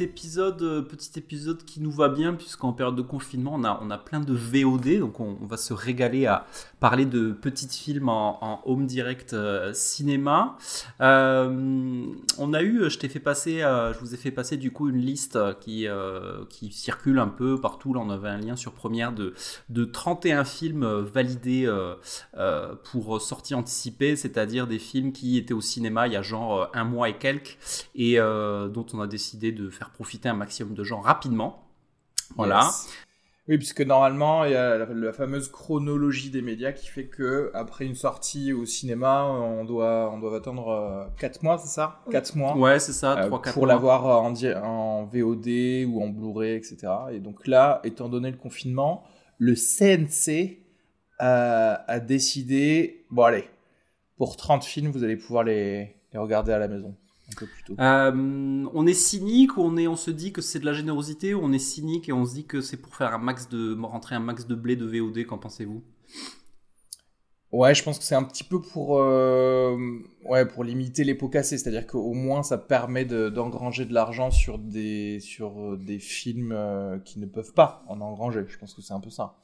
Épisode, euh, petit épisode qui nous va bien puisqu'en période de confinement on a, on a plein de VOD donc on, va se régaler à parler de petits films en, home direct euh, cinéma. Euh, on a eu, je t'ai fait passer, je vous ai fait passer du coup une liste qui, qui circule un peu partout. Là on avait un lien sur Première de, de 31 films validés pour sortie anticipée, c'est-à-dire des films qui étaient au cinéma il y a genre un mois et quelques et dont on a décidé de faire profiter un maximum de gens rapidement. Voilà. Yes. Oui, puisque normalement, il y a la, la fameuse chronologie des médias qui fait que après une sortie au cinéma, on doit, on doit attendre 4 mois, c'est ça? 4 mois Ouais, c'est ça, euh, 3 4 pour l'avoir en, VOD ou en Blu-ray, etc. Et donc là, étant donné le confinement, le CNC a, a décidé, bon allez, pour 30 films, vous allez pouvoir les, les regarder à la maison Euh, on est cynique ou on, est, on se dit que c'est de la générosité ou on est cynique et on se dit que c'est pour faire un max de rentrer un max de blé de VOD qu'en pensez-vous? Ouais, je pense que c'est un petit peu pour, euh, ouais, pour limiter les pots cassés, c'est-à-dire qu'au moins ça permet de- d'engranger de, l'argent sur des, sur euh, des films euh, qui ne peuvent pas en engranger. Je pense que c'est un peu ça.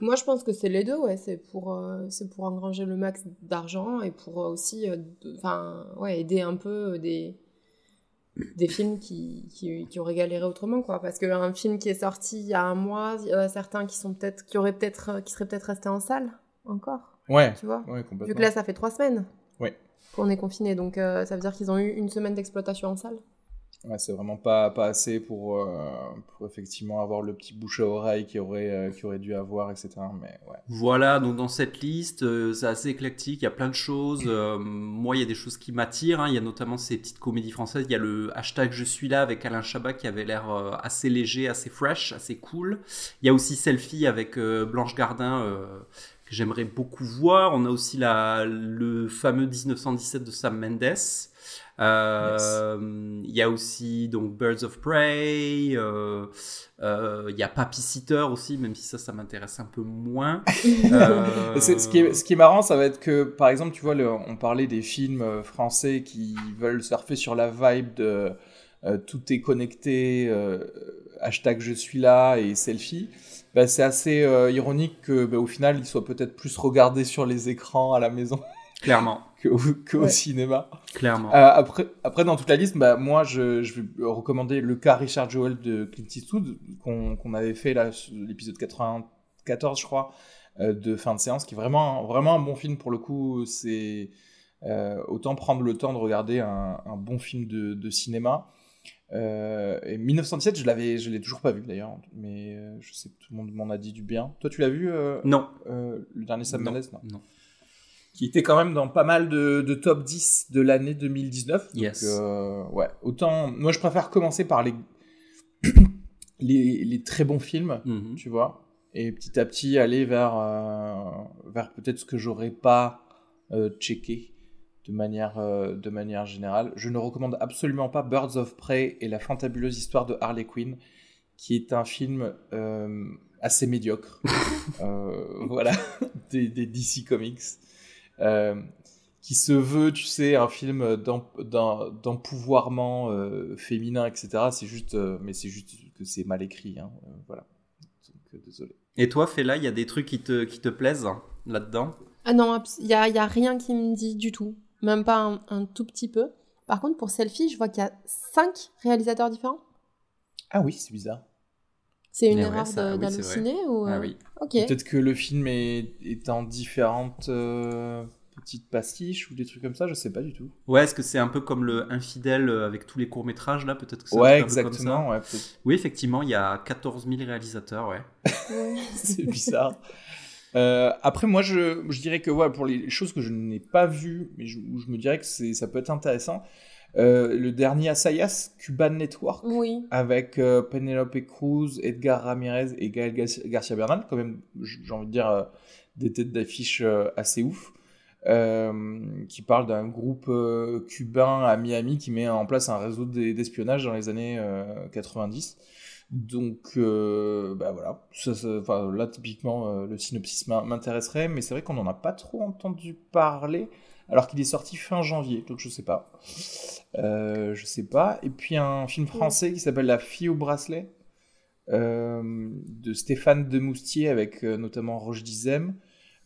Moi, je pense que c'est les deux, ouais. C'est pour, euh, c'est pour engranger le max d'argent et pour euh, aussi euh, ouais, aider un peu des, des films qui, qui, qui auraient galéré autrement, quoi. Parce qu'un film qui est sorti il y a un mois, il y en a certains qui, sont peut-être, qui, auraient euh, qui seraient peut-être restés en salle encore, Ouais, tu vois. ouais, Vu que là, ça fait trois semaines Ouais. qu'on est confiné, donc ça veut dire qu'ils ont eu une semaine d'exploitation en salle. Ouais, c'est vraiment pas, pas assez pour, euh, pour effectivement avoir le petit bouche à oreille qui aurait, euh, qui aurait dû avoir, etc. Mais ouais. Voilà, donc dans cette liste, euh, c'est assez éclectique, il y a plein de choses. Euh, moi, il y a des choses qui m'attirent. hein. Il y a notamment ces petites comédies françaises. Il y a le hashtag Je suis là avec Alain Chabat qui avait l'air euh, assez léger, assez fresh, assez cool. Il y a aussi Selfie avec euh, Blanche Gardin que j'aimerais beaucoup voir. On a aussi la, le fameux 1917 de Sam Mendes. Euh, Il y a aussi donc Birds of Prey. euh, euh, Il y a Papy Sitter aussi, même si ça, ça m'intéresse un peu moins. Ce, qui est, ce qui est marrant, ça va être que, par exemple, tu vois, on parlait des films français qui veulent surfer sur la vibe de tout est connecté, hashtag je suis là et selfie. Bah, c'est assez euh, ironique que, bah, au final, ils soient peut-être plus regardés sur les écrans à la maison Clairement, qu'au Ouais. cinéma. clairement. Euh, après, après, dans toute la liste, bah, moi, je, je vais recommander le cas Richard Joel de Clint Eastwood, qu'on qu'on avait fait là, l'épisode 94, je crois, euh, de fin de séance, qui est vraiment, vraiment un bon film pour le coup. C'est euh, autant prendre le temps de regarder un, un bon film de, de cinéma. Euh, et 1917, je l'avais, je l'ai toujours pas vu d'ailleurs, mais euh, je sais que tout le monde m'en a dit du bien. Toi, tu l'as vu euh, non, le dernier Sam non, Mendes non non. qui était quand même dans pas mal de, de top 10 de l'année 2019. Donc, Yes. euh, ouais, autant. Moi, je préfère commencer par les, les, les très bons films, Mhm. tu vois, et petit à petit aller vers, vers peut-être ce que j'aurais pas checké de manière, euh, de manière générale. Je ne recommande absolument pas Birds of Prey et la fantabuleuse histoire de Harley Quinn, qui est un film euh, assez médiocre. Euh, voilà, des, des DC Comics. Euh, qui se veut, tu sais, un film d'em- d'em- d'empouvoirment euh, féminin, etc. C'est juste, euh, mais c'est juste que c'est mal écrit, hein, euh, voilà. Donc, euh, désolé. Et toi, Fela, il y a des trucs qui te, qui te plaisent hein, là-dedans? Ah non, abs- il y a, y a rien qui me dit du tout. Même pas un, un tout petit peu. Par contre, pour Selfie, je vois qu'il y a cinq réalisateurs différents. Ah oui, c'est bizarre. C'est une ouais, erreur de- oui, ou Ah euh, oui. Peut-être que le film est, est en différentes euh, petites pastiches ou des trucs comme ça, je sais pas du tout. Ouais, est-ce que c'est un peu comme le Infidèle euh, avec tous les courts-métrages là Peut-être que c'est Ouais, truc un peu comme ça exactement. Ouais. Oui, effectivement, il y a 14 000 réalisateurs, ouais. Ouais. c'est bizarre. Euh, après, moi, je, je dirais que ouais, pour les choses que je n'ai pas vues, mais je, où je me dirais que ça peut être intéressant, euh, le dernier Asayas, Cuban Network, Oui. avec euh, Penelope Cruz, Edgar Ramirez et Gaël Gar- Garcia Bernal, quand même, j'ai envie de dire, des têtes d'affiche assez ouf, qui parle d'un groupe cubain à Miami qui met en place un réseau d'e- d'espionnage dans les années euh, 90. Donc, euh, bah voilà, ça, ça- enfin, là typiquement euh, le synopsis m'in- m'intéresserait, mais c'est vrai qu'on n'en a pas trop entendu parler, alors qu'il est sorti fin janvier, donc je sais pas. Euh, je sais pas. Et puis un film français qui s'appelle La fille au bracelet, de Stéphane Demoustier avec notamment Roche Dizem,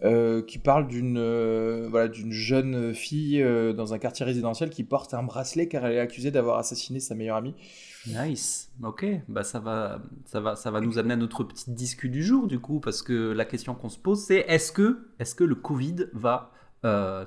euh, qui parle d'une euh, voilà, jeune fille euh, dans un quartier résidentiel qui porte un bracelet car elle est accusée d'avoir assassiné sa meilleure amie. Nice. Ok, bah ça va, ça va, ça va nous amener à notre petite discussion du jour du coup, parce que la question qu'on se pose c'est est-ce que, est-ce que le Covid va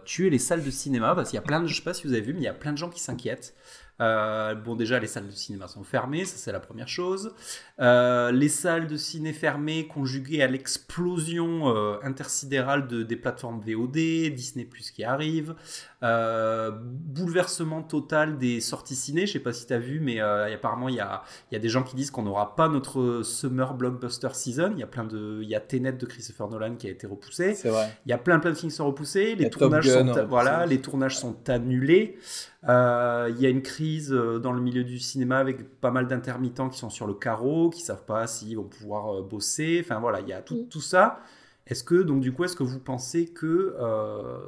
tuer les salles de cinéma? Parce qu'il y a plein de, je sais pas si vous avez vu, mais il y a plein de gens qui s'inquiètent. Bon, déjà, les salles de cinéma sont fermées, ça c'est la première chose. Euh, les salles de ciné fermées, conjuguées à l'explosion euh, intersidérale de, des plateformes VOD, Disney Plus qui arrive, euh, bouleversement total des sorties ciné. Je sais pas si tu as vu, mais apparemment il y a, il y a des gens qui disent qu'on n'aura pas notre summer blockbuster season. Il y a plein de, il y a Tenet de Christopher Nolan qui a été repoussé. Il y a plein plein de films qui sont repoussés. Les tournages Gun sont, repoussé voilà, les tournages sont annulés. Il y a une crise dans le milieu du cinéma avec pas mal d'intermittents qui sont sur le carreau, qui savent pas s'ils vont pouvoir euh, bosser. Enfin voilà, il y a tout, Mm. tout ça. Est-ce que donc du coup, est-ce que vous pensez que euh,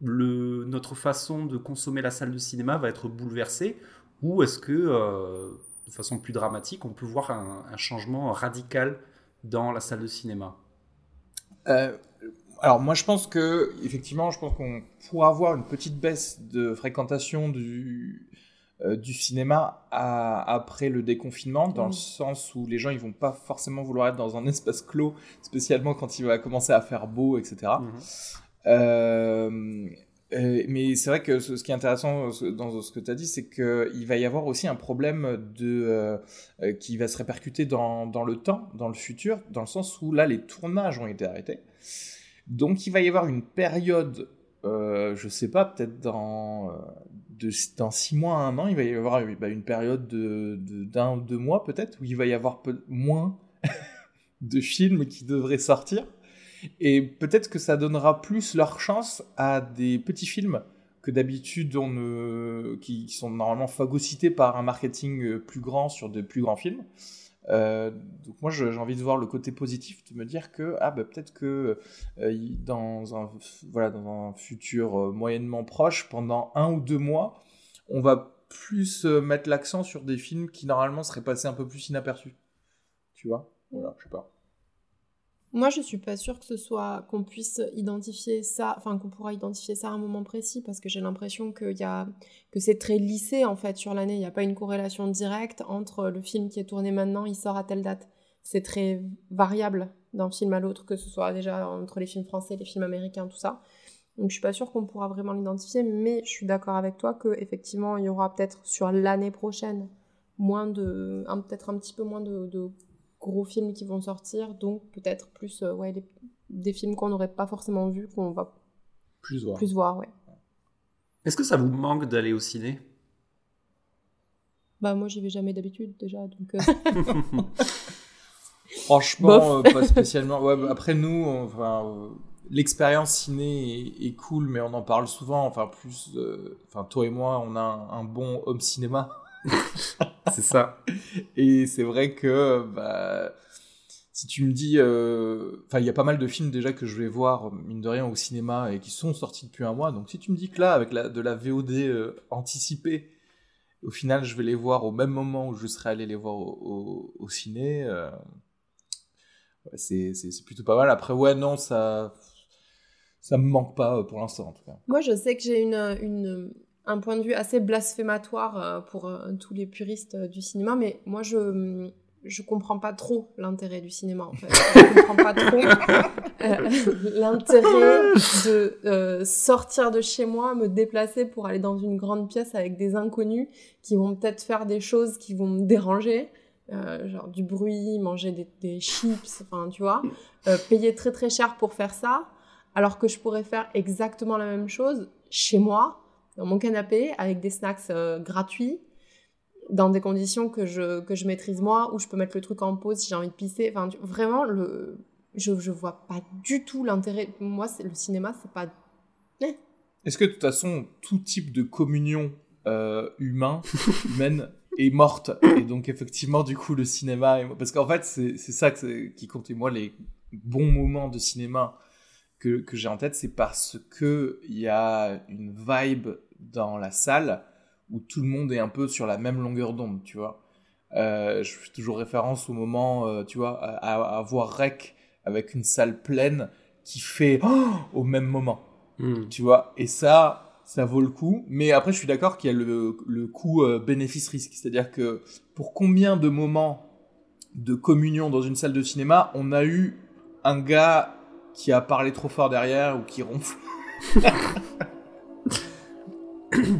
le, notre façon de consommer la salle de cinéma va être bouleversée, ou est-ce que euh, de façon plus dramatique, on peut voir un, un changement radical dans la salle de cinéma? Euh, alors moi je pense que effectivement je pense qu'on pourra avoir une petite baisse de fréquentation du euh, du cinéma à- après le déconfinement dans Oui. le sens où les gens ils vont pas forcément vouloir être dans un espace clos spécialement quand il va commencer à faire beau etc Euh, euh, mais c'est vrai que ce, ce qui est intéressant dans ce que tu as dit, c'est qu'il va y avoir aussi un problème de, euh, qui va se répercuter dans, dans le temps, dans le futur, dans le sens où là, les tournages ont été arrêtés. Donc, il va y avoir une période, euh, je sais pas, peut-être dans, dans six mois à un an, il va y avoir bah, une période de, de- d'un ou deux mois peut-être, où il va y avoir moins de films qui devraient sortir. Et peut-être que ça donnera plus leur chance à des petits films que d'habitude qui sont normalement phagocytés par un marketing euh, plus grand sur de plus grands films. Euh, donc moi j'ai envie de voir le côté positif, de me dire que ah bah, peut-être que euh, dans un voilà dans un futur euh, moyennement proche, pendant un ou deux mois, on va plus mettre l'accent sur des films qui normalement seraient passés un peu plus inaperçus. Tu vois? Voilà, je sais pas. Moi, je suis pas sûre que ce soit qu'on puisse identifier ça, enfin qu'on pourra identifier ça à un moment précis, parce que j'ai l'impression a que c'est très lissé en fait sur l'année. Il n'y a pas une corrélation directe entre le film qui est tourné maintenant, il sort à telle date. C'est très variable d'un film à l'autre, que ce soit déjà entre les films français, les films américains, tout ça. Donc je suis pas sûre qu'on pourra vraiment l'identifier, mais je suis d'accord avec toi que effectivement il y aura peut-être sur l'année prochaine moins de, peut-être un petit peu moins de gros films qui vont sortir, donc peut-être plus euh, ouais, les- des films qu'on n'aurait pas forcément vus, qu'on va Plus voir. plus voir. Ouais. Est-ce que ça vous manque d'aller au ciné? Bah moi j'y vais jamais d'habitude déjà, donc euh, Franchement, euh, pas spécialement. Ouais, bah, après nous, on- enfin, euh, l'expérience ciné est, est cool, mais on en parle souvent. Enfin, plus, euh, enfin, toi et moi, on a un, un bon home cinéma, C'est ça. et c'est vrai que, bah, si tu me dis, euh, enfin, il y a pas mal de films déjà que je vais voir mine de rien au cinéma et qui sont sortis depuis un mois. Donc, si tu me dis que là, avec de la VOD euh, anticipée, au final, je vais les voir au même moment où je serais allé les voir au, au- ciné. euh, c'est plutôt pas mal. Après, ouais, non, ça. ça me manque pas pour l'instant en tout cas. Moi, je sais que j'ai une, une, un point de vue assez blasphématoire pour tous les puristes du cinéma, mais moi, je je comprends pas trop l'intérêt du cinéma en fait. Je comprends pas trop euh, l'intérêt de euh, sortir de chez moi, me déplacer pour aller dans une grande pièce avec des inconnus qui vont peut-être faire des choses qui vont me déranger, euh, genre du bruit, manger des, des chips, enfin tu vois, euh, payer très très cher pour faire ça, alors que je pourrais faire exactement la même chose chez moi, dans mon canapé, avec des snacks euh, gratuits dans des conditions que je, que je maîtrise moi, où je peux mettre le truc en pause si j'ai envie de pisser. Enfin, vraiment, le, je, je vois pas du tout l'intérêt. Moi, le cinéma, c'est pas. Eh. Est-ce que de toute façon, tout type de communion euh, humain, humaine est morte? Et donc, effectivement, du coup, le cinéma. Est... Parce qu'en fait, c'est, ça qui compte. Et moi, les bons moments de cinéma que, que j'ai en tête, c'est parce que il y a une vibe dans la salle où tout le monde est un peu sur la même longueur d'onde, tu vois. Euh, je fais toujours référence au moment, euh, tu vois, à, à, voir Rec avec une salle pleine qui fait oh au même moment, mm. tu vois. Et ça, ça vaut le coup. Mais après, je suis d'accord qu'il y a le, le coût euh, bénéfice-risque. C'est-à-dire que pour combien de moments de communion dans une salle de cinéma, on a eu un gars qui a parlé trop fort derrière ou qui ronfle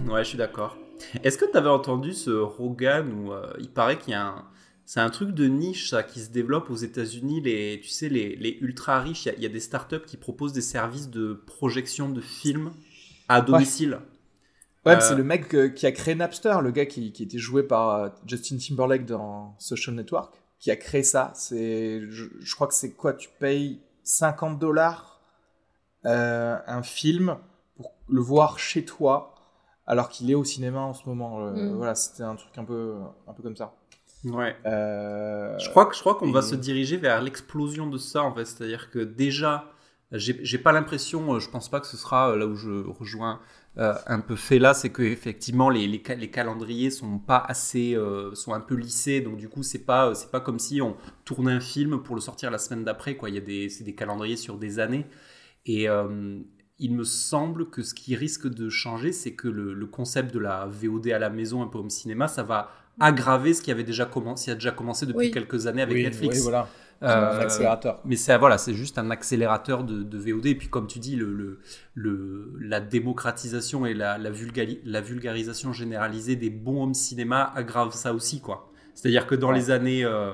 Ouais, je suis d'accord. Est-ce que tu avais entendu ce Rogan où euh, il paraît qu'il y a un. C'est un truc de niche ça, qui se développe aux États-Unis. Les, tu sais, les, les ultra riches, il y, a des startups qui proposent des services de projection de films à domicile. Ouais, c'est euh, le mec euh, qui a créé Napster, le gars qui, qui était joué par Justin Timberlake dans Social Network, qui a créé ça. C'est, je, je crois que c'est quoi Tu payes 50 dollars un film pour le voir chez toi alors qu'il est au cinéma en ce moment. Euh, mm. Voilà, c'était un truc un peu, un peu comme ça. Ouais. Euh, je crois que je crois qu'on va se diriger vers l'explosion de ça en fait, c'est-à-dire que déjà, j'ai pas l'impression, euh, je pense pas que ce sera là où je rejoins un peu fait là, c'est que effectivement les, les, les, calendriers sont pas assez, sont un peu lissés, donc du coup c'est pas c'est pas comme si on tournait un film pour le sortir la semaine d'après quoi. Il y a des c'est des calendriers sur des années et il me semble que ce qui risque de changer, c'est que le, concept de la VOD à la maison, un peu au cinéma, ça va aggraver ce qui avait déjà commencé, a déjà commencé depuis quelques années avec Netflix. Oui, voilà. Euh, accélérateur. Mais c'est voilà, c'est juste un accélérateur de, VOD. Et puis comme tu dis, le, le, la démocratisation et la, la, la, vulgarisation généralisée des bons home cinéma aggrave ça aussi, quoi. C'est-à-dire que dans les années euh,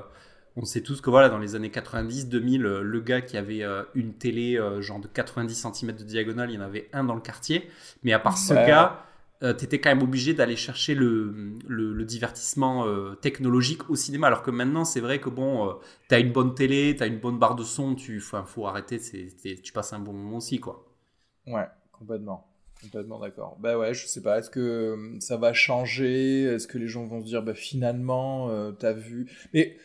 on sait tous que voilà, dans les années 90, 2000, euh, le gars qui avait une télé genre de 90 cm de diagonale, il y en avait un dans le quartier. Mais à part ce gars, tu étais quand même obligé d'aller chercher le, le, divertissement technologique au cinéma. Alors que maintenant, c'est vrai que bon, tu as une bonne télé, tu as une bonne barre de son, tu faut, faut arrêter, tu passes un bon moment aussi, quoi. Ouais, complètement. Complètement d'accord. Bah ouais, je sais pas. Est-ce que ça va changer? Est-ce que les gens vont se dire, bah finalement, t'as vu? Mais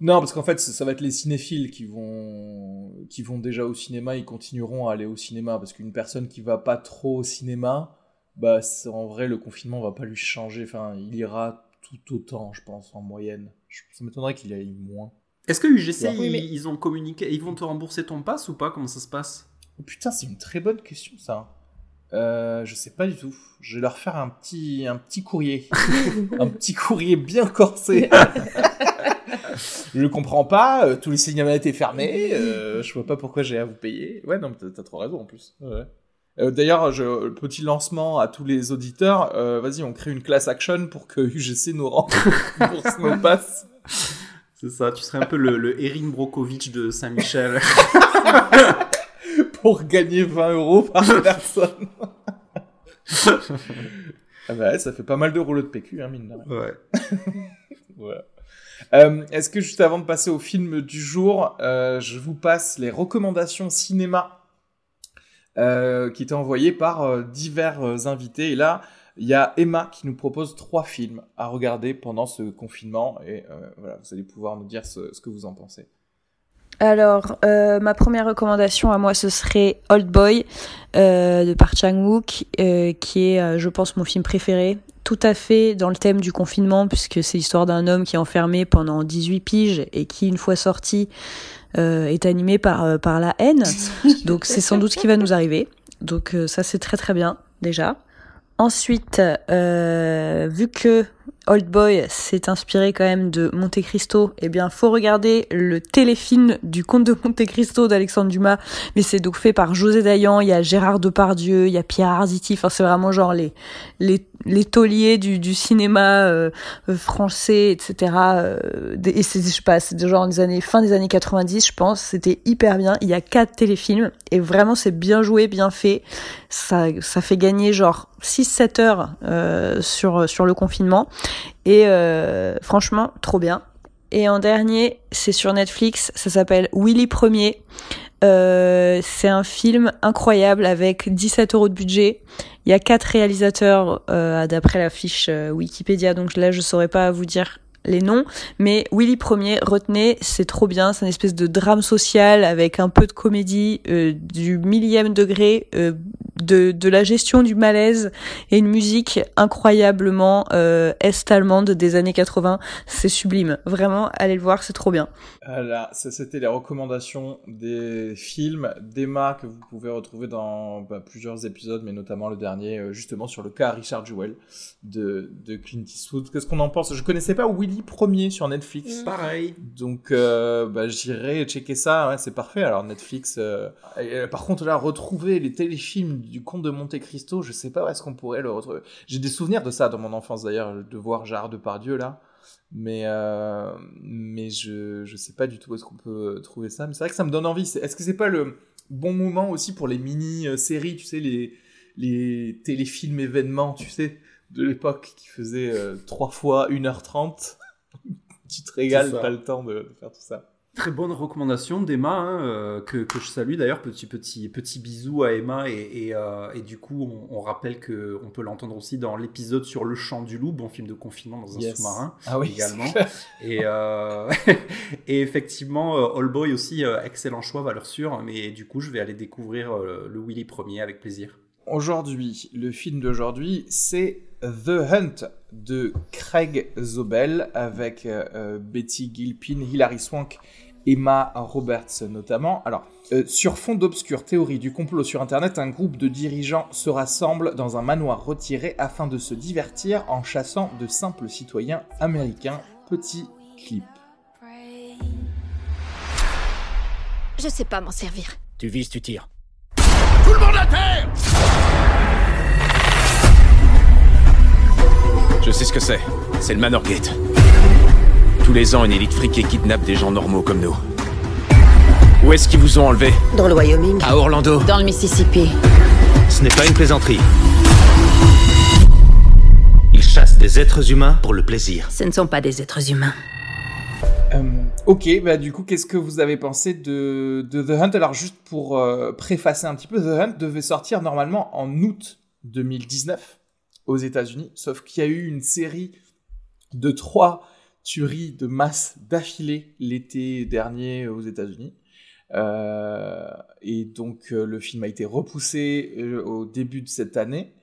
non, parce qu'en fait, ça va être les cinéphiles qui vont, qui vont déjà au cinéma, ils continueront à aller au cinéma, parce qu'une personne qui va pas trop au cinéma, bah, en vrai, le confinement va pas lui changer. Enfin, il ira tout autant, je pense, en moyenne. Ça m'étonnerait qu'il aille moins. Est-ce que UGC, ils, ont communiqué, ils vont te rembourser ton pass ou pas? Comment ça se passe? Oh putain, c'est une très bonne question, ça. Euh, je sais pas du tout. Je vais leur faire un petit, un petit courrier. un petit courrier bien corsé. je comprends pas, euh, tous les cinémas étaient fermés, euh, je vois pas pourquoi j'ai à vous payer. Ouais, non, t'as trop raison en plus. Euh, d'ailleurs, petit lancement à tous les auditeurs, vas-y, on crée une class action pour que UGC nous rembourse nos passes. C'est ça, tu serais un peu le, Erin Brokovich de Saint-Michel. pour gagner 20 euros par personne. ah bah ça fait pas mal de rouleaux de PQ, hein, mine de rien. Ouais. voilà. Euh, est-ce que juste avant de passer au film du jour, euh, je vous passe les recommandations cinéma euh, qui étaient envoyées par divers invités. Et là, il y a Emma qui nous propose trois films à regarder pendant ce confinement. Et voilà, vous allez pouvoir nous dire ce, que vous en pensez. Alors, ma première recommandation à moi, ce serait Old Boy de Park Chang-wook, qui est, je pense, mon film préféré tout à fait dans le thème du confinement, puisque c'est l'histoire d'un homme qui est enfermé pendant 18 piges et qui, une fois sorti, est animé par, par la haine. Donc c'est sans doute ce qui va nous arriver. Donc ça c'est très très bien déjà. Ensuite, vu que Old Boy s'est inspiré quand même de Monte Cristo, eh bien, faut regarder le téléfilm du Comte de Monte Cristo d'Alexandre Dumas, mais c'est donc fait par José Dayan, il y a Gérard Depardieu, il y a Pierre Arditi, enfin, c'est vraiment genre les, les, les tauliers du, du cinéma euh, français, etc. Euh, et c'est, je sais pas, c'est genre des années, fin des années 90, je pense, c'était hyper bien. Il y a quatre téléfilms, et vraiment, c'est bien joué, bien fait. Ça, ça fait gagner genre 6-7 heures euh, sur, sur le confinement. Et euh, franchement, trop bien. Et en dernier, c'est sur Netflix, ça s'appelle Willy Premier. Euh, c'est un film incroyable avec 17 euros de budget. Il y a quatre réalisateurs euh, d'après la fiche euh, Wikipédia, donc là je saurais pas vous dire les noms, mais Willy Premier, retenez, c'est trop bien, c'est une espèce de drame social avec un peu de comédie, euh, du millième degré, euh, de, de la gestion du malaise et une musique incroyablement euh, est-allemande des années 80. C'est sublime, vraiment, allez le voir, c'est trop bien. Voilà, ça c'était les recommandations des films d'Emma que vous pouvez retrouver dans bah, plusieurs épisodes, mais notamment le dernier, justement sur le cas Richard Jewell de, de Clint Eastwood. Qu'est-ce qu'on en pense? Je connaissais pas Willy Premier sur Netflix. Mm. Pareil. Donc euh, bah, j'irai checker ça, ouais, c'est parfait. Alors Netflix, euh, et, euh, par contre là, retrouver les téléfilms du Comte de Monte Cristo, je sais pas où est-ce qu'on pourrait le retrouver. J'ai des souvenirs de ça dans mon enfance d'ailleurs, de voir Gérard Depardieu là mais euh, mais je je sais pas du tout où est-ce qu'on peut trouver ça mais c'est vrai que ça me donne envie est-ce que c'est pas le bon moment aussi pour les mini euh, séries tu sais les les téléfilms événements tu sais de l'époque qui faisaient euh, trois fois 1h30 tu te régales t'as le temps de, de faire tout ça Très bonne recommandation d'Emma, hein, euh, que, que je salue d'ailleurs. Petit, petit, petit bisou à Emma. Et, et, euh, et du coup, on, on rappelle qu'on peut l'entendre aussi dans l'épisode sur Le Chant du Loup, bon film de confinement dans un Yes. sous-marin. ah oui également. Et, euh, et effectivement, All Boy aussi, excellent choix, valeur sûre. Mais du coup, je vais aller découvrir le Willy premier avec plaisir. Aujourd'hui, le film d'aujourd'hui, c'est The Hunt de Craig Zobel avec euh, euh, Betty Gilpin, Hilary Swank, Emma Roberts notamment. Alors, euh, sur fond d'obscures théories du complot sur Internet, un groupe de dirigeants se rassemble dans un manoir retiré afin de se divertir en chassant de simples citoyens américains. Petit clip. Je sais pas m'en servir. Tu vises, tu tires. Je sais ce que c'est. C'est le Manor Gate. Tous les ans, une élite friquée kidnappe des gens normaux comme nous. Où est-ce qu'ils vous ont enlevé Dans le Wyoming À Orlando. Dans le Mississippi. Ce n'est pas une plaisanterie. Ils chassent des êtres humains pour le plaisir. Ce ne sont pas des êtres humains. Euh, ok, bah du coup, qu'est-ce que vous avez pensé de, de The Hunt? Alors, juste pour euh, préfacer un petit peu, The Hunt devait sortir normalement en août 2019 aux États-Unis, sauf qu'il y a eu une série de trois tueries de masse d'affilée l'été dernier aux États-Unis. Euh, et donc, euh, le film a été repoussé euh, au début de cette année.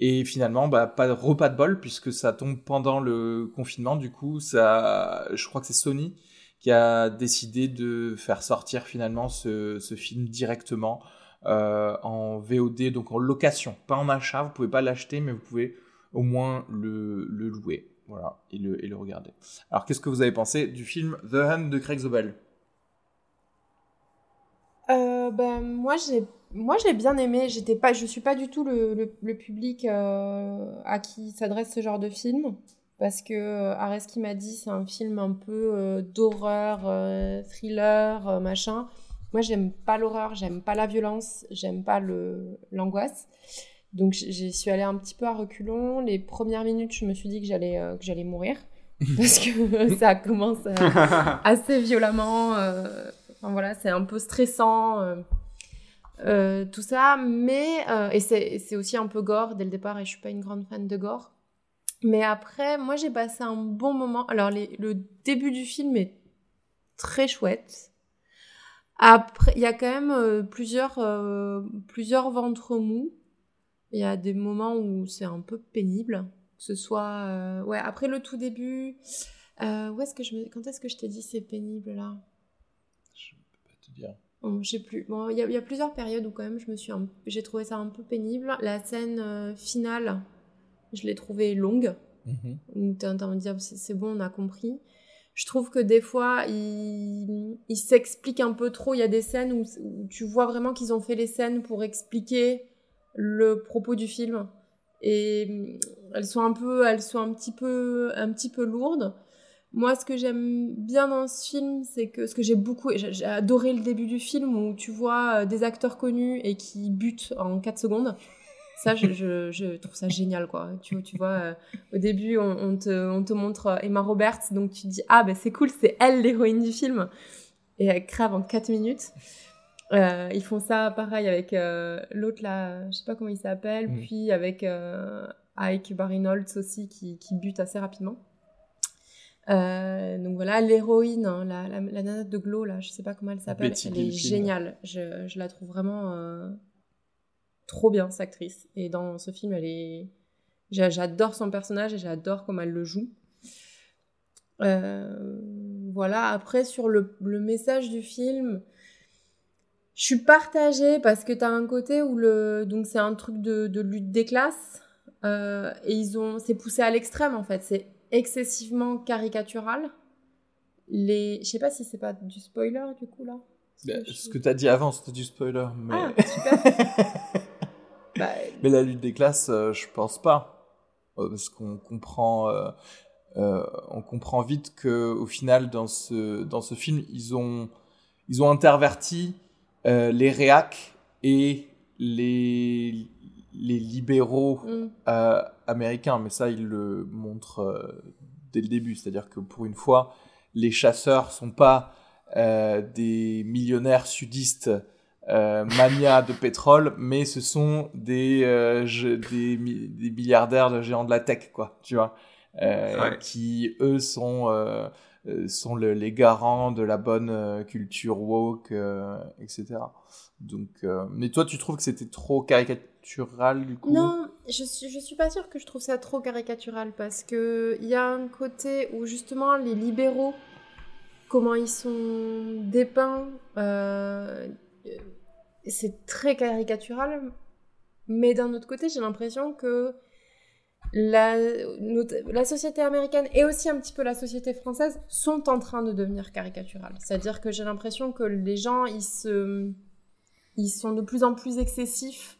Et finalement, bah, pas de repas de bol puisque ça tombe pendant le confinement. Du coup, ça, je crois que c'est Sony qui a décidé de faire sortir finalement ce, film directement en VOD, donc en location, pas en achat. Vous pouvez pas l'acheter, mais vous pouvez au moins le, louer, voilà, et le, regarder. Alors, qu'est-ce que vous avez pensé du film The Hand de Craig Zobel? Euh, ben, moi, j'ai moi j'ai bien aimé. J'étais pas, je suis pas du tout le, public euh, à qui s'adresse ce genre de film. Parce que euh, Areski m'a dit c'est un film un peu euh, d'horreur, euh, thriller, euh, machin. Moi, j'aime pas l'horreur, j'aime pas la violence, j'aime pas l'angoisse. Donc, j'y suis allée un petit peu à reculons. Les premières minutes, je me suis dit que j'allais euh, que j'allais mourir parce que ça commence euh, assez violemment. euh, Enfin voilà, c'est un peu stressant, tout ça. Mais et c'est c'est aussi un peu gore dès le départ. Et je suis pas une grande fan de gore. Mais après, moi j'ai passé un bon moment. Alors les- le début du film est très chouette. Après, il y a quand même euh, plusieurs euh, plusieurs ventres mous. Il y a des moments où c'est un peu pénible, que ce soit euh, ouais après le tout début. Euh, où est-ce que je me... quand est-ce que je t'ai dit c'est pénible là? Dire. Bon, je sais plus. Bon, il y, a- il y a plusieurs périodes où quand même je me suis, un- j'ai trouvé ça un peu pénible. La scène finale, je l'ai trouvée longue. Mhm. où t'es en train de dire c'est bon, on a compris. Je trouve que des fois, ils il s'expliquent un peu trop. Il y a des scènes où, tu vois vraiment qu'ils ont fait les scènes pour expliquer le propos du film. Et hum, elles sont un peu, elles sont un petit peu, un petit peu lourdes. Moi, ce que j'aime bien dans ce film, c'est que ce que j'ai beaucoup, j'ai adoré le début du film où tu vois euh, des acteurs connus et qui butent en 4 secondes. Ça, je, je, je trouve ça génial, quoi. Tu, tu vois, euh, au début, on, on te, on te montre euh, Emma Roberts, donc tu te dis, ah, ben c'est cool, c'est elle l'héroïne du film. Et elle crève en 4 minutes. Euh, ils font ça pareil avec euh, l'autre là, je sais pas comment il s'appelle, Mm. puis avec Ike Barinholtz aussi qui, qui bute assez rapidement. Euh, donc voilà, l'héroïne, hein, la, la, la nana de Glow, là, je sais pas comment elle s'appelle, elle est Gilpin. géniale. Je, je la trouve vraiment euh, trop bien, cette actrice. Et dans ce film, elle est. j'a- J'adore son personnage et j'adore comment elle le joue. Euh, voilà, après, sur le, le message du film, je suis partagée parce que t'as un côté où le. Donc, c'est un truc de, de lutte des classes. euh, et ils ont. C'est poussé à l'extrême, en fait. C'est excessivement caricatural. Les... Je sais pas si c'est pas du spoiler, du coup, là. Bah, Je- ce que tu as dit avant, c'était du spoiler. Mais... Ah, super. Bah, mais la lutte des classes, euh, je pense pas. Euh, parce qu'on comprend, euh, on comprend vite que au final, dans ce, dans ce film, ils ont, ils ont interverti euh, les réacs et les, les libéraux mm, euh, américain, mais ça, il le montre euh, dès le début. C'est-à-dire que pour une fois, les chasseurs sont pas des millionnaires sudistes euh, mania de pétrole, mais ce sont des, euh, je- des, mi- des milliardaires de géants de la tech, quoi, tu vois, euh, Ouais. qui, eux, sont, sont le- les garants de la bonne culture woke, euh, etc. Donc, euh, mais toi, tu trouves que c'était trop caricatural, du coup? Non, je suis, je suis pas sûre que je trouve ça trop caricatural parce que il y a un côté où justement les libéraux, comment ils sont dépeints, euh, c'est très caricatural. Mais d'un autre côté, j'ai l'impression que la, notre- la société américaine et aussi un petit peu la société française sont en train de devenir caricaturales. C'est-à-dire que j'ai l'impression que les gens, ils se, ils sont de plus en plus excessifs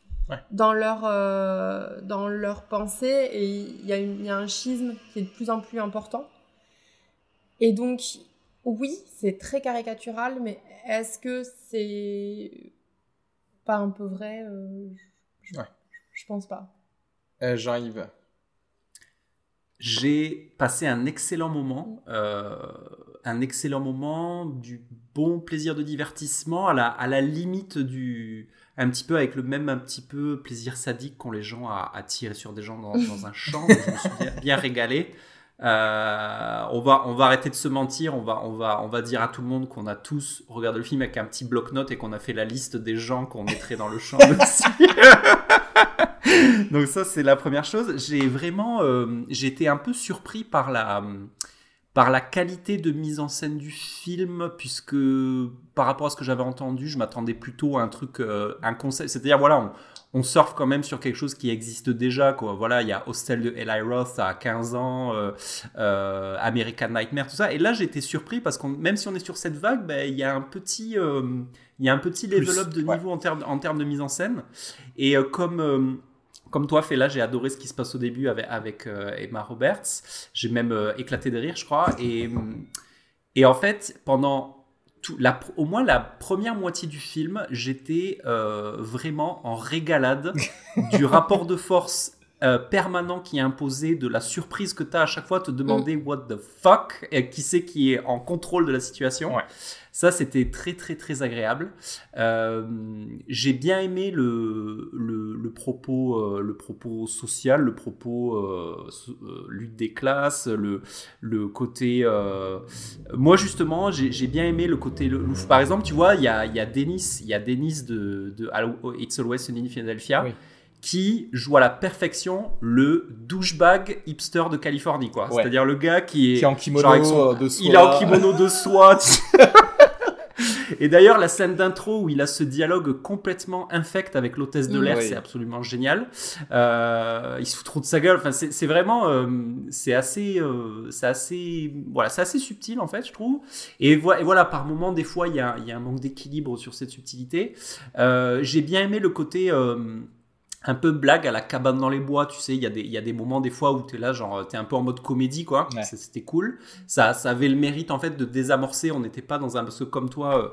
dans leur, euh, dans leur pensée et il y, a une- il y a un schisme qui est de plus en plus important. Et donc, oui, c'est très caricatural, mais est-ce que c'est pas un peu vrai Euh, je, Ouais. je pense pas. Euh, Jean-Yves. J'ai passé un excellent moment, euh, un excellent moment du bon plaisir de divertissement à la, à la limite du, un petit peu avec le même un petit peu plaisir sadique qu'ont les gens à, à tirer sur des gens dans, dans un champ. Je me suis bien, bien régalé. Euh, on va, on va arrêter de se mentir. On va, on va, on va dire à tout le monde qu'on a tous regardé le film avec un petit bloc-notes et qu'on a fait la liste des gens qu'on mettrait dans le champ aussi. Donc ça, c'est la première chose. J'ai vraiment, euh, été un peu surpris par la, par la qualité de mise en scène du film, puisque par rapport à ce que j'avais entendu, je m'attendais plutôt à un truc, euh, un concept. C'est-à-dire, voilà, on, on surfe quand même sur quelque chose qui existe déjà, quoi. Voilà, il y a Hostel de Eli Roth à 15 ans, euh, euh, American Nightmare, tout ça. Et là, été surpris parce que même si on est sur cette vague, ben, il y a un petit, euh, il y a un petit Plus, level up de ouais. niveau en termes, en de mise en scène. Et comme comme toi, Fela, j'ai adoré ce qui se passe au début avec, avec euh, Emma Roberts. J'ai même euh, éclaté de rire, je crois. Et, et en fait, pendant tout, la, pr- au moins la première moitié du film, j'étais euh, vraiment en régalade du rapport de force euh, permanent qui est imposé, de la surprise que tu as à chaque fois, te demander what the fuck, et qui c'est qui est en contrôle de la situation. Ouais. Ça, c'était très, très, très agréable. Euh, j'ai bien aimé le, le, le propos, euh, le propos social, le propos lutte des classes, le, le côté. Moi, justement, j'ai bien aimé le côté louche. Par exemple, tu vois, il y a, il y a Dennis, y a Dennis de, de It's Always Sunny in Philadelphia. Oui. Qui joue à la perfection le douchebag hipster de Californie, quoi. Ouais. C'est-à-dire le gars qui est, Qui est en kimono genre avec son- de soie. il est en kimono de soie. Et d'ailleurs, la scène d'intro où il a ce dialogue complètement infect avec l'hôtesse de l'air, Oui. c'est absolument génial. Euh, il se fout trop de sa gueule. Enfin, c'est vraiment, euh, c'est assez, euh, c'est assez, voilà, c'est assez subtil en fait, je trouve. Et, vo- et voilà, par moments, des fois, il y a, il y a un manque d'équilibre sur cette subtilité. J'ai bien aimé le côté. Un peu blague à la cabane dans les bois, tu sais, il y, a des- il y a des moments des fois où tu es là, genre, tu es un peu en mode comédie, quoi. Ouais. C'était cool. Ça, ça avait le mérite, en fait, de désamorcer. On n'était pas dans un... Parce que comme toi, euh,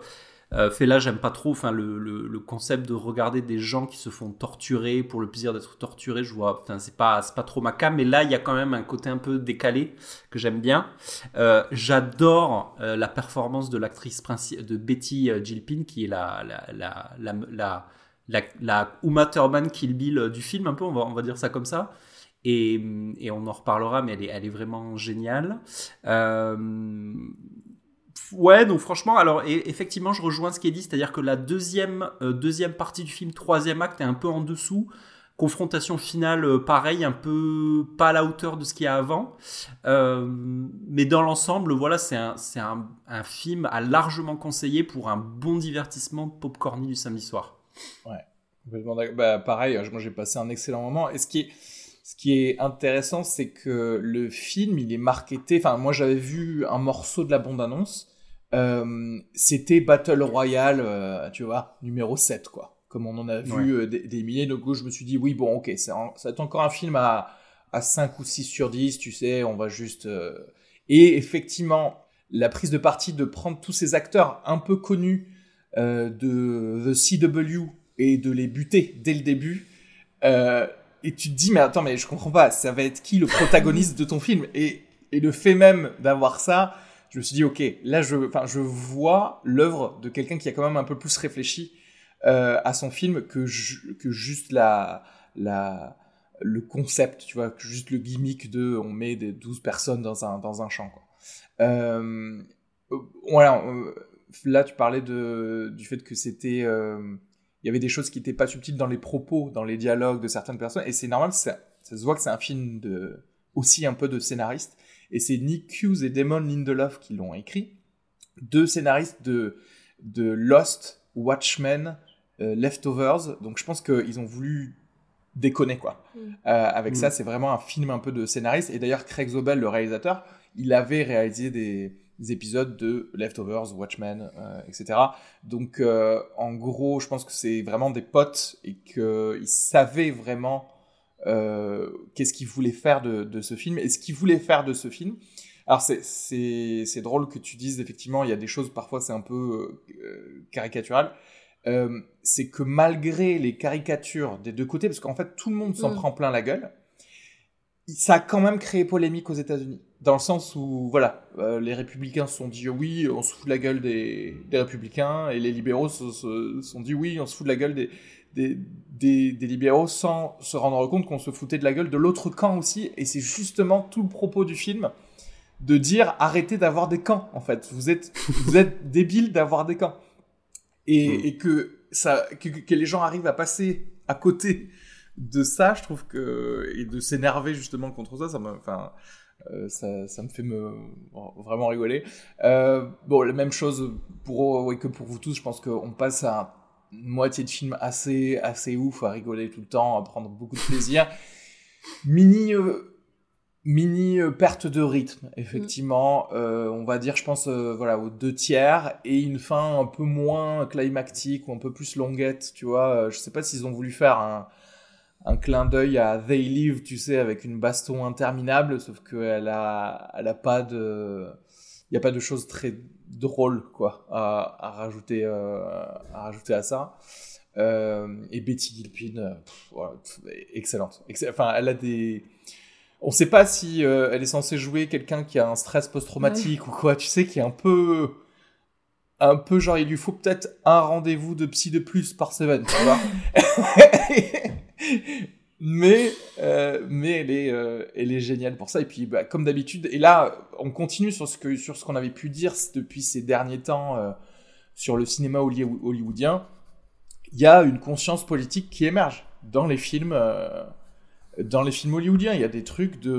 euh, Fela, j'aime pas trop enfin, le, le- le concept de regarder des gens qui se font torturer pour le plaisir d'être torturés. Je vois, enfin, c'est pas, c'est pas trop ma cam, mais là, il y a quand même un côté un peu décalé que j'aime bien. Euh, J'adore euh, la performance de l'actrice de Betty Gilpin, qui est la, la, la, la, la, Uma Thurman Kill Bill euh, du film, un peu, on va, on va dire ça comme ça. Et, et on en reparlera, mais elle est, elle est vraiment géniale. Euh, ouais, donc franchement, alors effectivement, je rejoins ce qui est dit, c'est-à-dire que la deuxième, euh, deuxième partie du film, troisième acte, est un peu en dessous. Confrontation finale, pareil, un peu pas à la hauteur de ce qu'il y a avant. Mais dans l'ensemble, voilà, c'est un, un, un film à largement conseiller pour un bon divertissement popcorny du samedi soir. Complètement d'accord. Bah, pareil, moi j'ai passé un excellent moment. Et ce qui est, ce qui est intéressant, c'est que le film, il est marketé. Enfin, moi j'avais vu un morceau de la bande-annonce. Euh, C'était Battle Royale, euh, tu vois, numéro 7, quoi. Comme on en a vu Ouais. euh, des, des milliers. Donc je me suis dit, oui, bon, ok, c'est un- ça va être encore un film à, à 5 ou 6 sur 10, tu sais, on va juste. Et effectivement, la prise de parti de prendre tous ces acteurs un peu connus de The CW et de les buter dès le début. euh, et tu te dis, mais attends, mais je comprends pas, ça va être qui le protagoniste de ton film? Et, et le fait même d'avoir ça, je me suis dit, ok, là, je, je vois l'œuvre de quelqu'un qui a quand même un peu plus réfléchi euh, à son film que, que juste la, la, le concept, tu vois, que juste le gimmick de on met des 12 personnes dans un, dans un champ. Quoi. Euh, euh, voilà, euh, là, tu parlais de, du fait que c'était. euh, il y avait des choses qui n'étaient pas subtiles dans les propos, dans les dialogues de certaines personnes, et c'est normal, ça, ça se voit que c'est un film de, aussi un peu de scénariste, et c'est Nick Hughes et Damon Lindelof qui l'ont écrit, deux scénaristes de, de Lost, Watchmen, euh, Leftovers, donc je pense qu'ils ont voulu déconner, quoi. Mm. Euh, avec Mm. ça, c'est vraiment un film un peu de scénariste, et d'ailleurs, Craig Zobel, le réalisateur, il avait réalisé des, des épisodes de Leftovers, Watchmen, euh, etc. Donc, euh, en gros, je pense que c'est vraiment des potes et qu'ils savaient vraiment euh, qu'est-ce qu'ils voulaient faire de, de ce film et ce qu'ils voulaient faire de ce film. Alors, c'est- drôle que tu dises, effectivement, il y a des choses, parfois, c'est un peu euh, caricatural. Euh, c'est que malgré les caricatures des deux côtés, parce qu'en fait, tout le monde s'en Mm. prend plein la gueule, ça a quand même créé polémique aux États-Unis. Dans le sens où, voilà, euh, les républicains se sont dit oui, on se fout de la gueule des, des républicains, et les libéraux se se sont dit oui, on se fout de la gueule des, des, des, des libéraux sans se rendre compte qu'on se foutait de la gueule de l'autre camp aussi. Et c'est justement tout le propos du film de dire arrêtez d'avoir des camps, en fait. Vous êtes, vous êtes débiles d'avoir des camps. Et, Mm. et que, ça, que, que les gens arrivent à passer à côté de ça, je trouve que. Et de s'énerver justement contre ça, ça me. Enfin. Euh, ça, me fait me vraiment rigoler. Euh, bon, la même chose pour ouais, que pour vous tous. Je pense qu'on passe à une moitié de film assez assez ouf, à rigoler tout le temps, à prendre beaucoup de plaisir. Mini euh, mini perte de rythme, effectivement. On va dire, je pense, voilà, aux deux tiers et une fin un peu moins climactique ou un peu plus longuette, tu vois. Je sais pas s'ils ont voulu faire un un clin d'œil à They Live, tu sais, avec une baston interminable, sauf qu'elle a, elle a pas de, il y a pas de choses très drôles, quoi, à, à rajouter, euh, à rajouter à ça. Euh, et Betty Gilpin, euh, pff, voilà, pff, excellente. Excell- Enfin, elle a des, on sait pas si euh, elle est censée jouer quelqu'un qui a un stress post-traumatique ou quoi, tu sais, qui est un peu, un peu genre, il lui faut peut-être un rendez-vous de psy de plus par semaine, tu vois. mais euh, mais elle est euh, elle est géniale pour ça et puis bah, comme d'habitude et là on continue sur ce que sur qu'on avait pu dire depuis ces derniers temps euh, sur le cinéma holly- hollywoodien il y a une conscience politique qui émerge dans les films dans les films hollywoodiens il y a des trucs de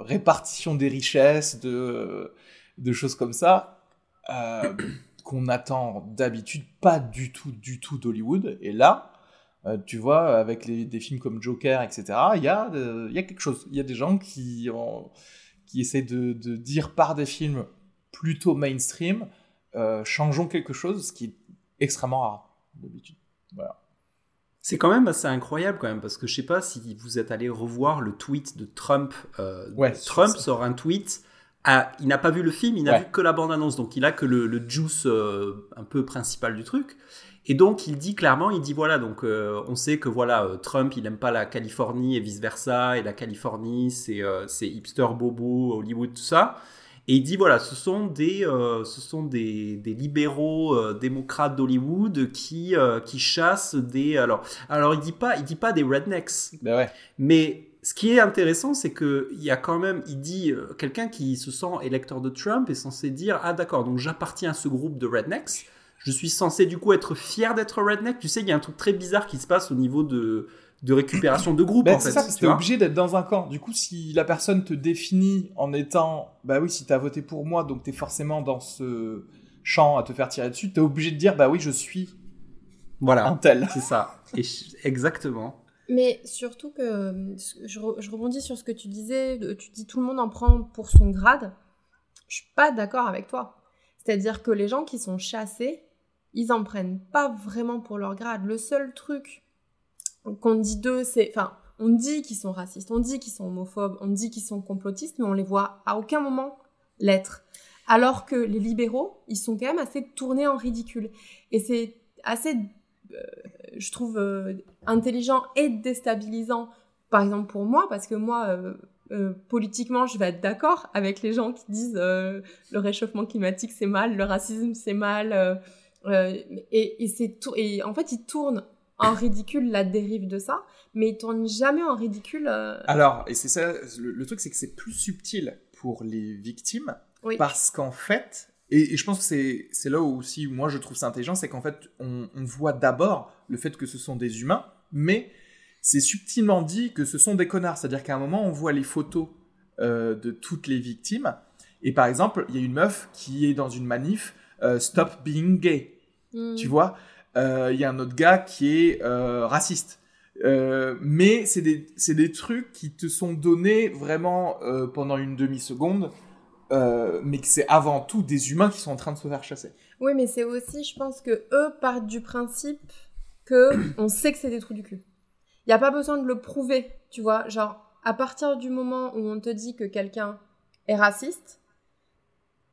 répartition des richesses de de choses comme ça qu'on attend d'habitude pas du tout, du tout d'Hollywood. Et là, euh, tu vois, avec les, des films comme Joker, etc., il y, a, euh, il y a quelque chose. Il y a des gens qui, ont, qui essaient de, de, dire par des films plutôt mainstream, euh, changeons quelque chose, ce qui est extrêmement rare d'habitude. Voilà. C'est quand même assez incroyable quand même parce que je sais pas si vous êtes allé revoir le tweet de Trump. Ouais, Trump sort un tweet. il n'a pas vu le film, il n'a Ouais. vu que la bande-annonce, donc il a que le, le juice euh, un peu principal du truc. Et donc il dit clairement, il dit voilà, donc euh, on sait que voilà, euh, Trump il aime pas la Californie et vice versa, et la Californie c'est euh, c'est hipster bobo, Hollywood tout ça. Et il dit voilà, ce sont des, euh, ce sont des, des libéraux euh, démocrates d'Hollywood qui, euh, qui chassent des. Alors, alors il dit pas, il dit pas des rednecks, Ben ouais. mais ce qui est intéressant, c'est que il y a quand même, il dit quelqu'un qui se sent électeur de Trump est censé dire ah d'accord, donc j'appartiens à ce groupe de rednecks. Je suis censé du coup être fier d'être redneck. Tu sais, il y a un truc très bizarre qui se passe au niveau de de récupération de groupe Ben, en c'est fait. ça, parce que tu vois. obligé d'être dans un camp. Du coup, si la personne te définit en étant, bah oui, si t'as voté pour moi, donc t'es forcément dans ce champ à te faire tirer dessus, t'es obligé de dire, bah oui, je suis un Voilà, tel. c'est ça. Et je- exactement. Mais surtout que je, re- je rebondis sur ce que tu disais, tu dis tout le monde en prend pour son grade. Je suis pas d'accord avec toi. C'est-à-dire que les gens qui sont chassés, ils en prennent pas vraiment pour leur grade. Le seul truc qu'on dit d'eux, c'est, enfin, on dit qu'ils sont racistes, on dit qu'ils sont homophobes, on dit qu'ils sont complotistes, mais on les voit à aucun moment l'être. Alors que les libéraux, ils sont quand même assez tournés en ridicule. Et c'est assez, euh, je trouve, euh, intelligent et déstabilisant, par exemple pour moi, parce que moi, euh, politiquement, je vais être d'accord avec les gens qui disent le réchauffement climatique c'est mal, le racisme c'est mal, euh, et, et c'est tout, et en fait ils tournent en ridicule la dérive de ça, mais ils tournent jamais en ridicule. euh, Alors, et c'est ça, le, le truc, c'est que c'est plus subtil pour les victimes, Oui. parce qu'en fait, et, et je pense que c'est c'est là où aussi moi je trouve ça intelligent, c'est qu'en fait, on, on voit d'abord le fait que ce sont des humains, mais c'est subtilement dit que ce sont des connards. C'est-à-dire qu'à un moment, on voit les photos euh, de toutes les victimes, et par exemple, il y a une meuf qui est dans une manif, euh, Stop Being Gay. Tu vois, Euh, il y a un autre gars qui est euh, raciste. Euh, mais c'est des, des trucs qui te sont donnés vraiment pendant une demi-seconde, mais que c'est avant tout des humains qui sont en train de se faire chasser. Oui, mais c'est aussi, je pense que eux partent du principe que on sait que c'est des trous du cul. Il n'y a pas besoin de le prouver, tu vois. Genre, à partir du moment où on te dit que quelqu'un est raciste,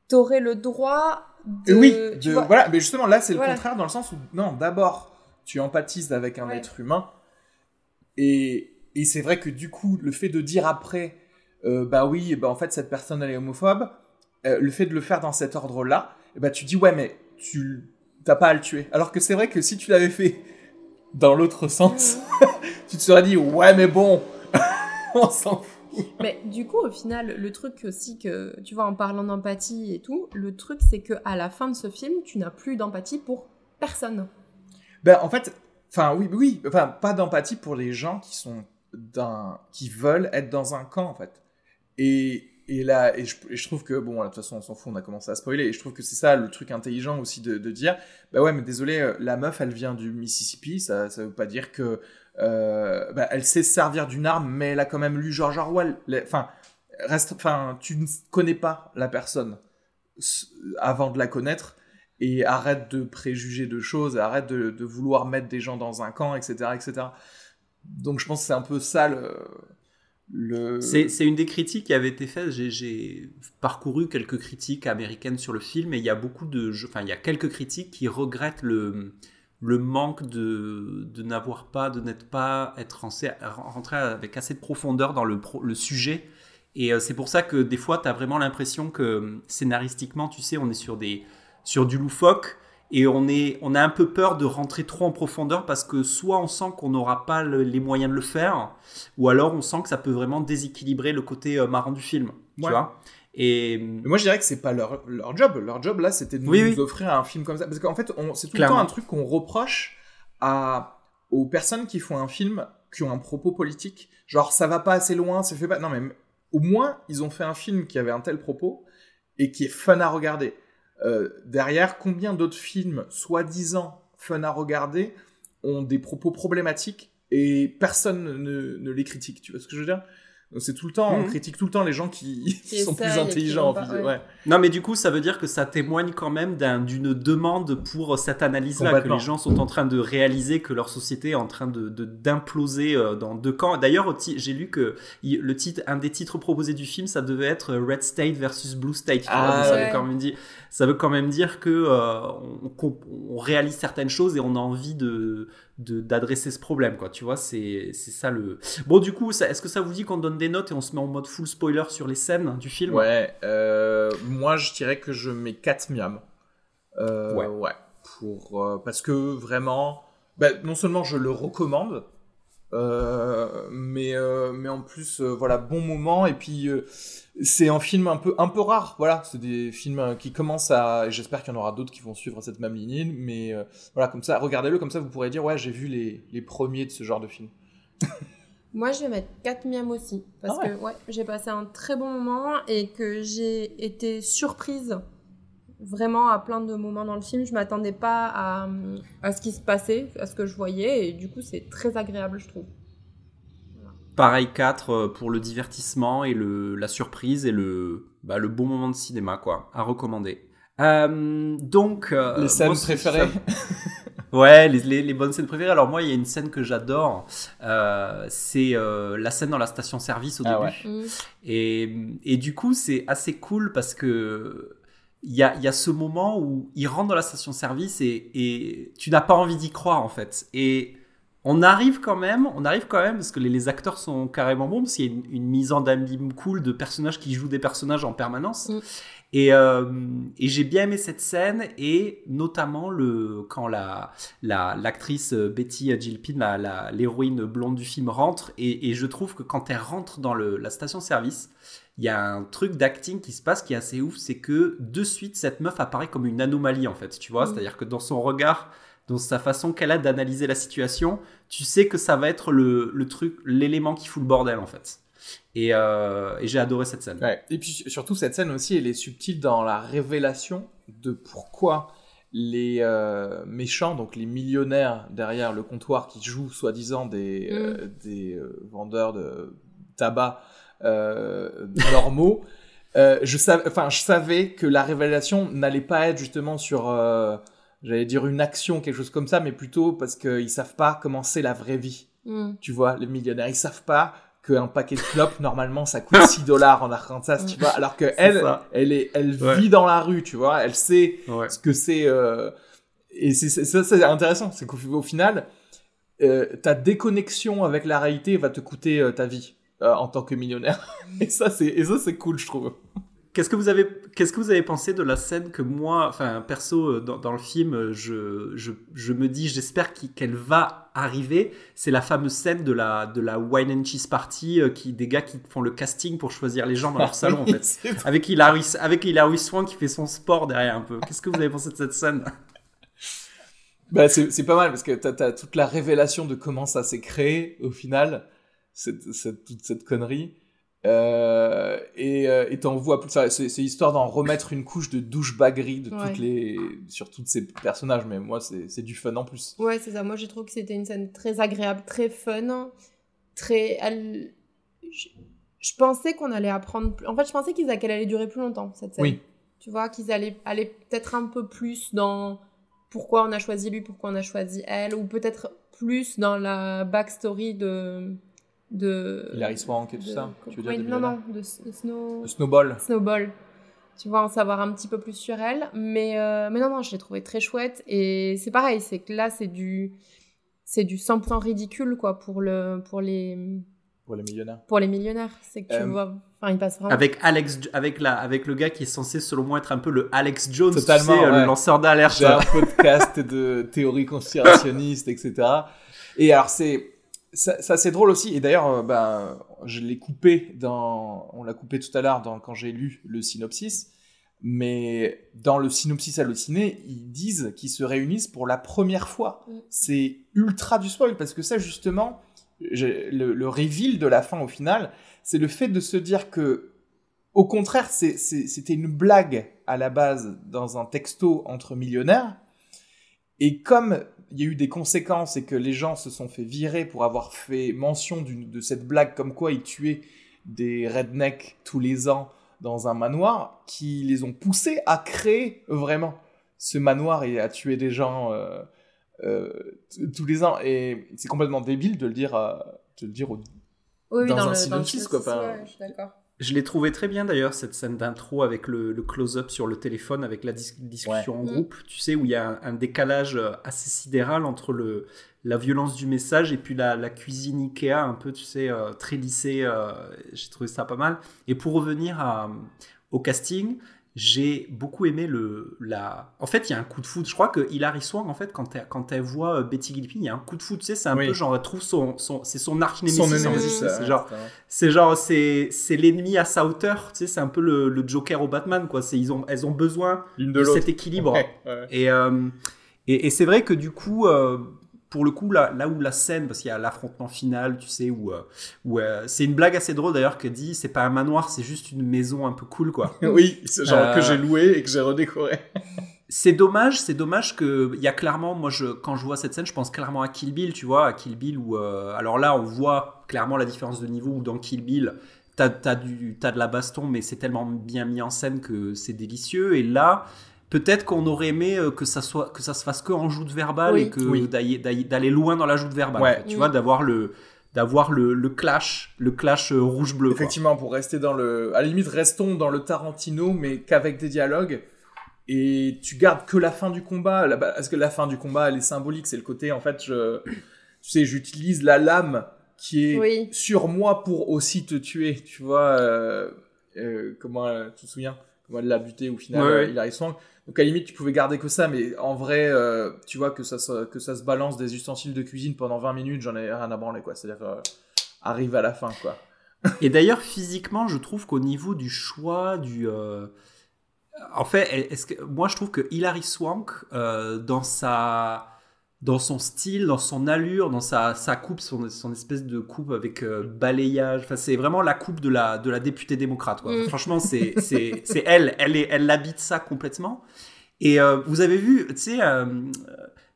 t'aurais le droit de. oui, de- voilà, mais justement là c'est le Voilà. contraire dans le sens où, non, d'abord, tu empathises avec un Ouais. être humain, et, et c'est vrai que du coup, le fait de dire après, euh, bah oui, bah en fait cette personne elle est homophobe, euh, le fait de le faire dans cet ordre-là, eh bah tu dis ouais mais tu t'as pas à le tuer. Alors que c'est vrai que si tu l'avais fait dans l'autre sens, tu te serais dit ouais mais bon, on s'en fout. Mais du coup, au final, le truc aussi que, tu vois, en parlant d'empathie et tout, le truc c'est que à la fin de ce film, tu n'as plus d'empathie pour personne. Ben, en fait, enfin, oui, oui, enfin, pas d'empathie pour les gens qui sont d'un, qui veulent être dans un camp, en fait. Et, et là, et je, trouve que, bon, de toute façon, on s'en fout, on a commencé à spoiler, et je trouve que c'est ça le truc intelligent aussi de, de dire, bah ouais, mais désolé, euh, la meuf, elle vient du Mississippi, ça, ça veut pas dire que, bah, elle sait se servir d'une arme, mais elle a quand même lu George Orwell. Enfin, reste, enfin, tu ne connais pas la personne avant de la connaître et arrête de préjuger de choses, arrête de, vouloir mettre des gens dans un camp, etc., etc. Donc je pense que c'est un peu ça le. C'est une des critiques qui avait été faite. J'ai- parcouru quelques critiques américaines sur le film et il y a beaucoup de, enfin il y a quelques critiques qui regrettent le le manque de, de n'avoir pas, de n'être pas être rentré, rentré avec assez de profondeur dans le, pro- le sujet. Et euh, c'est pour ça que des fois, tu as vraiment l'impression que euh, scénaristiquement, tu sais, on est sur, des, sur du loufoque et on, est, on a un peu peur de rentrer trop en profondeur parce que soit on sent qu'on n'aura pas le- les moyens de le faire, ou alors on sent que ça peut vraiment déséquilibrer le côté euh, marrant du film. Tu vois et Mais moi je dirais que c'est pas leur, leur job. Leur job là, c'était de Oui, nous oui. offrir un film comme ça. Parce qu'en fait, c'est tout Clairement. le temps un truc qu'on reproche à, aux personnes qui font un film qui ont un propos politique. Genre, ça va pas assez loin, ça fait pas. Non, mais au moins, ils ont fait un film qui avait un tel propos et qui est fun à regarder. euh, derrière, combien d'autres films, soi-disant fun à regarder, ont des propos problématiques et personne ne, ne les critique. Tu vois ce que je veux dire? C'est tout le temps, on Mhm. critique tout le temps les gens qui, Qui sont plus intelligents. pas- ouais. Ouais. Non, mais du coup, ça veut dire que ça témoigne quand même d'un- d'une demande pour cette analyse-là, que les gens sont en train de réaliser que leur société est en train de de- d'imploser euh, dans deux camps. D'ailleurs, j'ai lu que le titre, un des titres proposés du film, ça devait être Red State versus Blue State. Ah, ça, ouais. veut quand même dire, ça veut quand même dire que euh, on, réalise certaines choses et on a envie de- d'adresser ce problème quoi tu vois c'est c'est ça le bon du coup est-ce que ça vous dit qu'on donne des notes et on se met en mode full spoiler sur les scènes du film? Ouais, euh, moi je dirais que je mets 4 miams. Euh, Ouais. ouais. Pour, euh, parce que vraiment, bah, non seulement je le recommande, euh, mais, euh, mais en plus, euh, voilà, bon moment. Et puis, c'est un film un peu, un peu rare. Voilà, c'est des films qui commencent à. J'espère qu'il y en aura d'autres qui vont suivre cette même lignée. Mais voilà, comme ça, regardez-le, comme ça vous pourrez dire, ouais, j'ai vu les, les premiers de ce genre de film. Moi, je vais mettre 4 miams aussi. Parce Ah ouais. que ouais, j'ai passé un très bon moment et que j'ai été surprise vraiment à plein de moments dans le film. Je m'attendais pas à, à ce qui se passait, à ce que je voyais. Et du coup, c'est très agréable, je trouve. Pareil 4 euh, pour le divertissement et le, la surprise et le, bah, le bon moment de cinéma, quoi, à recommander. Euh, donc. euh, les scènes moi, préférées. Ouais, les, les, les bonnes scènes préférées. Alors, moi, il y a une scène que j'adore. euh, c'est euh, la scène dans la station-service au Ah début. ouais. Mm. Et, et du coup, c'est assez cool parce que il y a, il y a ce moment où il rentre dans la station-service et, et tu n'as pas envie d'y croire en fait. Et on arrive quand même, on arrive quand même parce que les, les acteurs sont carrément bons parce qu'il y a une, une mise en abîme cool de personnages qui jouent des personnages en permanence. Mm. Et, euh, et j'ai bien aimé cette scène et notamment le quand la la l'actrice euh, Betty Gilpin, l'héroïne blonde du film rentre et, et je trouve que quand elle rentre dans le, la station-service, il y a un truc d'acting qui se passe qui est assez ouf, c'est que de suite cette meuf apparaît comme une anomalie en fait, tu vois, Mm. c'est-à-dire que dans son regard, dans sa façon qu'elle a d'analyser la situation, tu sais que ça va être le, le truc, l'élément qui fout le bordel en fait. Et, euh, et j'ai adoré cette scène. Ouais. Et puis surtout, cette scène aussi, elle est subtile dans la révélation de pourquoi les euh, méchants, donc les millionnaires derrière le comptoir qui jouent soi-disant des, Mm. euh, des euh, vendeurs de tabac euh, normaux, euh, je, savais, enfin, je savais que la révélation n'allait pas être justement sur, euh, j'allais dire une action, quelque chose comme ça, mais plutôt parce qu'ils savent pas comment c'est la vraie vie. Mm. Tu vois, les millionnaires, ils savent pas qu'un paquet de clopes, normalement, ça coûte 6 dollars en Arkansas, tu vois, alors que elle, ça. elle, est, elle Ouais. vit dans la rue, tu vois, elle sait Ouais. ce que c'est. euh, et c'est c'est- ça, c'est intéressant, c'est qu'au au final, euh, ta déconnexion avec la réalité va te coûter euh, ta vie euh, en tant que millionnaire. et ça, c'est et ça, c'est cool, je trouve. Qu'est-ce que vous avez, qu'est-ce que vous avez pensé de la scène que moi, enfin perso euh, dans, dans le film, euh, je, je, je me dis, j'espère qu'elle va arriver. C'est la fameuse scène de la de la wine and cheese party, euh, qui des gars qui font le casting pour choisir les gens dans leur salon en fait. Avec Hilary, avec Hilary Swank qui fait son sport derrière un peu. Qu'est-ce que vous avez pensé de cette scène? Bah, c'est c'est pas mal parce que t'as as toute la révélation de comment ça s'est créé au final, cette, cette- toute cette connerie. Euh, et euh, et t'en vois plus. enfin, C'est histoire d'en remettre une couche de douchebaggerie de Ouais. toutes les, sur tous ces personnages. Mais moi, c'est du fun en plus. Ouais, c'est ça. Moi, j'ai trouvé que c'était une scène très agréable, très fun, très. Elle... Je... je pensais qu'on allait apprendre. plus- En fait, je pensais qu'ils qu'elle allait durer plus longtemps cette scène. Oui. Tu vois, qu'ils allaient aller peut-être un peu plus dans pourquoi on a choisi lui, pourquoi on a choisi elle, ou peut-être plus dans la backstory de de. Hilary Swank et tout de- ça. Tu veux dire des non, non, de, de Snow. Snowball. Snowball. Tu vois, en savoir un petit peu plus sur elle. Mais, euh, mais non, non, je l'ai trouvé très chouette. Et c'est pareil, c'est que là, c'est du, c'est du 100% ridicule, quoi, pour, le, pour, les, Pour les millionnaires. pour les millionnaires. C'est que tu Euh, vois, enfin, ils passent vraiment. Avec Alex, avec la, avec le gars qui est censé selon moi être un peu le Alex Jones, Totalement, tu sais, euh, ouais. le lanceur d'alerte. J'ai un podcast de théorie conspirationniste, etc. Et alors, c'est. Ça, ça, c'est drôle aussi. Et d'ailleurs, euh, ben, je l'ai coupé dans. On l'a coupé tout à l'heure quand j'ai lu le synopsis. Mais dans le synopsis halluciné, ils disent qu'ils se réunissent pour la première fois. Mm. C'est ultra du spoil parce que ça, justement, le, le reveal de la fin au final, c'est le fait de se dire que, au contraire, c'était une blague à la base dans un texto entre millionnaires. Et comme il y a eu des conséquences et que les gens se sont fait virer pour avoir fait mention de cette blague comme quoi ils tuaient des rednecks tous les ans dans un manoir, qui les ont poussés à créer vraiment ce manoir et à tuer des gens euh, euh, tous les ans. Et c'est complètement débile de le dire, euh, de le dire au- Oui, Dans dans, un le, dans le quoi, synopsis, enfin. ouais, je suis d'accord. Je l'ai trouvé très bien d'ailleurs, cette scène d'intro avec le, le close-up sur le téléphone, avec la dis- discussion en groupe, tu sais, où il y a un, un décalage euh, assez sidéral entre le, la violence du message et puis la, la cuisine Ikea, un peu, tu sais, euh, très lissée. euh, J'ai trouvé ça pas mal. Et pour revenir à- au casting, j'ai beaucoup aimé le la. En fait, il y a un coup de foot. Je crois que Hilary Swank, en fait, quand elle, quand elle voit euh, Betty Gilpin, il y a un coup de foot. Tu sais, c'est un Oui. peu genre, elle trouve son, son c'est son arch némésis. némésis. C'est genre, c'est genre, c'est, c'est l'ennemi à sa hauteur. Tu sais, c'est un peu le, le Joker au Batman, quoi. C'est, ils ont, elles ont besoin de, cet équilibre. Ouais, ouais. Et, euh, et, et c'est vrai que du coup, euh, pour le coup, là, là où la scène, parce qu'il y a l'affrontement final, tu sais, où, euh, où euh, c'est une blague assez drôle d'ailleurs que dit, c'est pas un manoir, c'est juste une maison un peu cool, quoi. Oui, c'est genre Euh, que j'ai loué et que j'ai redécoré. C'est dommage, c'est dommage que il y a clairement, moi, je, quand je vois cette scène, je pense clairement à Kill Bill, tu vois, à Kill Bill où, euh, alors là, on voit clairement la différence de niveau où dans Kill Bill, t'as as du, t'as de la baston, mais c'est tellement bien mis en scène que c'est délicieux. Et là, peut-être qu'on aurait aimé euh, que ça soit, que ça se fasse que en joute verbale Oui. et que Oui. d'aller- loin dans la joute verbale. Ouais. en fait, tu Oui. vois, d'avoir le, d'avoir le, le clash, le clash euh, rouge bleu. quoi. Effectivement, pour rester dans le. À la limite, restons dans le Tarantino, mais qu'avec des dialogues. Et tu gardes que la fin du combat. Parce que la fin du combat, elle est symbolique. C'est le côté, en fait, je. Tu sais, j'utilise la lame qui est Oui. sur moi pour aussi te tuer. Tu vois. euh, euh, comment. euh, tu te souviens? Comment elle l'a buté au final, Ouais, ouais. Hilary Swank. Donc, à la limite, tu pouvais garder que ça. Mais en vrai, euh, tu vois, que ça, se- que ça se balance des ustensiles de cuisine pendant 20 minutes, j'en ai rien à branler, quoi. C'est-à-dire. euh, arrive à la fin, quoi. Et d'ailleurs, physiquement, je trouve qu'au niveau du choix, du. euh, En fait, est-ce que... moi, je trouve que Hilary Swank, dans sa. Dans son style, dans son allure, dans sa, sa coupe, son, son espèce de coupe avec euh, balayage, enfin, c'est vraiment la coupe de la, de la députée démocrate. Quoi. Mm. Franchement, c'est c'est- c'est elle, elle, est, elle habite ça complètement. Et euh, vous avez vu, tu sais, euh,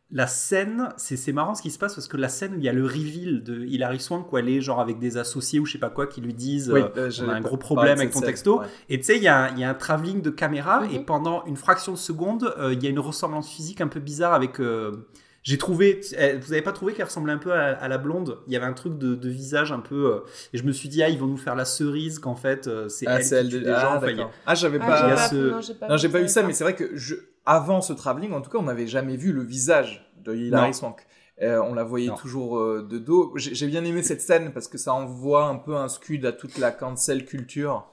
la scène, c'est c'est marrant ce qui se passe parce que la scène où il y a le reveal de Hilary Swank, où elle est genre avec des associés ou je sais pas quoi qui lui disent Oui, on j'allais a un gros problème avec ton scène, texto. ouais. Et tu sais, il y, a un- il y a un travelling de caméra Mhm. et pendant une fraction de seconde, euh, il y a une ressemblance physique un peu bizarre avec. J'ai trouvé. eh, Vous avez pas trouvé qu'elle ressemblait un peu à, à la blonde? Il y avait un truc de, de visage un peu. euh, et je me suis dit, ah, ils vont nous faire la cerise qu'en fait, euh, c'est Ah, elle c'est qui elle tue de- des ah, gens. Enfin, il y a- d'accord. Ah, j'avais Ah, pas. il y a pas- ce- non, j'ai pas, Non, j'ai pas eu ça, mais c'est vrai que je... avant ce travelling, en tout cas, on n'avait jamais vu le visage de Hilary Non. Swank. Euh, on la voyait Non. toujours euh, de dos. J'ai j'ai bien aimé cette scène parce que ça envoie un peu un scud à toute la cancel culture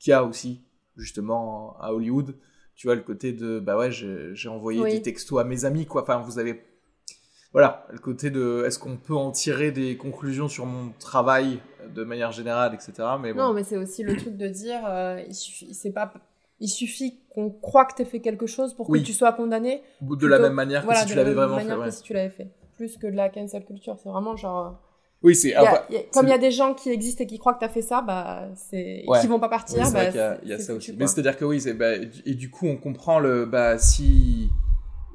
qu'il y a aussi, justement, à Hollywood. Tu vois, le côté de, bah ouais, j'ai j'ai envoyé Oui. des textos à mes amis, quoi. Enfin, vous avez. Voilà, le côté de, est-ce qu'on peut en tirer des conclusions sur mon travail de manière générale, etc. Mais bon. Non, mais c'est aussi le truc de dire, euh, il suffit, c'est pas, il suffit qu'on croit que t'aies fait quelque chose pour Oui. que tu sois condamné. de la même manière que voilà, si tu la l'avais vraiment fait. manière ouais. que si tu l'avais fait. Plus que de la cancel culture, c'est vraiment genre. Oui, c'est. il y a- après- il y a- comme il y c'est- a des gens qui existent et qui croient que t'as fait ça, bah c'est, Ouais. qui vont pas Oui, partir, c'est bah, vrai qu'il y a, c'est- il y a ça aussi. Mais c'est-à-dire que oui, c'est, bah, et du coup, on comprend le, bah, si,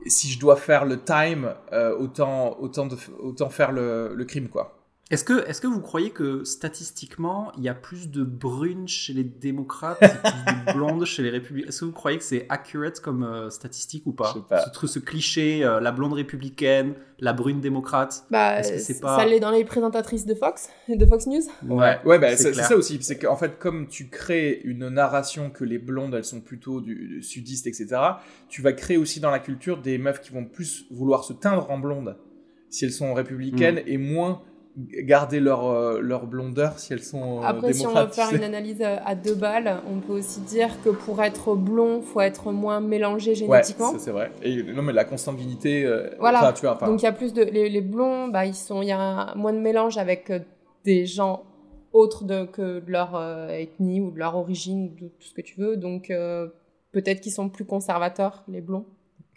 si je dois faire le time, euh, autant, autant, de, autant faire le, le crime, quoi. Est-ce que, est que vous croyez que statistiquement, il y a plus de brunes chez les démocrates et plus de blondes chez les républicains? Est-ce que vous croyez que c'est accurate comme euh, statistique ou pas, Je sais pas. Ce, truc- ce cliché, euh, la blonde républicaine, la brune démocrate Bah, Est-ce que c'est pas- ça l'est dans les présentatrices de Fox, de Fox News? Ouais, ouais bah, c'est ça aussi. C'est qu'en fait, comme tu crées une narration que les blondes, elles sont plutôt du, du sudiste, etc., tu vas créer aussi dans la culture des meufs qui vont plus vouloir se teindre en blonde si elles sont républicaines Mm. et moins garder leur, euh, leur blondeur si elles sont euh, Après, si on veut faire une analyse à deux balles, on peut aussi dire que pour être blond, faut être moins mélangé génétiquement. c'est vrai. Et non, mais la consanguinité. euh, Voilà. enfin, tu vois, enfin, Donc il y a plus de les, les blonds, bah ils sont il y a un- moins de mélange avec des gens autres de, que de leur euh, ethnie ou de leur origine ou de tout ce que tu veux. Donc euh, peut-être qu'ils sont plus conservateurs les blonds.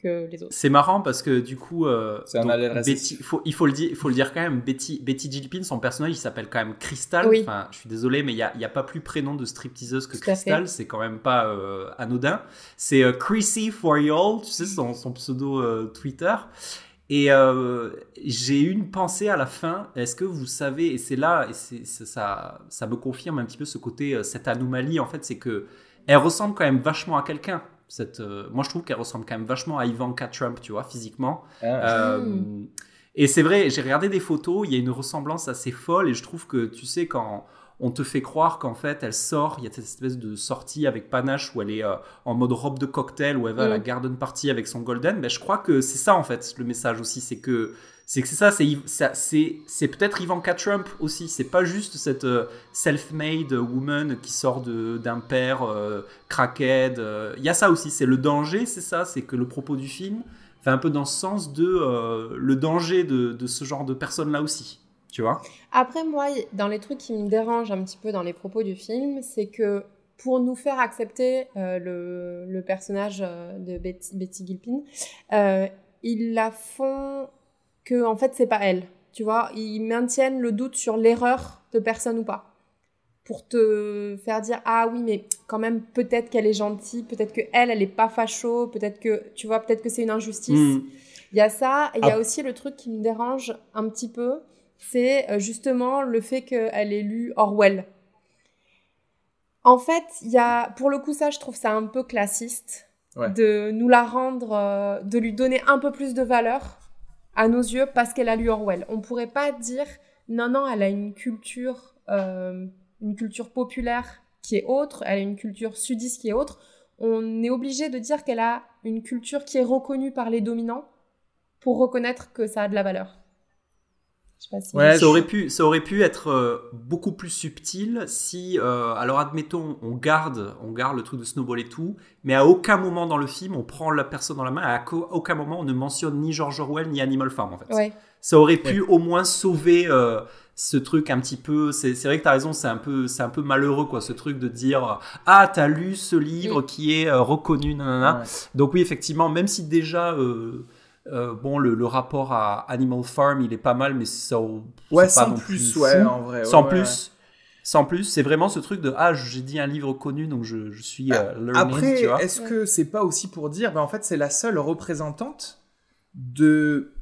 Que les autres. C'est marrant parce que du coup, euh, donc, Betty, faut, il faut le dire, il faut le dire quand même. Betty, Betty Gilpin, son personnage, il s'appelle quand même Crystal. Oui. Enfin, je suis désolé, mais il y a, y a pas plus prénom de stripteaseuse que Tout Crystal. C'est quand même pas euh, anodin. C'est euh, Chrissy for y'all, tu sais son, son pseudo euh, Twitter. Et euh, j'ai eu une pensée à la fin. Est-ce que vous savez, et c'est là, et ça, ça me confirme un petit peu ce côté, cette anomalie en fait, c'est que elle ressemble quand même vachement à quelqu'un. Cette, euh, moi, je trouve qu'elle ressemble quand même vachement à Ivanka Trump, tu vois, physiquement. Ah. Euh. Et c'est vrai, j'ai regardé des photos, il y a une ressemblance assez folle et je trouve que, tu sais, quand on te fait croire qu'en fait elle sort, il y a cette espèce de sortie avec panache où elle est euh, en mode robe de cocktail, où elle va à la Mm. garden party avec son golden, ben, je crois que c'est ça en fait le message aussi, c'est que c'est que c'est ça, c'est peut-être Ivanka Trump aussi, c'est pas juste cette euh, self-made woman qui sort d'un père euh, crackhead, euh, il y a ça aussi, c'est le danger, c'est ça, c'est que le propos du film fait un peu dans ce sens de euh, le danger de, ce genre de personnes là aussi, tu vois? Après, moi, dans les trucs qui me dérangent un petit peu dans les propos du film, c'est que pour nous faire accepter le, personnage de Betty, Gilpin, ils la font que, en fait, c'est pas elle. Tu vois, ils maintiennent le doute sur l'erreur de personne ou pas. Pour te faire dire, ah oui, mais quand même, peut-être qu'elle est gentille, peut-être que elle, elle est pas facho, peut-être que, tu vois, peut-être que c'est une injustice. Mm. Il y a ça, et il y a Ah. aussi le truc qui me dérange un petit peu, c'est euh, justement le fait qu'elle ait lu Orwell. En fait, il y a, pour le coup, ça, je trouve ça un peu classiste Ouais. de nous la rendre, euh, de lui donner un peu plus de valeur à nos yeux parce qu'elle a lu Orwell. On pourrait pas dire non, non, elle a une culture, euh, une culture populaire qui est autre, elle a une culture sudiste qui est autre. On est obligé de dire qu'elle a une culture qui est reconnue par les dominants pour reconnaître que ça a de la valeur. Je sais pas si. Ouais, ça, aurait pu, ça aurait pu être euh, beaucoup plus subtil si, euh, alors admettons, on garde, on garde le truc de Snowball et tout, mais à aucun moment dans le film on prend la personne dans la main, à aucun moment on ne mentionne ni George Orwell ni Animal Farm en fait. Ouais. Ça aurait pu au moins sauver euh, ce truc un petit peu. C'est vrai que tu as raison, c'est un, peu- c'est un peu malheureux quoi, ce truc de dire Ah, t'as lu ce livre qui est euh, reconnu, nanana. Ouais. Donc oui, effectivement, même si déjà, euh, bon, le, le rapport à Animal Farm, il est pas mal, mais ça, c'est Ouais, sans plus, plus ouais, en vrai. ouais, sans ouais, plus, sans plus, c'est vraiment ce truc de ah, j'ai dit un livre connu, donc je, je suis euh, learning, Après, est-ce que c'est pas aussi pour dire, ben en fait, c'est la seule représentante de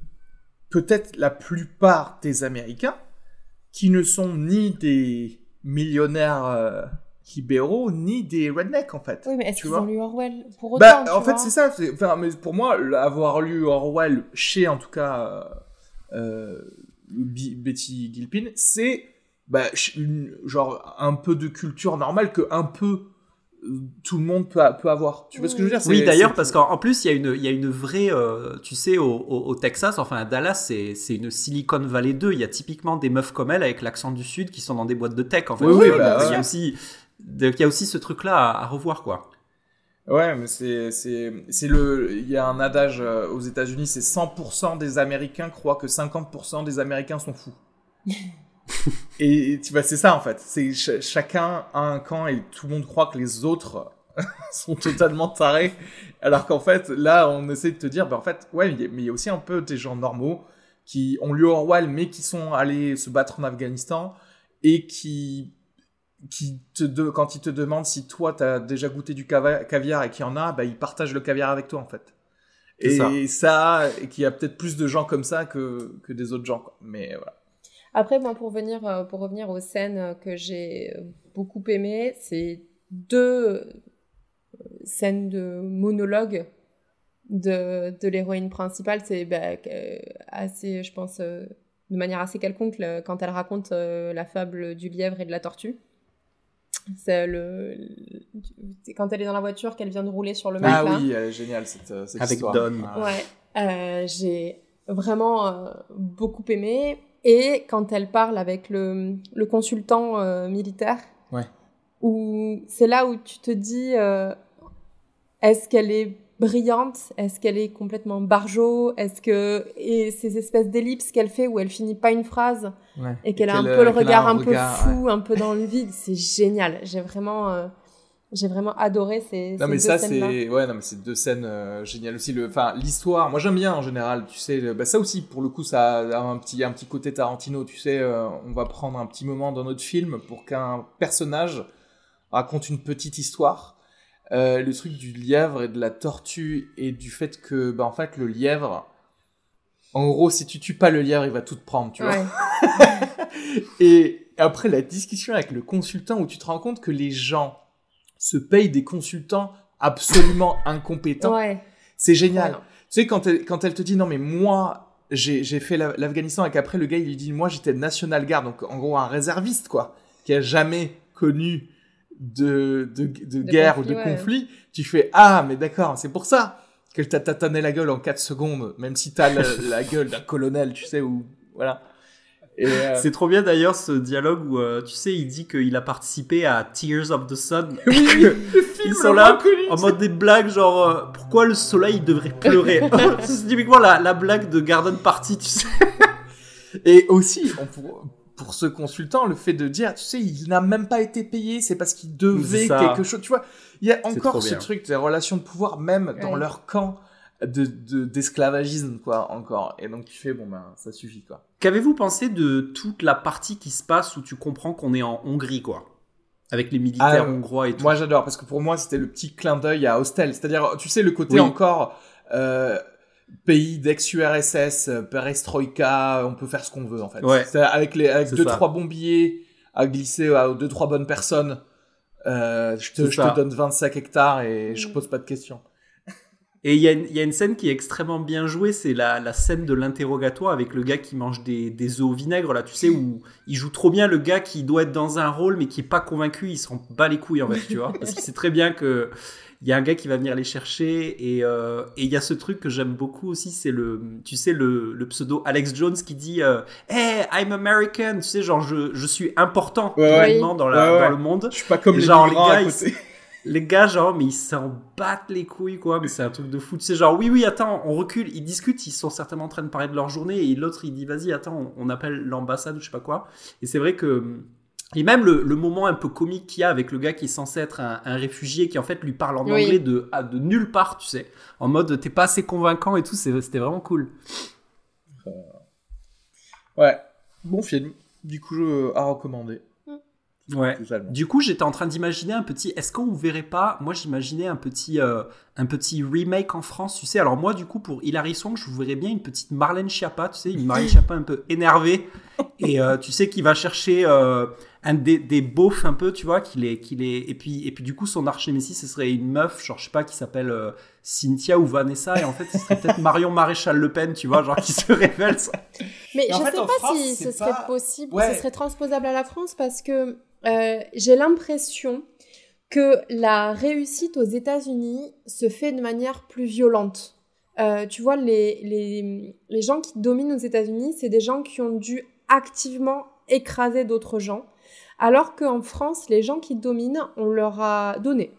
peut-être la plupart des Américains qui ne sont ni des millionnaires euh, libéraux ni des rednecks en fait. Oui, mais est-ce Tu qu'ils ont lu Orwell pour autant Bah, tu en fait, c'est ça. Enfin, mais pour moi, avoir lu Orwell chez, en tout cas, euh, euh, Betty Gilpin, c'est bah, genre un peu de culture normale que un peu euh, tout le monde peut, a- peut avoir. Tu vois ce que je veux dire? Oui, d'ailleurs, parce qu'en en plus, il y, a une- il y a une vraie, euh, tu sais, au, au- au Texas, enfin à Dallas, c'est c'est une Silicon Valley 2. Il y a typiquement des meufs comme elle avec l'accent du Sud qui sont dans des boîtes de tech. En fait, Oui, oui, bah, il y a aussi, donc, il y a aussi ce truc-là à, à revoir, quoi. Ouais, mais c'est c'est c'est le il y a un adage euh, aux États-Unis, c'est 100% des Américains croient que 50% des Américains sont fous. et tu vois, c'est ça en fait. C'est ch- chacun a un camp et tout le monde croit que les autres sont totalement tarés. Alors qu'en fait, là, on essaie de te dire, bah en fait, ouais, mais il y a aussi un peu des gens normaux qui ont lu Orwell, mais qui sont allés se battre en Afghanistan et qui qui te de, quand ils te demandent si toi t'as déjà goûté du caviar et qu'il y en a, bah ils partagent le caviar avec toi en fait. Et ça, et qu'il y a peut-être plus de gens comme ça que, que des autres gens. Quoi. Mais voilà. Après, moi, pour, venir, euh, pour revenir aux scènes euh, que j'ai euh, beaucoup aimées, c'est deux scènes de monologue de, de l'héroïne principale. C'est bah, assez, je pense, de manière assez quelconque quand elle raconte la fable du lièvre et de la tortue. C'est le, c'est quand elle est dans la voiture qu'elle vient de rouler sur le mec Ah là. oui, elle est géniale cette, euh, cette Avec histoire. Don. Ah. Ouais, euh, j'ai vraiment euh, beaucoup aimé. Et quand elle parle avec le, le consultant euh, militaire, Ouais. où c'est là où tu te dis, euh, est-ce qu'elle est brillante. Est-ce qu'elle est complètement barjot Est-ce que et ces espèces d'ellipses qu'elle fait où elle finit pas une phrase Ouais. et qu'elle a un Qu'elle, peu le euh, regard un un peu fou, un peu dans le vide, c'est génial. J'ai vraiment, euh, J'ai vraiment adoré ces, Non ces mais deux ça c'est ouais non mais c'est deux scènes euh, géniales aussi. Le enfin l'histoire moi j'aime bien en général tu sais le- bah, ça aussi pour le coup ça a un petit un petit côté Tarantino tu sais euh, on va prendre un petit moment dans notre film pour qu'un personnage raconte une petite histoire Euh, le truc du lièvre et de la tortue et du fait que bah en fait le lièvre en gros si tu tues pas le lièvre il va tout te prendre tu vois et après la discussion avec le consultant où tu te rends compte que les gens se payent des consultants absolument incompétents. Ouais. C'est génial. Ouais. Tu sais, quand elle, quand elle te dit non, mais moi, j'ai fait la- l'Afghanistan et qu'après le gars il lui dit moi j'étais National Guard, donc en gros un réserviste quoi, qui a jamais connu de, de, de guerre conflit, ou de ouais. conflit, tu fais ah, mais d'accord, c'est pour ça qu'elle t'a tatané la gueule en 4 secondes, même si t'as la, la gueule d'un colonel, tu sais, ou voilà. Euh, C'est trop bien d'ailleurs ce dialogue où euh, tu sais il dit qu'il a participé à Tears of the Sun. oui, oui, le film Ils sont là en mode des blagues genre euh, pourquoi le soleil devrait pleurer. c'est typiquement la, la blague de Garden Party tu sais. Et aussi, on pour, pour ce consultant, le fait de dire, tu sais, il n'a même pas été payé, c'est parce qu'il devait quelque chose. Tu vois, il y a encore ce bien. truc des relations de pouvoir, même dans leur camp de de- d'esclavagisme, quoi, encore. Et donc tu fais, bon ben, ça suffit, quoi. Qu'avez-vous pensé de toute la partie qui se passe où tu comprends qu'on est en Hongrie quoi? Avec les militaires Ah, hongrois et tout. Moi, j'adore, parce que pour moi, c'était le petit clin d'œil à Hostel. C'est-à-dire, tu sais, le côté Oui. encore euh, pays d'ex-URSS, euh, perestroïka, on peut faire ce qu'on veut, en fait. Ouais. C'est avec, les, avec deux, ça. trois bons billets à glisser à deux, trois bonnes personnes. Euh, je te, je te donne 25 hectares et je Mm. pose pas de questions. Et il y, a une- il y a une scène qui est extrêmement bien jouée, c'est la, la scène de l'interrogatoire avec le gars qui mange des, des œufs au vinaigre, là, tu sais, où il joue trop bien le gars qui doit être dans un rôle mais qui est pas convaincu, il se rend pas les couilles en fait, tu vois. Parce qu'il sait très bien que il y a un gars qui va venir les chercher et euh, et il y a ce truc que j'aime beaucoup aussi, c'est le, tu sais, le, le pseudo Alex Jones qui dit euh, Hey, I'm American, tu sais, genre je, je suis important Ouais, dans, la, Ouais, ouais. dans le monde. Je suis pas comme Et les genre, les gars, ils-. Les gars, genre, mais ils s'en battent les couilles, quoi. Mais c'est un truc de fou. Tu sais, genre, oui, oui, attends, on recule. Ils discutent, ils sont certainement en train de parler de leur journée. Et l'autre, il dit, vas-y, attends, on, appelle l'ambassade ou je sais pas quoi. Et c'est vrai que. Et même le, le moment un peu comique qu'il y a avec le gars qui est censé être un, un réfugié qui en fait lui parle en Oui. anglais de, à- de nulle part, tu sais. En mode, t'es pas assez convaincant et tout. c'est- C'était vraiment cool. Ouais. Bon film. Du coup, je, à recommander. Ouais. Du coup, j'étais en train d'imaginer un petit. Est-ce qu'on verrait pas Moi, j'imaginais un petit, euh, un petit remake en France, tu sais. Alors moi, du coup, pour Hilary Swank, je vous verrais bien une petite Marlène Schiappa, tu sais, une Marlène Schiappa un peu énervée et euh, tu sais qui va chercher euh, un des, des beaufs un peu, tu vois, qu'il est, qu'il est. Et puis, et puis du coup, son archémétie, ce serait une meuf, genre je sais pas, qui s'appelle euh, Cynthia ou Vanessa, et en fait, ce serait peut-être Marion Maréchal Le Pen, tu vois, genre qui se révèle. ça. Mais Mais je en fait, sais en pas France, si ce serait possible, Ouais. ce serait transposable à la France parce que euh, j'ai l'impression que la réussite aux États-Unis se fait de manière plus violente. Euh, tu vois, les, les, les gens qui dominent aux États-Unis, c'est des gens qui ont dû activement écraser d'autres gens, alors qu'en France, les gens qui dominent, on leur a donné.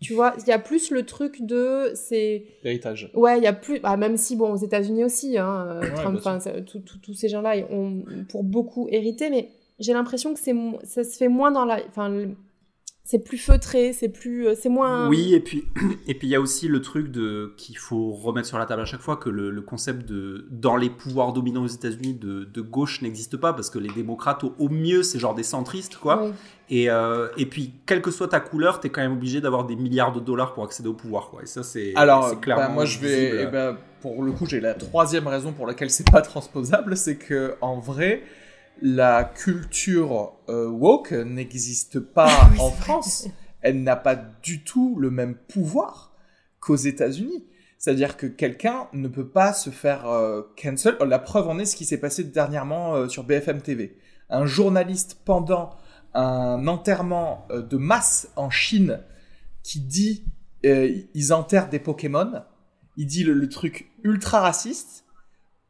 Tu vois, il y a plus le truc de c'est Héritage. Ouais, il y a plus. Bah, même si, bon, aux États-Unis aussi, hein, euh, Ouais, tous ces gens-là ont pour beaucoup hérité, mais j'ai l'impression que c'est ça se fait moins dans la. Enfin, c'est plus feutré, c'est plus. euh, C'est moins. Oui, et puis et puis il y a aussi le truc de qu'il faut remettre sur la table à chaque fois que le, le concept de dans les pouvoirs dominants aux États-Unis de, de gauche n'existe pas parce que les démocrates au, au mieux c'est genre des centristes quoi. Et euh, et puis quelle que soit ta couleur, t'es quand même obligé d'avoir des milliards de dollars pour accéder au pouvoir quoi. Et ça c'est Alors, c'est clairement bah, moi je vais, visible. eh ben, pour le coup, j'ai la troisième raison pour laquelle c'est pas transposable, c'est que en vrai, la culture euh, woke n'existe pas en France. Elle n'a pas du tout le même pouvoir qu'aux États-Unis. C'est-à-dire que quelqu'un ne peut pas se faire euh, cancel. La preuve en est ce qui s'est passé dernièrement euh, sur BFM TV. Un journaliste pendant un enterrement de masse en Chine qui dit ils enterrent des Pokémon. Il dit le, le truc ultra raciste.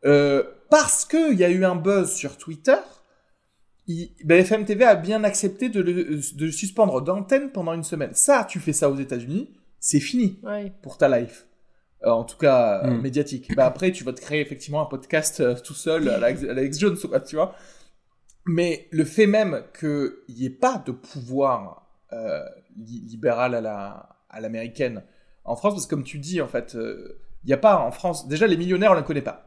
Parce qu'il y a eu un buzz sur Twitter, il- BFM TV a bien accepté de le, de le suspendre d'antenne pendant une semaine. Ça, tu fais ça aux États-Unis, c'est fini Ouais. pour ta life. Euh, en tout cas, euh, Mm. médiatique. Bah, après, tu vas te créer effectivement un podcast euh, tout seul à la, à la X Jones, quoi, tu vois. Mais le fait même qu'il n'y ait pas de pouvoir euh, li- libérale à la à l'américaine en France parce que comme tu dis en fait il y a pas en France déjà les millionnaires on les connaît pas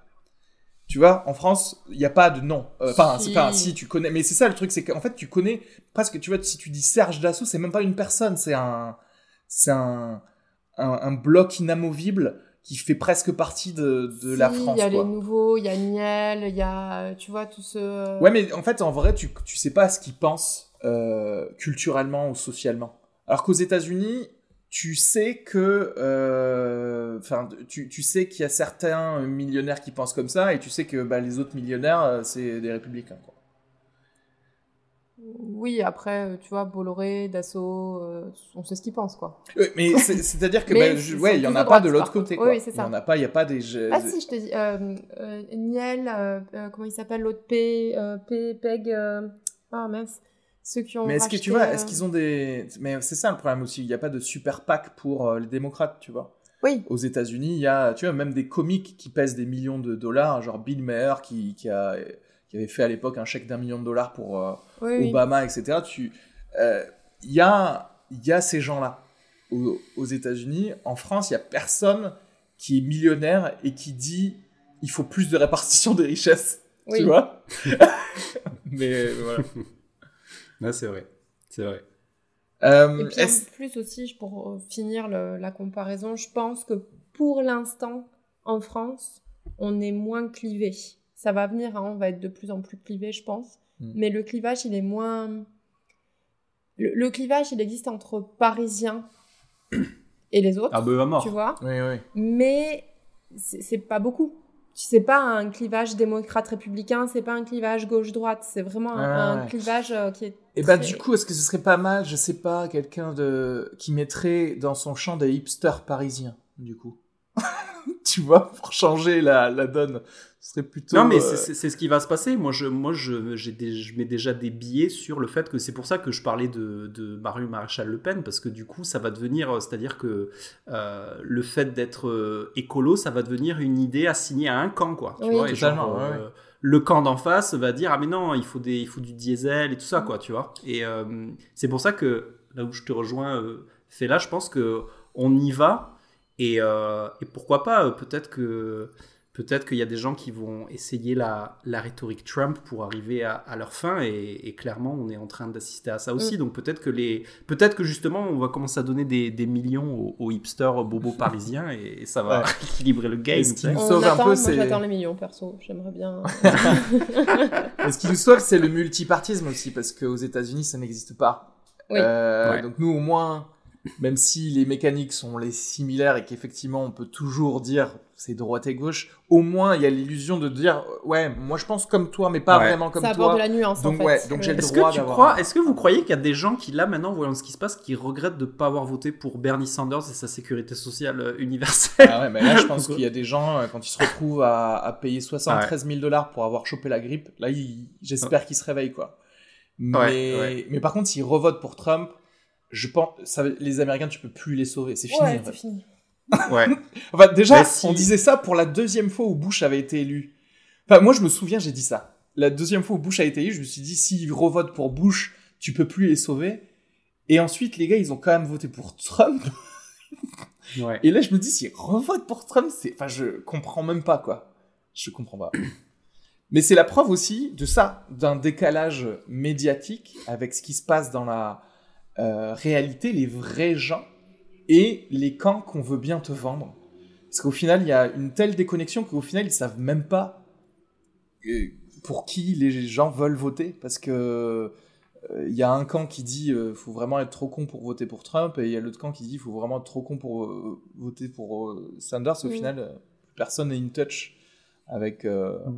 tu vois en France il n'y a pas de nom Euh, enfin Si. c'est- enfin, si tu connais mais c'est ça le truc c'est qu'en fait tu connais presque tu vois si tu dis Serge Dassault c'est même pas une personne c'est un c'est un, un un bloc inamovible qui fait presque partie de, de la Si, France Il y a quoi. les nouveaux, il y a Niel, il y a, tu vois, tout ce. Ouais, mais en fait, en vrai, tu, tu sais pas ce qu'ils pensent euh, culturellement ou socialement. Alors qu'aux États-Unis, tu sais que, euh, enfin, tu, tu sais qu'il y a certains millionnaires qui pensent comme ça, et tu sais que bah, les autres millionnaires, euh, c'est des républicains. Quoi. Oui, après, euh, tu vois, Bolloré, Dassault, euh, on sait ce qu'ils pensent, quoi. Euh, mais c'est- c'est-à-dire que, bah, je- ouais, il y en a pas de l'autre côté. Oui, Quoi. oui, c'est Il y ça. en a pas, il y a pas des. Ah si, je te dis, euh, euh, Niel, comment il s'appelle l'autre P, P, Peg, ah mince, ceux qui ont Mais est-ce que tu vois, euh, est-ce qu'ils ont des. Mais c'est ça le problème aussi, il n'y a pas de super PAC pour euh, les démocrates, tu vois. Oui, aux États-Unis, il y a, tu vois, même des comiques qui pèsent des millions de dollars, genre Bill Maher qui, qui, a, qui avait fait à l'époque un chèque d'un million de dollars pour euh, oui, oui. Obama, etc. Tu, euh, il y a, il y a ces gens-là aux, aux États-Unis. En France, il y a personne qui est millionnaire et qui dit il faut plus de répartition des richesses, Oui. tu vois? Mais euh, voilà. Ouais, c'est vrai. C'est vrai. Euh, Et puis est-ce- en plus aussi, pour euh, finir le- la comparaison, je pense que pour l'instant, en France, on est moins clivé. Ça va venir, hein, on va être de plus en plus clivé, je pense. Mm. Mais le clivage, il est moins... Le, le clivage, il existe entre Parisiens et les autres, Ah, bah, mort. tu vois. Oui, oui. Mais c'est pas beaucoup. C'est pas un clivage démocrate-républicain, c'est pas un clivage gauche-droite, c'est vraiment un, Ah, un clivage euh, qui est. Et bah du coup, est-ce que ce serait pas mal, je sais pas, quelqu'un de qui mettrait dans son champ des hipsters parisiens, du coup? Tu vois, pour changer la, la donne, ce serait plutôt. Non, mais euh, c'est- c'est c'est ce qui va se passer. Moi, je, moi, je, j'ai des- je mets déjà des billets sur le fait que c'est pour ça que je parlais de, de Marie Maréchal Le Pen, parce que du coup, ça va devenir, euh, c'est-à-dire que euh, le fait d'être écolo, ça va devenir une idée assignée à un camp, quoi. Tu Oui. vois, et genre, Totalement, ouais, euh, Le camp d'en face va dire ah mais non il faut des il faut du diesel et tout ça quoi tu vois et euh, c'est pour ça que là où je te rejoins euh, Fela je pense que on y va et, euh, et pourquoi pas peut-être que peut-être qu'il y a des gens qui vont essayer la, la rhétorique Trump pour arriver à, à leur fin et, et clairement on est en train d'assister à ça aussi donc peut-être que les peut-être que justement on va commencer à donner des, des millions aux, aux hipsters bobos parisiens et, ça va Ouais. équilibrer le game ce qui nous On sauve un attend, peu, moi c'est- j'attends les millions perso, j'aimerais bien. Et ce qui nous sauve, c'est le multipartisme aussi, parce qu'aux États-Unis, ça n'existe pas. Oui. Euh, Ouais. Donc nous, au moins, même si les mécaniques sont les similaires et qu'effectivement, on peut toujours dire c'est droite et gauche, au moins, il y a l'illusion de dire ouais, moi je pense comme toi, mais pas Ouais. vraiment comme ça apporte toi. de la nuance Donc, en fait. ouais, donc j'ai le Est-ce droit que tu d'avoir crois, un- est-ce que vous croyez qu'il y a des gens qui là maintenant, voyant ce qui se passe, qui regrettent de ne pas avoir voté pour Bernie Sanders et sa sécurité sociale euh, universelle? Ah ouais, mais là, je pense qu'il y a des gens, euh, quand ils se retrouvent à, à payer 73 000 dollars pour avoir chopé la grippe, là, ils- j'espère qu'ils se réveillent, quoi. Mais, ouais. mais par contre, s'ils revotent pour Trump, je pense, ça, les Américains, tu peux plus les sauver. C'est fini. Ouais, en fait. c'est fini. Ouais. Enfin, déjà, si- on disait ça pour la deuxième fois où Bush avait été élu. Enfin, moi, je me souviens, j'ai dit ça. La deuxième fois où Bush a été élu, je me suis dit, s'ils revotent pour Bush, tu peux plus les sauver. Et ensuite, les gars, ils ont quand même voté pour Trump. ouais. Et là, je me dis, s'ils revotent pour Trump, c'est, enfin, je comprends même pas, quoi. Je comprends pas. Mais c'est la preuve aussi de ça, d'un décalage médiatique avec ce qui se passe dans la euh, réalité, les vrais gens et les camps qu'on veut bien te vendre. Parce qu'au final, il y a une telle déconnexion qu'au final, ils savent même pas euh, pour qui les gens veulent voter. Parce que euh, il y a un camp qui dit euh, faut vraiment être trop con pour voter pour Trump et il y a l'autre camp qui dit faut vraiment être trop con pour euh, voter pour euh, Sanders. Au Mm. final, euh, personne n'est in touch avec. euh, sais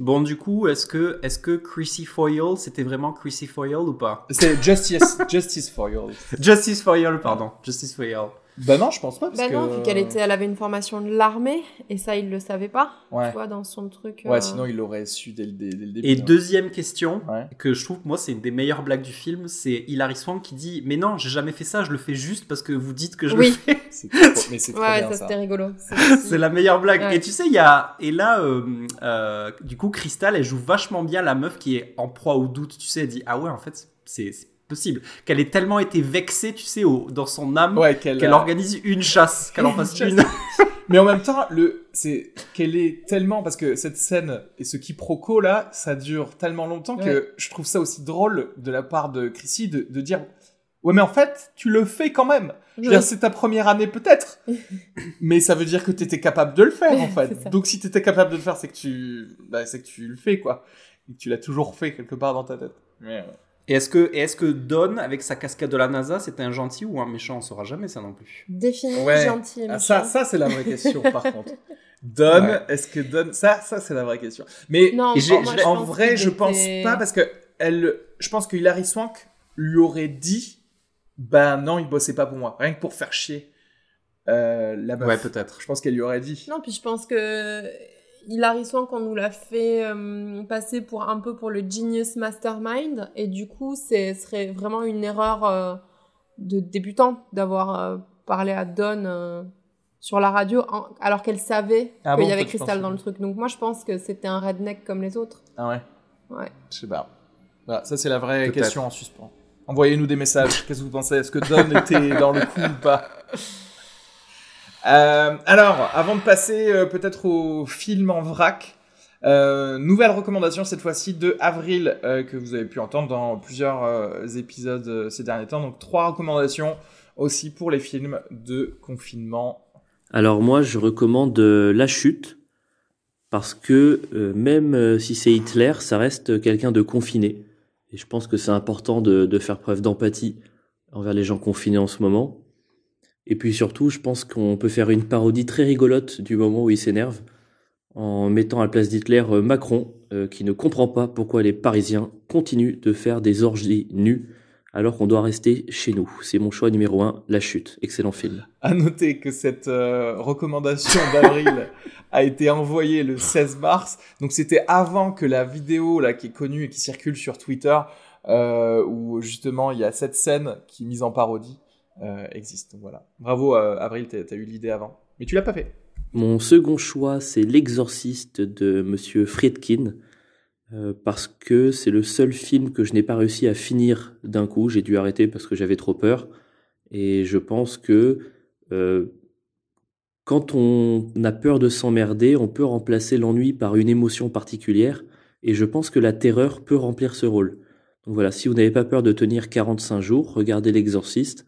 Bon, du coup, est-ce que, est-ce que Chrissy Foyle, c'était vraiment Chrissy Foyle ou pas? C'est Justice, Justice for All. Justice Foyle, pardon. Justice Foyle. Bah non, je pense pas. Parce Bah non, que... vu qu'elle était, elle avait une formation de l'armée et ça il le savait pas. Ouais. Tu vois dans son truc. Ouais, euh, sinon il l'aurait su dès le, dès- le début. Et hein. deuxième question, Ouais. que je trouve, moi, c'est une des meilleures blagues du film, c'est Hilary Swank qui dit Mais non, j'ai jamais fait ça, je le fais juste parce que vous dites que je Oui. le fais. C'est trop- mais c'est trop Ouais, bien ça ça. c'était rigolo. C'est- la meilleure blague. Ouais. Et tu sais, il y a. Et là, euh, euh, du coup, Crystal, elle joue vachement bien la meuf qui est en proie au doute. Tu sais, elle dit Ah ouais, en fait, c'est possible. Qu'elle ait tellement été vexée, tu sais, au, dans son âme, Ouais, qu'elle organise une chasse, qu'elle en fasse une. Mais en même temps, le, c'est qu'elle est tellement parce que cette scène et ce quiproquo là, ça dure tellement longtemps que Ouais. je trouve ça aussi drôle de la part de Chrissy de, de dire ouais mais en fait tu le fais quand même. Oui. c'est ta première année peut-être, mais ça veut dire que t'étais capable de le faire en fait. Donc si t'étais capable de le faire, c'est que tu, bah, c'est que tu le fais quoi, et que tu l'as toujours fait quelque part dans ta tête. Mais, euh, Et est-ce que, est-ce que Don, avec sa casquette de la NASA, c'était un gentil ou un méchant? On saura jamais ça non plus. Défini, Ouais. gentil. Ah, ça, ça c'est la vraie question par contre. Don, Ouais. est-ce que Don, ça, ça c'est la vraie question. Mais Non, bon, moi, en pense vrai, je pense était- pas parce que elle, je pense que Hilary Swank lui aurait dit, bah non, il bossait pas pour moi, rien que pour faire chier euh, la meuf. Ouais, peut-être. Je pense qu'elle lui aurait dit. Non, puis je pense que Hilary Swank, on nous l'a fait euh, passer pour un peu pour le genius mastermind, et du coup, ce serait vraiment une erreur euh, de débutant d'avoir euh, parlé à Don euh, sur la radio, en- alors qu'elle savait Ah qu'il bon, y avait Crystal dans que- le truc. Donc moi, je pense que c'était un redneck comme les autres. Ah ouais. Ouais. Je sais pas. Voilà, ça c'est la vraie question en suspens. Envoyez-nous des messages. Qu'est-ce que vous pensez? Est-ce que Don était dans le coup ou pas? Euh, Alors, avant de passer euh, peut-être au film en vrac, euh, nouvelle recommandation cette fois-ci de Avril euh, que vous avez pu entendre dans plusieurs euh, épisodes euh, ces derniers temps. Donc trois recommandations aussi pour les films de confinement. Alors moi, je recommande La Chute, parce que même si c'est Hitler, ça reste quelqu'un de confiné. Et je pense que c'est important de, de faire preuve d'empathie envers les gens confinés en ce moment. Et puis surtout, je pense qu'on peut faire une parodie très rigolote du moment où il s'énerve, en mettant à la place d'Hitler euh, Macron, euh, qui ne comprend pas pourquoi les Parisiens continuent de faire des orgies nues alors qu'on doit rester chez nous. C'est mon choix numéro un, La Chute. Excellent film. À noter que cette euh, recommandation d'Avril a été envoyée le 16 mars. Donc c'était avant que la vidéo là qui est connue et qui circule sur Twitter, où justement il y a cette scène qui mise en parodie existe. Donc voilà. Bravo euh, Avril, t'as eu l'idée avant, mais tu l'as pas fait. Mon second choix, c'est L'Exorciste de Monsieur Friedkin, euh, parce que c'est le seul film que je n'ai pas réussi à finir d'un coup. J'ai dû arrêter parce que j'avais trop peur. Et je pense que euh, quand on a peur de s'emmerder, on peut remplacer l'ennui par une émotion particulière. Et je pense que la terreur peut remplir ce rôle. Donc voilà, si vous n'avez pas peur de tenir 45 jours, regardez L'Exorciste.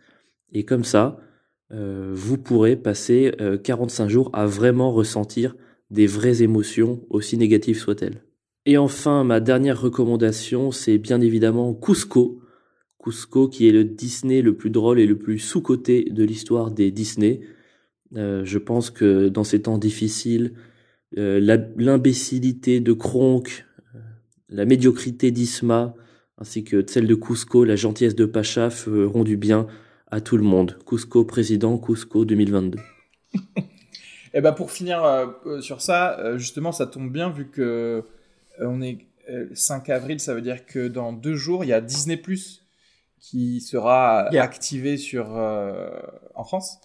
Et comme ça, euh, vous pourrez passer euh, 45 jours à vraiment ressentir des vraies émotions, aussi négatives soient-elles. Et enfin, ma dernière recommandation, c'est bien évidemment Cusco. Cusco qui est le Disney le plus drôle et le plus sous-coté de l'histoire des Disney. Euh, je pense que dans ces temps difficiles, euh, l'imbécilité de Kronk, la médiocrité d'Isma, ainsi que celle de Cusco, la gentillesse de Pacha feront du bien à tout le monde. Cusco président, Cusco 2022. Et ben pour finir euh, euh, sur ça, euh, justement ça tombe bien vu que euh, on est euh, 5 avril, ça veut dire que dans deux jours il y a Disney Plus qui sera Yeah. activé sur euh, en France.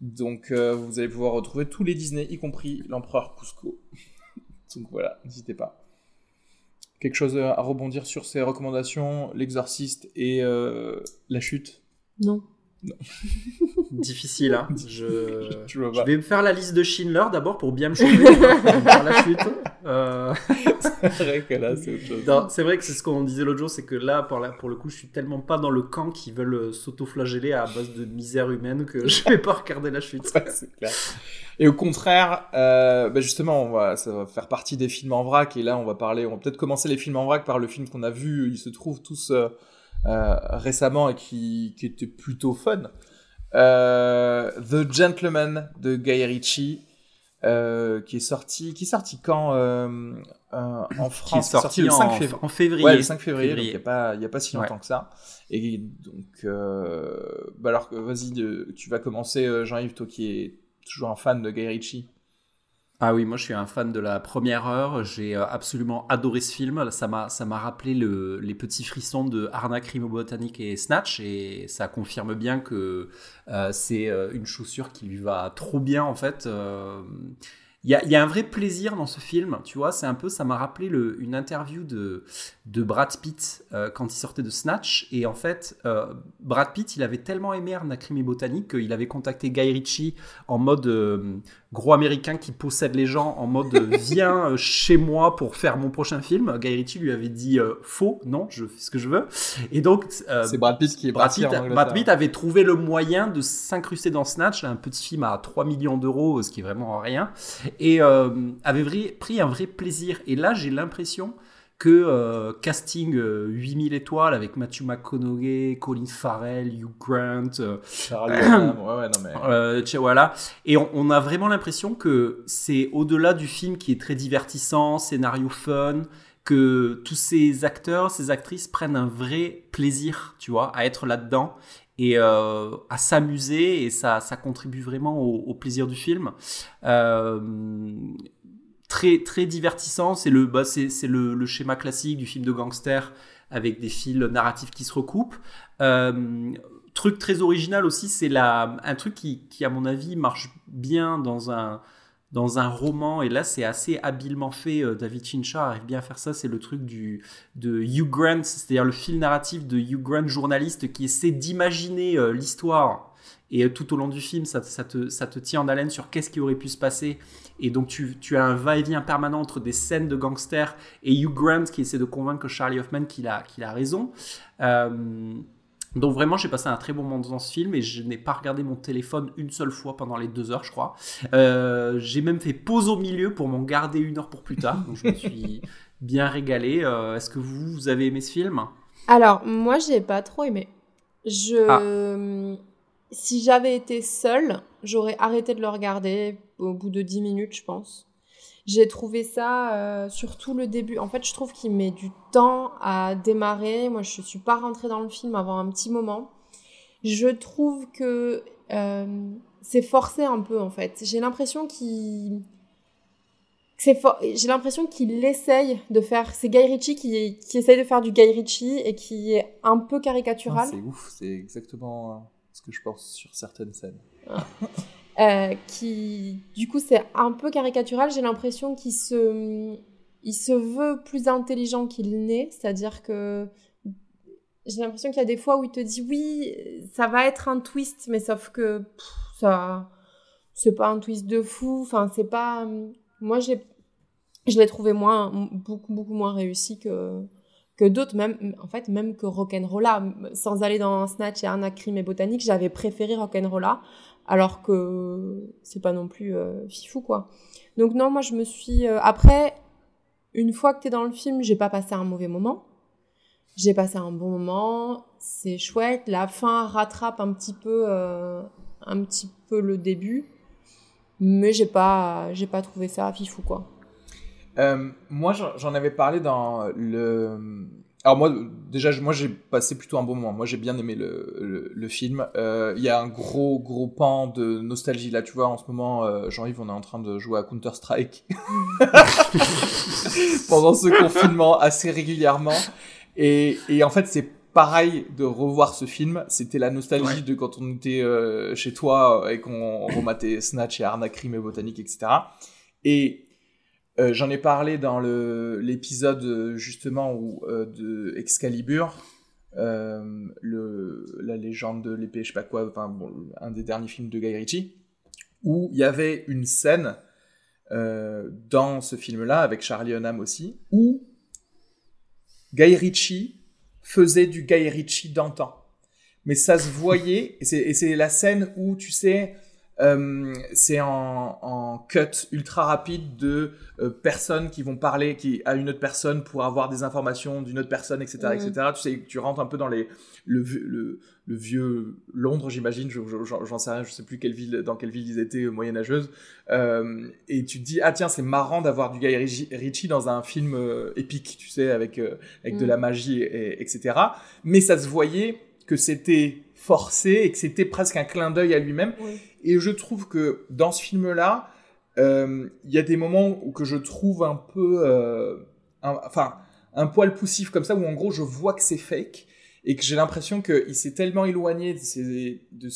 Donc euh, vous allez pouvoir retrouver tous les Disney, y compris l'empereur Cusco. Donc voilà, n'hésitez pas. Quelque chose à rebondir sur ces recommandations, l'exorciste et euh, la chute? Non. Difficile, hein. Je... Je vois je pas. vais me faire la liste de Schindler d'abord pour bien me chauffer. la chute. Euh, C'est vrai que là c'est autre chose. non, c'est vrai que c'est ce qu'on disait l'autre jour, c'est que là, pour, le coup, je suis tellement pas dans le camp qui veulent euh, s'auto-flageller à base de misère humaine que je vais pas regarder la chute. Ouais, c'est clair. Et au contraire, euh, bah justement, on va, ça va faire partie des films en vrac. Et là, on va parler, on va peut-être commencer les films en vrac par le film qu'on a vu. Ils se trouvent tous euh, récemment et qui, qui était plutôt fun. Euh, The Gentleman de Guy Ritchie, euh, qui est sorti, qui est sorti quand euh, euh, en Qui est France sorti, le 5 en, février. en février. Ouais, le 5 février, il n'y a, pas- y a pas si longtemps Ouais. que ça. Et donc, euh, bah alors, vas-y, tu vas commencer, euh, Jean-Yves, toi qui es toujours un fan de Guy Ritchie. Ah oui, moi je suis un fan de la première heure. J'ai euh, absolument adoré ce film. Ça m'a, rappelé le- les petits frissons de Arnaque, Rimo Botanique et Snatch. Et ça confirme bien que euh, c'est euh, une chaussure qui lui va trop bien en fait. Il y a, y a, un vrai plaisir dans ce film, tu vois, c'est un peu, ça m'a rappelé le, une interview de, de Brad Pitt euh, quand il sortait de Snatch, et en fait, euh, Brad Pitt, il avait tellement aimé Crime et Botanique qu'il avait contacté Guy Ritchie en mode euh, gros américain qui possède les gens, en mode viens chez moi pour faire mon prochain film. Guy Ritchie lui avait dit faux, non, je fais ce que je veux. Et donc, c'est Brad Pitt qui est Brad Pitt, Brad Pitt avait trouvé le moyen de s'incruster dans Snatch, un petit film à 3 millions d'euros, ce qui est vraiment rien et euh, avait pris un vrai plaisir. Et là, j'ai l'impression que euh, casting 8000 euh, étoiles avec Matthew McConaughey, Colin Farrell, Hugh Grant, Charlie ouais, ouais, voilà. Et on, a vraiment l'impression que c'est au-delà du film qui est très divertissant, scénario fun, que tous ces acteurs, ces actrices prennent un vrai plaisir, tu vois, à être là-dedans et euh, à s'amuser et ça, ça contribue vraiment au, plaisir du film. Euh, très, très divertissant, c'est le, bah, le, schéma classique du film de gangster avec des fils narratifs qui se recoupent. Euh, truc très original aussi, c'est un truc qui, qui, à mon avis, marche bien dans un, dans un roman, et là c'est assez habilement fait, euh, David Fincher arrive bien à faire ça, c'est le truc du, de Hugh Grant, c'est-à-dire le fil narratif de Hugh Grant, journaliste, qui essaie d'imaginer euh, l'histoire, et euh, tout au long du film, ça, te, ça te tient en haleine sur qu'est-ce qui aurait pu se passer, et donc tu, tu as un va-et-vient permanent entre des scènes de gangsters et Hugh Grant qui essaie de convaincre Charlie Hoffman qu'il a, qu'il a raison. Donc vraiment, j'ai passé un très bon moment dans ce film et je n'ai pas regardé mon téléphone une seule fois pendant les deux heures, je crois. Euh, j'ai même fait pause au milieu pour m'en garder une heure pour plus tard. Donc je me suis bien régalé. Euh, est-ce que vous, vous avez aimé ce film? Alors, moi, j'ai pas trop aimé. Je... Ah. Si j'avais été seule, j'aurais arrêté de le regarder au bout de 10 minutes, je pense. J'ai trouvé ça, euh, surtout le début. En fait, je trouve qu'il met du temps à démarrer. Moi, je suis pas rentrée dans le film avant un petit moment. Je trouve que euh, c'est forcé un peu, en fait. J'ai l'impression qu'il j'ai l'impression qu'il essaye de faire c'est Guy Ritchie qui, qui essaye de faire du Guy Ritchie et qui est un peu caricatural c'est ouf c'est exactement euh, ce que je pense sur certaines scènes ah. Euh, qui, du coup, c'est un peu caricatural. J'ai l'impression qu'il se, il se veut plus intelligent qu'il n'est. C'est-à-dire que j'ai l'impression qu'il y a des fois où il te dit oui, ça va être un twist, mais sauf que ça, c'est pas un twist de fou. Enfin, c'est pas. Moi, j'ai, je l'ai trouvé moins, beaucoup, beaucoup moins réussi que que d'autres, même en fait, même que Rock'n'Rolla. Sans aller dans Snatch et Arnaque, Crime et Botanique, j'avais préféré Rock'n'Rolla alors que c'est pas non plus euh, fifou quoi. Donc non, moi je me suis euh, après une fois que tu es dans le film, j'ai pas passé un mauvais moment. J'ai passé un bon moment, c'est chouette, la fin rattrape un petit peu euh, un petit peu le début, mais j'ai pas j'ai pas trouvé ça fifou quoi. moi j'en avais parlé dans le alors moi, déjà, moi j'ai passé plutôt un bon moment. Moi j'ai bien aimé le, le, film. Euh, il y a un gros gros pan de nostalgie là, tu vois. En ce moment, euh, Jean-Yves, on est en train de jouer à Counter Strike pendant ce confinement assez régulièrement. Et, et en fait, c'est pareil de revoir ce film. C'était la nostalgie de quand on était euh, chez toi et qu'on rematait Snatch et Arnaque, Crime et Botanique, etc. Et euh, j'en ai parlé dans l'épisode euh, justement où, euh, de Excalibur, la légende de l'épée, je sais pas quoi, enfin un des derniers films de Guy Ritchie, où il y avait une scène dans ce film-là, avec Charlie Hunnam aussi, où Guy Ritchie faisait du Guy Ritchie d'antan. Mais ça se voyait, et c'est la scène où, tu sais, euh, c'est en, en, cut ultra rapide de euh, personnes qui vont parler qui, à une autre personne pour avoir des informations d'une autre personne, etc., etc. Tu sais, tu rentres un peu dans les, le, le, le vieux Londres, j'imagine, j'en sais rien, je sais plus quelle ville, dans quelle ville ils étaient euh, moyenâgeuse. Euh, et tu te dis, ah tiens, c'est marrant d'avoir du Guy Ritchie dans un film épique, tu sais, avec, avec de mm. la magie, et, etc. Mais ça se voyait que c'était forcé et que c'était presque un clin d'œil à lui-même. Et je trouve que dans ce film-là, euh, il y a des moments où que je trouve un peu, euh, enfin, un poil poussif comme ça, où en gros je vois que c'est fake et que j'ai l'impression qu'il s'est tellement éloigné de ces, de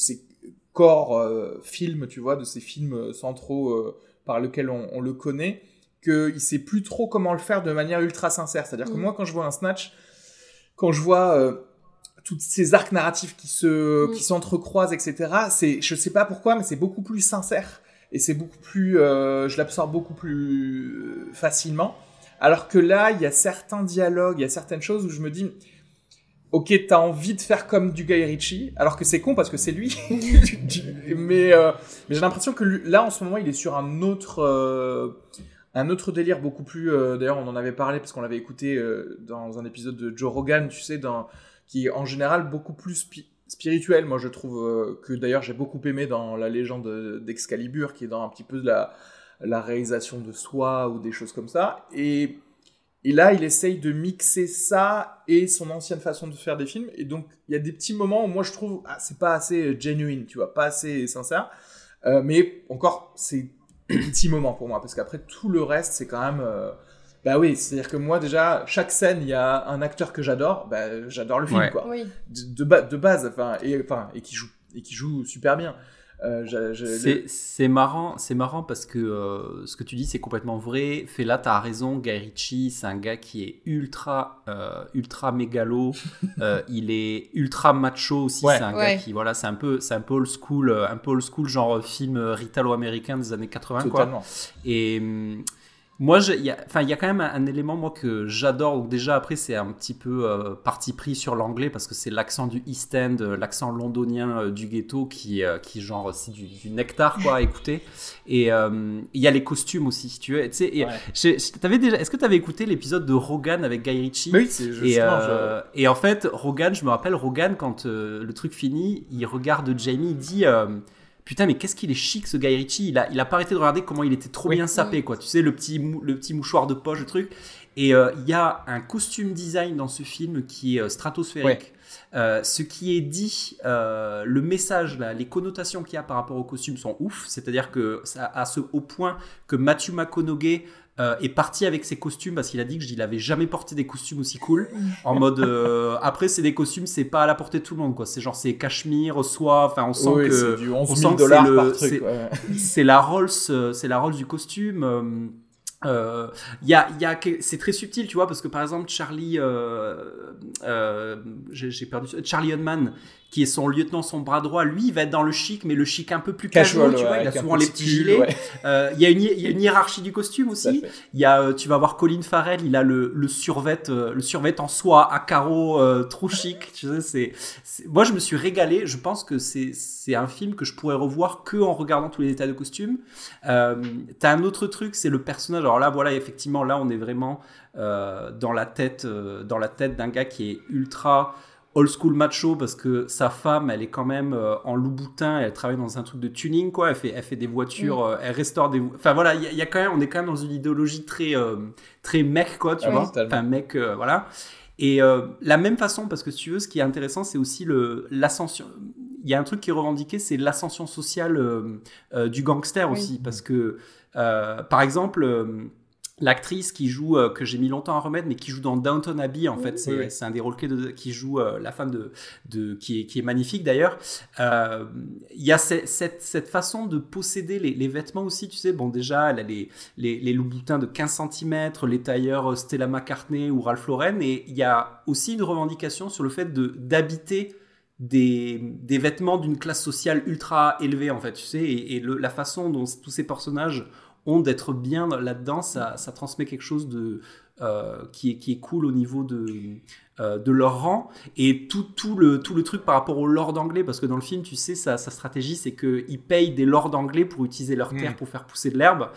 corps euh, films, tu vois, de ces films centraux par lequel on, on le connaît qu'il sait plus trop comment le faire de manière ultra sincère. C'est-à-dire que moi, quand je vois un snatch, quand je vois toutes ces arcs narratifs qui se Mm. qui s'entrecroisent, etc. C'est, je sais pas pourquoi, mais c'est beaucoup plus sincère et c'est beaucoup plus, euh, je l'absorbe beaucoup plus euh, facilement. Alors que là, il y a certains dialogues, il y a certaines choses où je me dis, ok, t'as envie de faire comme du Guy Ritchie, alors que c'est con parce que c'est lui. Mais euh, mais j'ai l'impression que lui- là, en ce moment, il est sur un autre euh, un autre délire beaucoup plus. euh, D'ailleurs, on en avait parlé parce qu'on l'avait écouté euh, dans un épisode de Joe Rogan, tu sais, dans, qui est en général beaucoup plus spi- spirituel. Moi, je trouve euh, que d'ailleurs j'ai beaucoup aimé dans la légende d'Excalibur, qui est dans un petit peu la réalisation de soi ou des choses comme ça. Et et là, il essaye de mixer ça et son ancienne façon de faire des films. Et donc, il y a des petits moments où moi, je trouve, ah, c'est pas assez genuine, tu vois, pas assez sincère. Euh, mais encore, c'est des petits moments pour moi. Parce qu'après, tout le reste, c'est quand même... euh, bah oui, c'est-à-dire que moi, déjà, chaque scène, il y a un acteur que j'adore. Bah, j'adore le film, Ouais. quoi. Oui. De, de, ba- de base, enfin, et, enfin, et qui joue, et qui joue super bien. Euh, C'est marrant, c'est marrant parce que euh, ce que tu dis c'est complètement vrai. Fela, t'as raison. Guy Ritchie, c'est un gars qui est ultra, euh, ultra mégalo. Euh, il est ultra macho aussi. Ouais. C'est un Ouais. gars qui, voilà, c'est un peu, c'est un peu old school, un peu old school genre film euh, italo-américain des années 80 quoi. Totalement. Et hum, moi, il y a, enfin, il y a quand même un, un élément moi que j'adore. Donc déjà après, c'est un petit peu euh, parti pris sur l'anglais parce que c'est l'accent du East End, euh, l'accent londonien euh, du ghetto qui, euh, qui genre c'est du, du nectar quoi à écouter. Et euh, il y a les costumes aussi, si tu veux. Tu sais, et Ouais. déjà, est-ce que tu avais écouté l'épisode de Rogan avec Guy Ritchie? Mais oui, c'est et, justement... euh, et en fait, Rogan, je me rappelle, Rogan, quand le truc finit, il regarde Jamie, il dit euh, Putain, mais qu'est-ce qu'il est chic ce Guy Ritchie il a, il a pas arrêté de regarder comment il était trop Oui. bien sapé, quoi. Tu sais, le petit, mou- le petit mouchoir de poche, le truc. Et euh, il y a un costume design dans ce film qui est euh, stratosphérique. Euh, ce qui est dit, le message, là, les connotations qu'il y a par rapport au costume sont ouf. C'est-à-dire que ça, à ce, au point que Matthew McConaughey euh, est parti avec ses costumes parce qu'il a dit que il avait jamais porté des costumes aussi cool. En mode, euh, après c'est des costumes, c'est pas à la portée de tout le monde quoi. C'est genre c'est cachemire, soie. Enfin on sent oui, que c'est du 11 on 000 sent que dollars c'est le- par c'est- truc. ouais. c'est la Rolls, euh, c'est la Rolls du costume. euh, euh, il y a, il y a, que- c'est très subtil, tu vois, parce que par exemple Charlie, euh, euh, j'ai j'ai perdu, Charlie Hunman, qui est son lieutenant, son bras droit, lui, il va être dans le chic, mais le chic un peu plus casual, tu vois. Il a souvent les petit petits gilets. ouais, Euh, Il y a une, hi- il y a une hiérarchie du costume aussi. Il y a, euh, tu vas voir Colin Farrell, il a le, le survêt, euh, le survêt en soie à carreaux, euh, trop chic. Tu sais, c'est, c'est- moi, je me suis régalé. Je pense que c'est, un film que je pourrais revoir que en regardant tous les détails de costume. Euh, t'as un autre truc, c'est le personnage. Alors là, voilà, effectivement, là, on est vraiment dans la tête, dans la tête d'un gars qui est ultra old school macho parce que sa femme, elle est quand même euh, en louboutin, elle travaille dans un truc de tuning, quoi. Elle fait, elle fait des voitures, euh, elle restaure des. Enfin voilà, il y, a- il y a quand même, on est quand même dans une idéologie très, euh, très mec, quoi, tu Ah vois. Enfin mec, euh, voilà. Et la même façon, parce que si tu veux, ce qui est intéressant, c'est aussi le l'ascension. Il y a un truc qui est revendiqué, c'est l'ascension sociale du gangster Oui. aussi, parce que, par exemple. L'actrice qui joue, euh, que j'ai mis longtemps à remettre, mais qui joue dans Downton Abbey, en fait, c'est Oui, un des rôles clés de, qui joue euh, la femme de, de qui, est, qui est magnifique d'ailleurs. Euh, Il y a ce- cette, cette façon de posséder les, les vêtements aussi, tu sais. Bon, déjà, elle a les, les, les loups-boutins de 15 cm, les tailleurs Stella McCartney ou Ralph Lauren, et il y a aussi une revendication sur le fait de d'habiter des, des vêtements d'une classe sociale ultra élevée, en fait, tu sais, et, et le- la façon dont tous ces personnages ont d'être bien là-dedans, ça, ça transmet quelque chose de, euh, qui, est, qui est cool au niveau de, euh, de leur rang. Et tout, tout, le, tout le truc par rapport aux lords anglais, parce que dans le film, tu sais, sa, sa stratégie, c'est qu'ils payent des lords anglais pour utiliser leur terre Mm. pour faire pousser de l'herbe.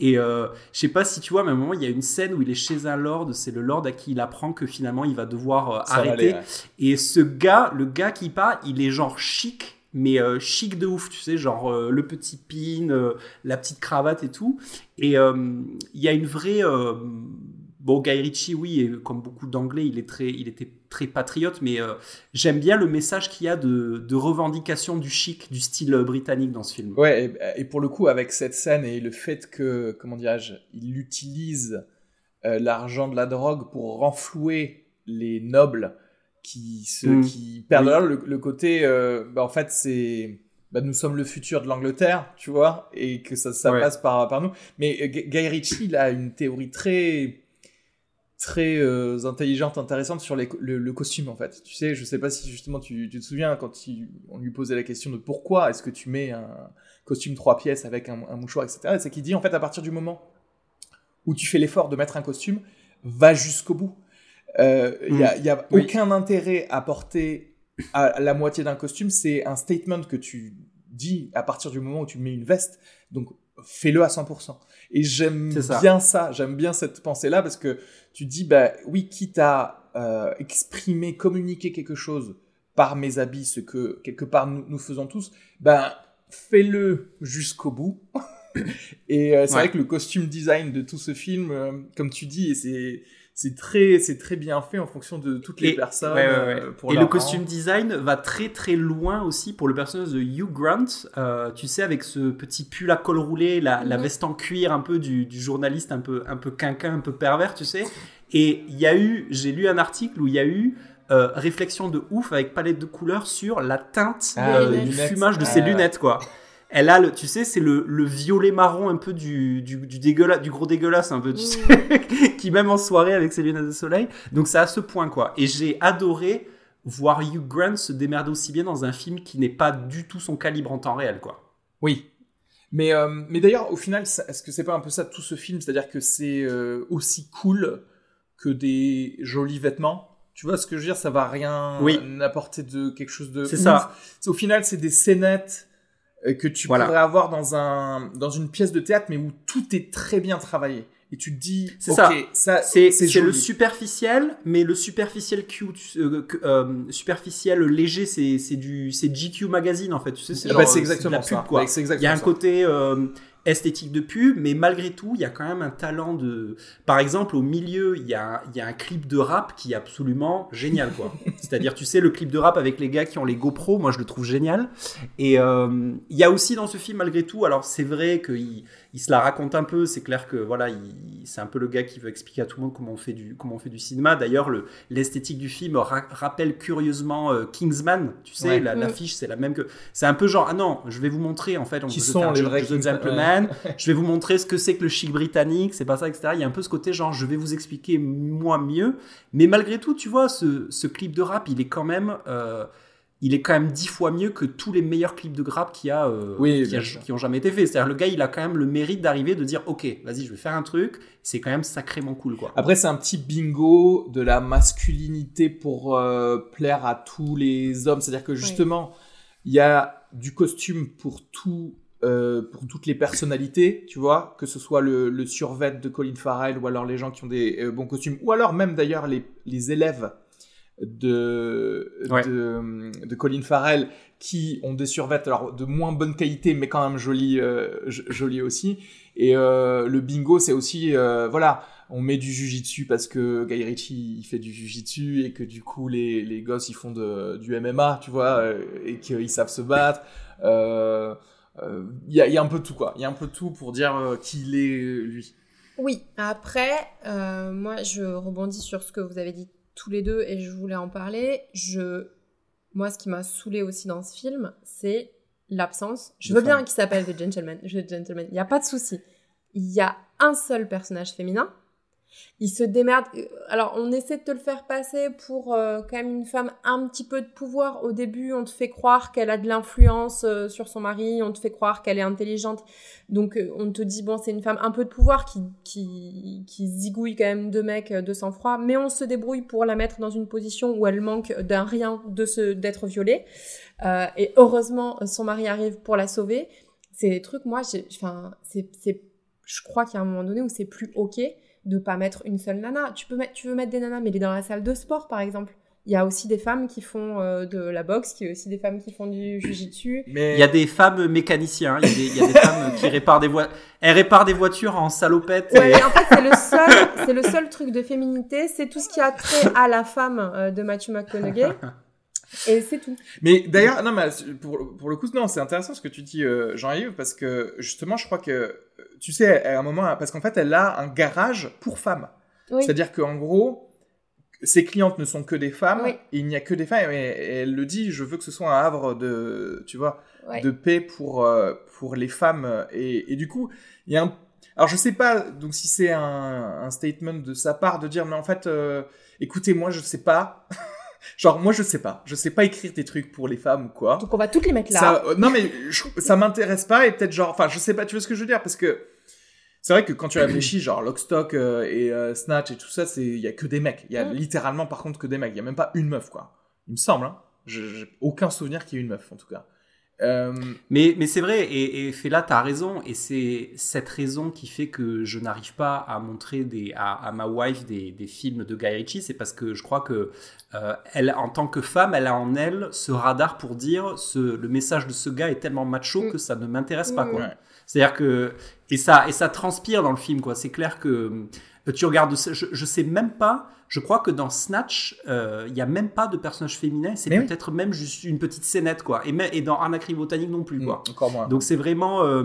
Et euh, je sais pas si tu vois, mais à un moment, il y a une scène où il est chez un lord, c'est le lord à qui il apprend que finalement, il va devoir euh, va arrêter. aller, ouais. Et ce gars, le gars qui part, il est genre chic, mais euh, chic de ouf, tu sais, genre euh, le petit pin, euh, la petite cravate et tout. Et il y a une vraie. bon, Guy Ritchie, oui, et comme beaucoup d'anglais, il, est très, il était très patriote, mais j'aime bien le message qu'il y a de, revendication du chic, du style britannique dans ce film. Ouais, et, pour le coup, avec cette scène et le fait que, comment dirais-je, il utilise l'argent de la drogue pour renflouer les nobles qui, se, Mm. qui perdent Oui. le, le côté, euh, bah, en fait, c'est bah, nous sommes le futur de l'Angleterre, tu vois, et que ça, ça Ouais. passe par, par nous. Mais euh, Gu- Guy Ritchie, il a une théorie très très euh, intelligente, intéressante sur les le, le costume en fait. Tu sais, je sais pas si justement tu, tu te souviens quand il- on lui posait la question de pourquoi est-ce que tu mets un costume trois pièces avec un, un mouchoir, etc. Et C'est qu'il dit en fait à partir du moment où tu fais l'effort de mettre un costume, va jusqu'au bout. Euh, Il y a, il y a Mm. Oui. aucun intérêt à porter à la moitié d'un costume. C'est un statement que tu dis à partir du moment où tu mets une veste. Donc fais-le à 100%. Et j'aime bien ça, j'aime bien cette pensée-là parce que tu dis, bah oui, quitte à euh, exprimer, communiquer quelque chose par mes habits, ce que quelque part nous, nous faisons tous, ben fais-le jusqu'au bout. et euh, c'est Ouais. vrai que le costume design de tout ce film, euh, comme tu dis, et c'est c'est très c'est très bien fait en fonction de toutes les Et- personnes. ouais, ouais, ouais. euh, pour Et le costume rang. design va très très loin aussi pour le personnage de Hugh Grant. Euh, tu sais, avec ce petit pull à col roulé, la, la Mhm. veste en cuir un peu du, du journaliste un peu, un peu quinquin, un peu pervers, tu sais. Et il y a eu, j'ai lu un article où il y a eu euh, réflexion de ouf avec palette de couleurs sur la teinte Ah, euh, du lunettes. fumage de Ah, ses lunettes, quoi. Elle a, le, tu sais, c'est le, le violet marron un peu du, du, du, dégueulasse, du gros dégueulasse, un peu, tu sais, qui même en soirée avec ses lunettes de soleil. Donc c'est à ce point, quoi. Et j'ai adoré voir Hugh Grant se démerder aussi bien dans un film qui n'est pas du tout son calibre en temps réel, quoi. Oui. Mais, euh, mais d'ailleurs, au final, ça- est-ce que c'est pas un peu ça tout ce film? C'est-à-dire que c'est euh, aussi cool que des jolis vêtements? Tu vois ce que je veux dire? Ça va rien Oui. apporter de quelque chose de. C'est ça. Au final, c'est des scénettes que tu Voilà. pourrais avoir dans, un, dans une pièce de théâtre, mais où tout est très bien travaillé. Et tu te dis, C'est ça. ça, C'est le superficiel, mais le superficiel cute, euh, euh, superficiel léger, c'est c'est du c'est GQ magazine en fait. Tu sais, c'est Ah bah, euh, de la exactement pub, ça. quoi. C'est Il y a exactement un ça. côté euh, esthétique de pub, mais malgré tout, il y a quand même un talent de. Par exemple, au milieu, il y a, il y a un clip de rap qui est absolument génial, quoi. C'est-à-dire, tu sais, le clip de rap avec les gars qui ont les GoPro, moi je le trouve génial. Et euh, il y a aussi dans ce film, malgré tout, alors c'est vrai qu'il il se la raconte un peu, c'est clair que voilà, il- c'est un peu le gars qui veut expliquer à tout le monde comment on fait du, comment on fait du cinéma. D'ailleurs, le- l'esthétique du film ra- rappelle curieusement euh, Kingsman, tu sais, Ouais. la- Mm. l'affiche c'est la même que. C'est un peu genre, ah non, je vais vous montrer en fait, on Qui sont faire les vrais Gentleman, je vais vous montrer ce que c'est que le chic britannique, c'est pas ça, etc. Il y a un peu ce côté genre, je vais vous expliquer moi mieux. Mais malgré tout, tu vois, ce, ce clip de rap, il est quand même. euh, il est quand même dix fois mieux que tous les meilleurs clips de qu'il y a, euh, Oui, qui, a- ont jamais été faits. C'est-à-dire, le gars, il a quand même le mérite d'arriver, de dire, ok, vas-y, je vais faire un truc. C'est quand même sacrément cool, quoi. Après, c'est un petit bingo de la masculinité pour euh, plaire à tous les hommes. C'est-à-dire que justement, il y a du costume pour tout. euh, pour toutes les personnalités, tu vois, que ce soit le, le survêt de Colin Farrell ou alors les gens qui ont des euh, bons costumes, ou alors même d'ailleurs les, les élèves de, Ouais. de, de Colin Farrell qui ont des survêtements alors de moins bonne qualité mais quand même jolis euh, aussi. Et euh, le bingo c'est aussi euh, voilà on met du jujitsu parce que Guy Ritchie il fait du jujitsu et que du coup les, les gosses ils font de, du MMA tu vois et qu'ils savent se battre. Euh, euh, il y, a, il y a un peu de tout quoi. Il y a un peu de tout pour dire euh, qu'il est lui. Oui, après, euh, moi je rebondis sur ce que vous avez dit tous les deux et je voulais en parler. Je... Moi, ce qui m'a saoulé aussi dans ce film, c'est l'absence. Je veux bien qu'il s'appelle The Gentleman. The Gentleman. Il n'y a pas de souci. Il y a un seul personnage féminin. Il se démerde. Alors, on essaie de te le faire passer pour euh, quand même une femme un petit peu de pouvoir. Au début, on te fait croire qu'elle a de l'influence euh, sur son mari, on te fait croire qu'elle est intelligente. Donc, euh, on te dit, bon, c'est une femme un peu de pouvoir qui, qui, qui zigouille quand même deux mecs de sang-froid, mais on se débrouille pour la mettre dans une position où elle manque d'un rien de se, d'être violée. Et heureusement, son mari arrive pour la sauver. C'est des trucs, moi, j'ai, enfin, c'est, je crois qu'il y a un moment donné où c'est plus ok de pas mettre une seule nana. Tu peux mettre, tu veux mettre des nanas, mais les dans la salle de sport, par exemple. Il y a aussi des femmes qui font euh, de la boxe, il y a aussi des femmes qui font du jujitsu. mais Il y a des femmes mécaniciens, hein. il y a des, il y a des femmes qui réparent des voitures. Elles réparent des voitures en salopette. Ouais, et- mais en fait, c'est le seul, c'est le seul truc de féminité, c'est tout ce qui a trait à la femme euh, de Matthew McConaughey. Et c'est tout. Mais d'ailleurs, non, mais pour, pour le coup, non, c'est intéressant ce que tu dis, euh, Jean-Yves, parce que justement, je crois que, tu sais, à un moment, parce qu'en fait, elle a un garage pour femmes. Oui. C'est-à-dire qu'en gros, ses clientes ne sont que des femmes, Oui. et il n'y a que des femmes, et, et elle le dit, je veux que ce soit un havre de, tu vois, Ouais. de paix pour, euh, pour les femmes. Et, et du coup, il y a un... Alors je sais pas donc si c'est un, un statement de sa part de dire mais en fait euh, écoutez moi je sais pas genre moi je sais pas. Je sais pas écrire des trucs pour les femmes ou quoi. Donc on va toutes les mettre là. ça, euh, non mais je- ça m'intéresse pas et peut-être genre enfin je sais pas tu vois ce que je veux dire? Parce que c'est vrai que quand tu réfléchis genre Lockstock euh, et euh, Snatch et tout ça c'est il y a que des mecs. Il y a Mm. littéralement par contre que des mecs. Il y a même pas une meuf quoi. Il me semble hein. J'ai aucun souvenir qu'il y ait une meuf en tout cas Euh, Mais, mais c'est vrai, et, et Fela, t'as raison, et c'est cette raison qui fait que je n'arrive pas à montrer des, à, à ma wife des, des films de Guy Ritchie, c'est parce que je crois que euh, elle, en tant que femme, elle a en elle ce radar pour dire ce, le message de ce gars est tellement macho Mm. que ça ne m'intéresse pas, Mm. quoi. Ouais. C'est-à-dire que et ça et ça transpire dans le film, quoi. C'est clair que tu regardes, je, je sais même pas. Je crois que dans Snatch, euh, il y a même pas de personnage féminin. C'est Mais oui. peut-être même juste une petite scénette, quoi. Et, même- et dans Anacrim Botanique non plus, quoi. encore moins Donc c'est vraiment euh,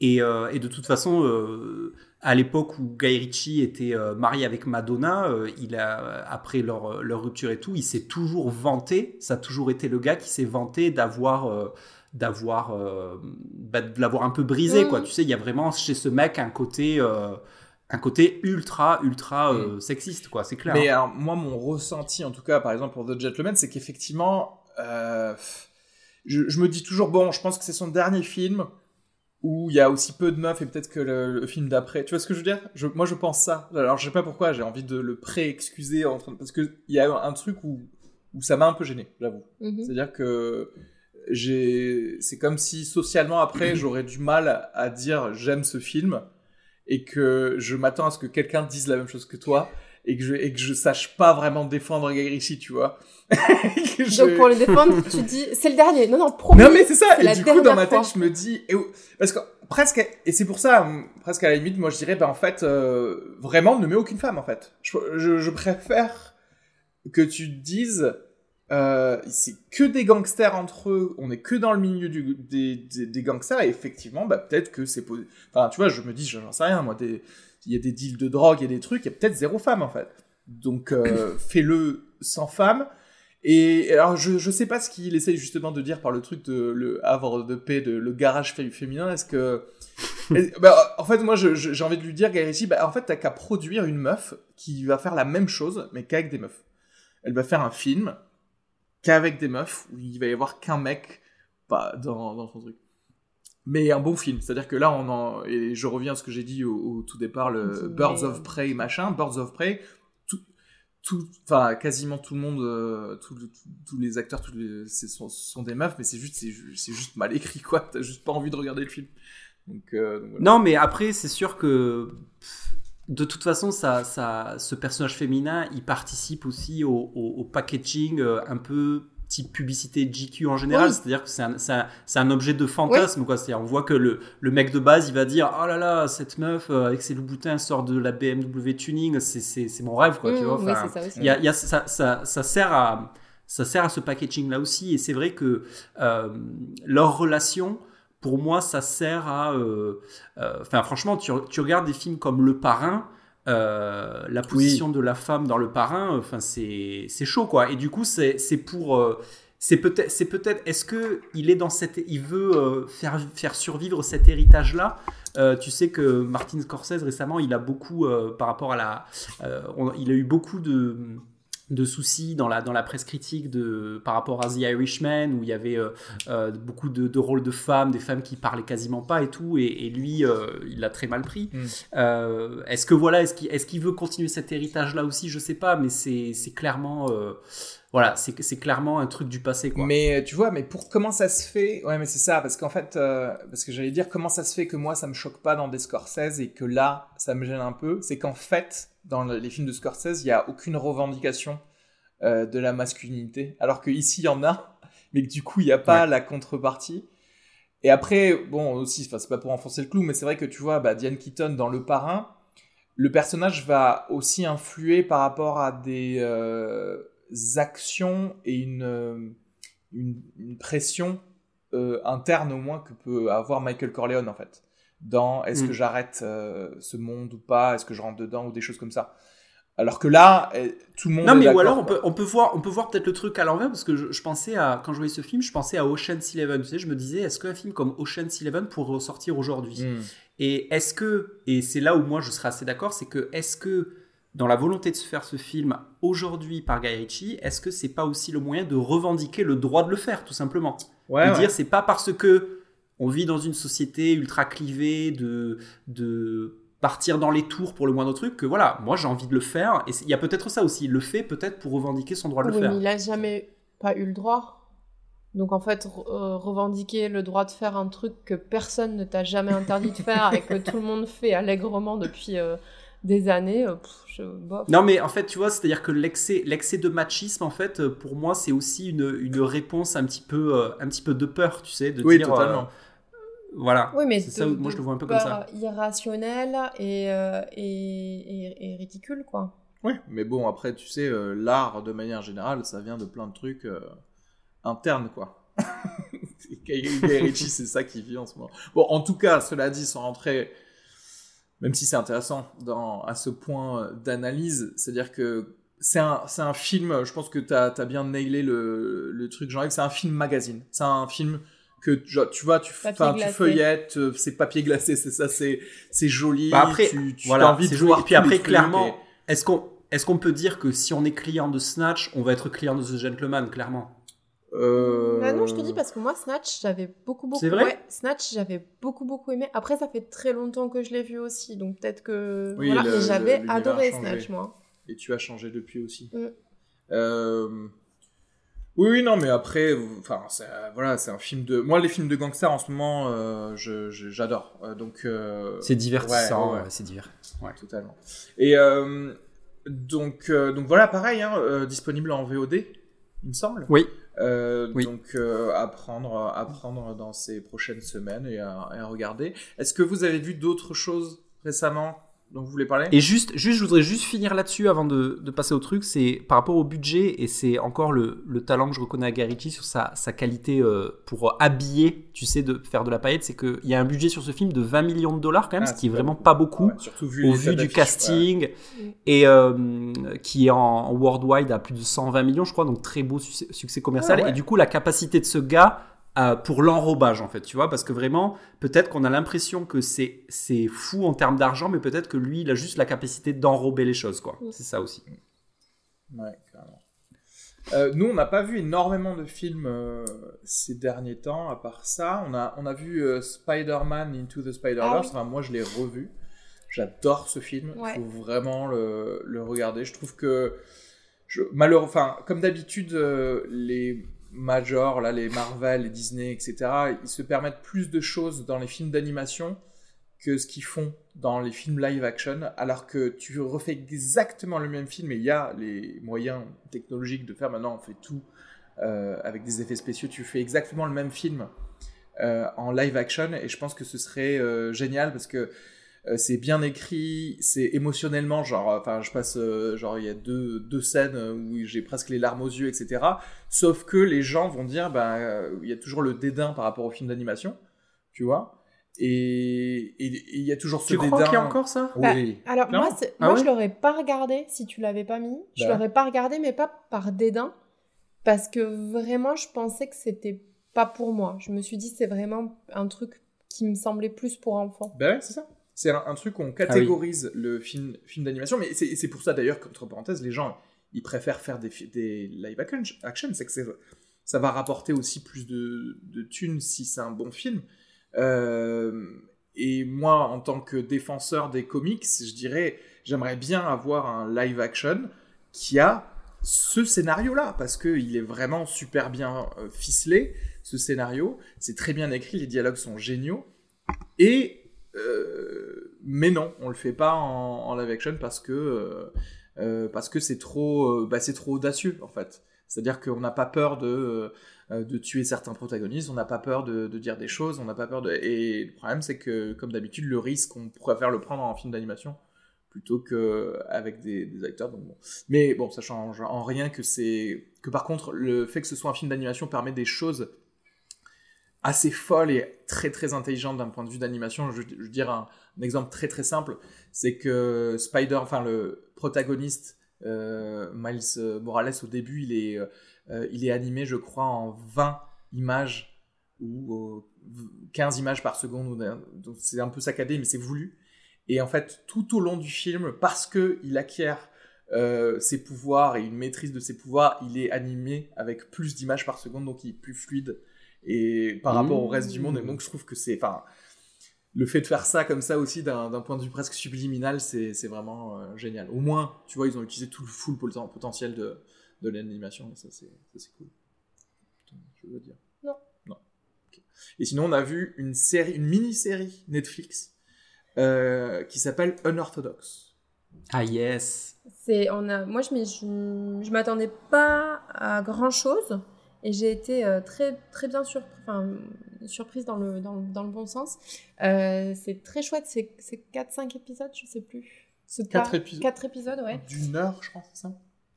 et, euh, et de toute façon euh, à l'époque où Guy Ritchie était euh, marié avec Madonna, euh, il a après leur, leur rupture et tout, il s'est toujours vanté, ça a toujours été le gars qui s'est vanté d'avoir euh, d'avoir euh, bah, de l'avoir un peu brisé Mm. quoi. Tu sais, il y a vraiment chez ce mec un côté euh, un côté ultra ultra euh, sexiste quoi, c'est clair. Mais alors, moi, mon ressenti, en tout cas, par exemple, pour The Gentleman, c'est qu'effectivement, euh, je, je me dis toujours, bon, je pense que c'est son dernier film où il y a aussi peu de meufs et peut-être que le, le film d'après. Tu vois ce que je veux dire? Je, Moi, je pense ça. Alors, je sais pas pourquoi, j'ai envie de le pré-excuser en train de- parce qu'il y a un truc où, où ça m'a un peu gêné, j'avoue. Mhm. C'est-à-dire que j'ai, c'est comme si socialement après j'aurais du mal à, à dire j'aime ce film et que je m'attends à ce que quelqu'un dise la même chose que toi et que je et que je sache pas vraiment défendre Guy Ritchie, tu vois. Je- Donc pour le défendre, tu dis c'est le dernier. Non non, promis. non mais c'est ça. Et du coup dans ma tête fois. je me dis et parce que presque et c'est pour ça presque à la limite moi je dirais ben en fait euh, vraiment ne mets aucune femme en fait. Je, je, je préfère que tu dises euh, c'est que des gangsters entre eux, on est que dans le milieu du, des, des, des gangsters et effectivement bah peut-être que c'est enfin tu vois je me dis j'en sais rien moi il y a des deals de drogue il y a des trucs il y a peut-être zéro femme en fait. Donc euh, fais-le sans femme. Et alors, je, je sais pas ce qu'il essaye justement de dire par le truc de le havre de paix, de le garage fé- féminin. Est-ce que. est- bah, en fait, moi, j'ai envie de lui dire, Ritchie, bah, en fait, t'as qu'à produire une meuf qui va faire la même chose, mais qu'avec des meufs. Elle va faire un film qu'avec des meufs, où il va y avoir qu'un mec pas dans, dans son truc. Mais un bon film. C'est-à-dire que là, on en. Et je reviens à ce que j'ai dit au, au tout départ, le Birds of Prey, machin. Birds of Prey, tout, tout, enfin quasiment tout le monde, euh, tout le- tout- tous les acteurs, tous les, sont, sont des meufs, mais c'est juste, c'est, ju- c'est juste mal écrit quoi. T'as juste pas envie de regarder le film. Donc, euh, donc voilà. Non, mais après, c'est sûr que de toute façon, ça, ça, ce personnage féminin, il participe aussi au, au- au packaging euh, un peu type publicité GQ en général. Oui. C'est-à-dire que c'est un, objet de fantasme. Quoi. C'est-à-dire, on voit que le, le mec de base, il va dire Oh là là, cette meuf euh, avec ses loups-boutins sort de la BMW Tuning, c'est- mon rêve. Quoi, tu vois oui, Enfin, c'est ça aussi. il y a, il y a- ça, ça, ça sert à ça sert à ce packaging là aussi et c'est vrai que euh, leur relation pour moi ça sert à euh, euh, enfin franchement tu, tu regardes des films comme Le Parrain euh, la position de la femme dans Le Parrain enfin c'est c'est chaud quoi. Et du coup c'est c'est pour euh, c'est peut-être c'est peut-être est-ce que il est dans cette il veut euh, faire faire survivre cet héritage là tu sais que Martin Scorsese récemment, il a beaucoup par rapport à la, on- il a eu beaucoup de de soucis dans la dans la presse critique de par rapport à The Irishman où il y avait euh, euh, beaucoup de, de rôles de femmes, des femmes qui parlaient quasiment pas et tout, et, et lui, euh, il l'a très mal pris. Mm. Est-ce que voilà, est-ce qu'il est-ce qu'il veut continuer cet héritage là aussi? Je sais pas, mais c'est c'est clairement voilà, c'est c'est clairement un truc du passé quoi. Mais tu vois, mais pour comment ça se fait? Ouais, mais c'est ça, parce qu'en fait, parce que j'allais dire comment ça se fait que moi ça me choque pas dans des Scorsese et que là ça me gêne un peu, c'est qu'en fait dans le- les films de Scorsese il y a aucune revendication euh, de la masculinité, alors que ici il y en a, mais que du coup il n'y a pas la contrepartie. Et après, bon aussi, c'est pas pour enfoncer le clou, mais c'est vrai que tu vois, bah, Diane Keaton dans Le Parrain, le personnage va aussi influer par rapport à des euh, actions et une, euh, une, une pression euh, interne au moins que peut avoir Michael Corleone en fait. Dans est-ce Mm. que j'arrête euh, ce monde ou pas, est-ce que je rentre dedans? ou des choses comme ça. Alors que là, eh, tout le monde. Non, est mais ou alors on peut, on peut voir, on peut voir peut-être le truc à l'envers parce que je, je pensais à quand je voyais ce film, je pensais à Ocean's Eleven. Tu sais, je me disais, est-ce qu'un film comme Ocean's Eleven pourrait ressortir aujourd'hui? Hmm. Et est-ce que, et c'est là où moi je serais assez d'accord, c'est que est-ce que dans la volonté de se faire ce film aujourd'hui par Guy Ritchie, est-ce que c'est pas aussi le moyen de revendiquer le droit de le faire, tout simplement? Ouais, de ouais. dire c'est pas parce que on vit dans une société ultra clivée de de partir dans les tours pour le moindre truc que voilà moi j'ai envie de le faire et il y a peut-être ça aussi il le fait peut-être pour revendiquer son droit de Oui, le faire mais il a jamais pas eu le droit. Donc en fait, euh, revendiquer le droit de faire un truc que personne ne t'a jamais interdit de faire et que tout le monde fait allègrement depuis euh, des années, euh, pff, je, bof. non mais en fait tu vois c'est à dire que l'excès l'excès de machisme en fait pour moi c'est aussi une, une réponse un petit peu un petit peu de peur tu sais de Oui, dire totalement. Voilà Oui, mais c'est ça moi je le vois un peu comme ça irrationnel et, euh, et, et- et ridicule, quoi. Ouais, mais bon, après, tu sais, euh, l'art, de manière générale, ça vient de plein de trucs euh, internes, quoi. Ritchie, c'est ça qui vit en ce moment. Bon, en tout cas, cela dit, sans rentrer, même si c'est intéressant dans, à ce point d'analyse, c'est-à-dire que c'est un, c'est un film, je pense que tu as, bien nailé le, le truc, Jean-Yves, c'est un film magazine. C'est un film que genre, tu vois, tu, tu feuillettes, euh, c'est papier glacé, c'est ça, c'est c'est joli, Bah après, tu, tu voilà, as envie de Et puis après, clairement, et- est-ce qu'on est-ce qu'on peut dire que si on est client de Snatch, on va être client de The Gentleman, clairement? Euh, Bah non, je te dis parce que moi, Snatch, j'avais beaucoup, beaucoup. C'est vrai? ouais, Snatch, j'avais beaucoup, beaucoup aimé. Après, ça fait très longtemps que je l'ai vu aussi, donc peut-être que. Oui, voilà, j'avais adoré. Snatch, moi. Et tu as changé depuis aussi. Mm. Euh, Oui, oui, non, mais après, enfin, c'est- voilà, c'est un film de. Moi, les films de gangsters en ce moment, euh, j'adore. Euh, donc. euh, C'est divertissant, ouais, ouais, ouais, c'est divers. Ouais. totalement. Et euh, donc, euh, donc voilà, pareil, hein, euh, disponible en VOD, il me semble. Oui. Euh, Oui. Donc euh, à prendre, à prendre dans ces prochaines semaines et à, et à regarder. Est-ce que vous avez vu d'autres choses récemment? Dont vous voulez parler? Et juste, juste, je voudrais juste finir là-dessus avant de, de passer au truc. C'est par rapport au budget, et c'est encore le, le talent que je reconnais à Garici sur sa, sa qualité euh, pour habiller, tu sais, de faire de la paillette. C'est qu'il y a un budget sur ce film de 20 millions de dollars, quand même, Ah, ce qui est vraiment pas pas beaucoup. Ouais, surtout vu au vu du ouais. casting et euh, qui est en, en worldwide à plus de 120 millions je crois donc très beau succès, succès commercial Ah ouais. et du coup la capacité de ce gars euh, pour l'enrobage en fait tu vois parce que vraiment peut-être qu'on a l'impression que c'est c'est fou en termes d'argent mais peut-être que lui il a juste la capacité d'enrober les choses quoi Mm. c'est ça aussi Ouais, carrément. Euh, nous, on n'a pas vu énormément de films euh, ces derniers temps, à part ça. On a, on a vu euh, Spider-Man Into the Spider-Verse. Ah oui. Enfin, moi, je l'ai revu. J'adore ce film. Il Ouais. faut vraiment le, le regarder. Je trouve que, je, malheureux, enfin, comme d'habitude, euh, les majors, là, les Marvel, les Disney, etc., ils se permettent plus de choses dans les films d'animation que ce qu'ils font dans les films live action, alors que tu refais exactement le même film et il y a les moyens technologiques de faire maintenant, on fait tout euh, avec des effets spéciaux, tu fais exactement le même film euh, en live action et je pense que ce serait euh, génial parce que c'est bien écrit, c'est émotionnellement, genre, enfin, je passe, euh, genre, il y a deux, deux scènes où j'ai presque les larmes aux yeux, etc. Sauf que les gens vont dire, bah, euh, il y a toujours le dédain par rapport au film d'animation, tu vois. Et il y a toujours ce tu dédain. crois qu'il y a encore ça? Oui. Bah, Alors, moi, Ah moi ouais je l'aurais pas regardé si tu l'avais pas mis. Je Bah l'aurais pas regardé, mais pas par dédain. Parce que vraiment, je pensais que c'était pas pour moi. Je me suis dit, c'est vraiment un truc qui me semblait plus pour enfants. Ben ouais, c'est ça. C'est un, un truc où on catégorise le film, film d'animation, mais c'est pour ça d'ailleurs qu'entre parenthèses, les gens ils préfèrent faire des, des live action, c'est que ça va rapporter aussi plus de, de thunes si c'est un bon film. Euh, et moi, en tant que défenseur des comics, je dirais, j'aimerais bien avoir un live action qui a ce scénario-là, parce qu'il est vraiment super bien euh, ficelé, ce scénario. C'est très bien écrit, les dialogues sont géniaux. Et euh, mais non, on le fait pas en, live action parce que euh, euh, parce que c'est trop bah, c'est trop audacieux en fait. C'est-à-dire qu'on n'a pas peur de de tuer certains protagonistes, on n'a pas peur de, de dire des choses, on n'a pas peur de et le problème c'est que comme d'habitude le risque on préfère le prendre en film d'animation plutôt que avec des, acteurs. Mais bon, ça change en rien que c'est que par contre le fait que ce soit un film d'animation permet des choses assez folle et très très intelligente d'un point de vue d'animation. Je, je dire un, exemple très très simple, c'est que Spider, enfin le protagoniste euh, Miles Morales au début, il est, euh, il est animé, je crois, en 20 images ou euh, 15 images par seconde. C'est un peu saccadé, mais c'est voulu. Et en fait, tout au long du film, parce que il acquiert euh, ses pouvoirs et une maîtrise de ses pouvoirs, il est animé avec plus d'images par seconde, donc il est plus fluide et par rapport au reste du monde. Et donc je trouve que c'est, enfin, le fait de faire ça comme ça aussi d'un point de vue presque subliminal, c'est vraiment euh, génial. Au moins, tu vois, ils ont utilisé tout le full poten- potentiel de, de l'animation, et ça c'est ça, c'est cool. Je veux dire. Non. Non. Et sinon, on a vu une série, une mini-série Netflix euh, qui s'appelle Unorthodox. Ah yes. C'est, on a, moi, je, je, je m'attendais pas à grand chose et j'ai été euh, très, très bien surprise dans le, dans, le- dans le bon sens. Euh, c'est très chouette, c'est, c'est 4-5 épisodes, je sais plus. C'est Quatre pas- épisodes. quatre épisodes, ouais. D'une heure, je crois, c'est ça?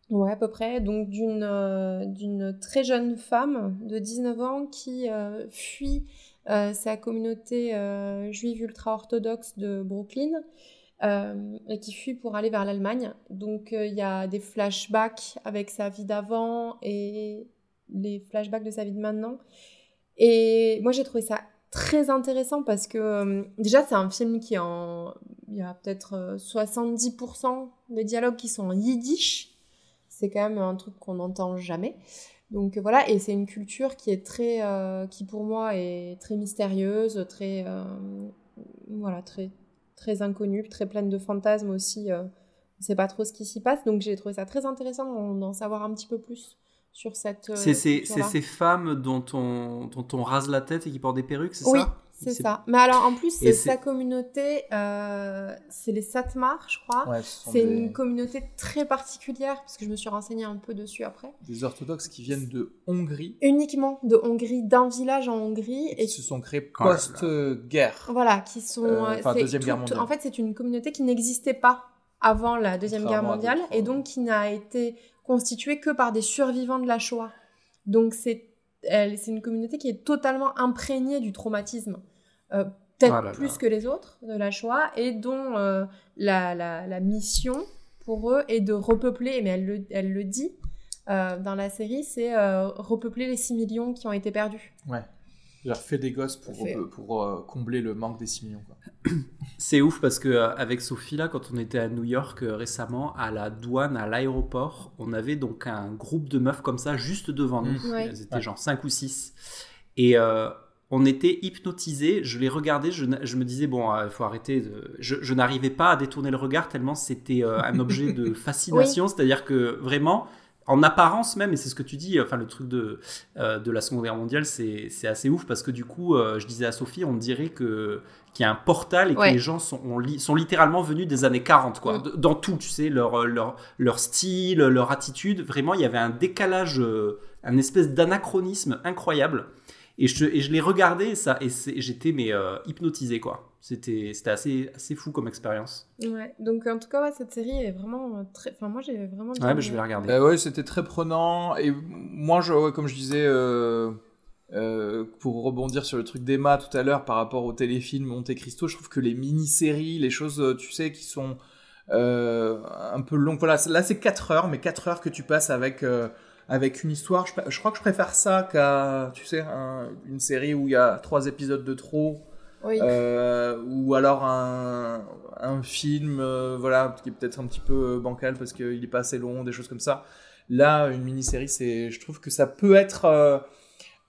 Ouais, à peu près. Donc, d'une euh, d'une très jeune femme de 19 ans qui euh, fuit sa communauté juive ultra-orthodoxe de Brooklyn euh, et qui fuit pour aller vers l'Allemagne. Donc, euh, il y a des flashbacks avec sa vie d'avant et les flashbacks de sa vie de maintenant. Et moi, j'ai trouvé ça très intéressant parce que euh, déjà, c'est un film qui est en. Il y a peut-être euh, 70% des dialogues qui sont en yiddish. C'est quand même un truc qu'on n'entend jamais. Donc euh, voilà, et c'est une culture qui est très. euh, qui pour moi est très mystérieuse, très. euh, voilà, très, très inconnue, très pleine de fantasmes aussi. euh, on ne sait pas trop ce qui s'y passe. Donc j'ai trouvé ça très intéressant d'en savoir un petit peu plus sur cette. euh, C'est ces, c'est culture-là. ces femmes dont on, dont on rase la tête et qui portent des perruques, c'est Oui, ça? c'est C'est- ça. Mais alors en plus, c'est sa communauté, euh, c'est les Satmar, je crois. Ouais, ce sont c'est des, une communauté très particulière, parce que je me suis renseignée un peu dessus après. des orthodoxes qui viennent de Hongrie Uniquement de Hongrie, d'un village en Hongrie. et Et qui se sont créés post-guerre. voilà, qui sont. Euh, euh, enfin, Deuxième Guerre mondiale. En fait, c'est une communauté qui n'existait pas avant la Deuxième Guerre mondiale, et donc qui n'a été constituée que par des survivants de la Shoah. Donc c'est une communauté qui est totalement imprégnée du traumatisme. Euh, Peut-être Ah là. plus que les autres de la Shoah, et dont euh, la, la- la mission pour eux est de repeupler, mais elle le, elle le dit euh, dans la série, c'est repeupler les 6 millions qui ont été perdus. Ouais. J'ai refait des gosses pour, Fait. pour, euh, combler le manque des 6 millions. C'est ouf parce que euh, avec Sophie là, quand on était à New York euh, récemment, à la douane, à l'aéroport, on avait donc un groupe de meufs comme ça juste devant nous. Mmh. Ouais. Elles étaient Ouais. genre 5 ou 6. Et euh, on était hypnotisés. Je les regardais, je, je me disais, bon, il faut arrêter. De... Je, je n'arrivais pas à détourner le regard tellement c'était euh, un objet de fascination. C'est-à-dire que vraiment, en apparence même, et c'est ce que tu dis, enfin le truc de, euh, de la Seconde Guerre mondiale, c'est assez ouf parce que du coup, euh, je disais à Sophie, on dirait que qu'il y a un portal et que les gens sont, li- sont littéralement venus des années 40, quoi. Mm. Dans tout, tu sais, leur, leur, leur style, leur attitude. Vraiment, il y avait un décalage, euh, un espèce d'anachronisme incroyable. Et je, et je l'ai regardé et ça, et j'étais mais euh, hypnotisé, quoi. C'était c'était assez, assez fou comme expérience. Ouais. Donc en tout cas, ouais, cette série est vraiment euh, très. Enfin, moi, j'ai vraiment. Ouais, mais je vais la regarder. Bah ouais, c'était très prenant. Et moi, je, ouais, comme je disais, euh, euh, pour rebondir sur le truc d'Emma tout à l'heure par rapport au téléfilm Monte Cristo, je trouve que les mini-séries, les choses, tu sais, qui sont euh, un peu longues. Voilà, là, c'est 4 heures, mais 4 heures que tu passes avec, euh, avec une histoire. Je, je crois que je préfère ça qu'à, tu sais, un- une série où il y a 3 épisodes de trop. Oui. Euh, ou alors un, un film euh, voilà qui est peut-être un petit peu bancal parce qu'il est pas assez long des choses comme ça là une mini-série c'est je trouve que ça peut être euh,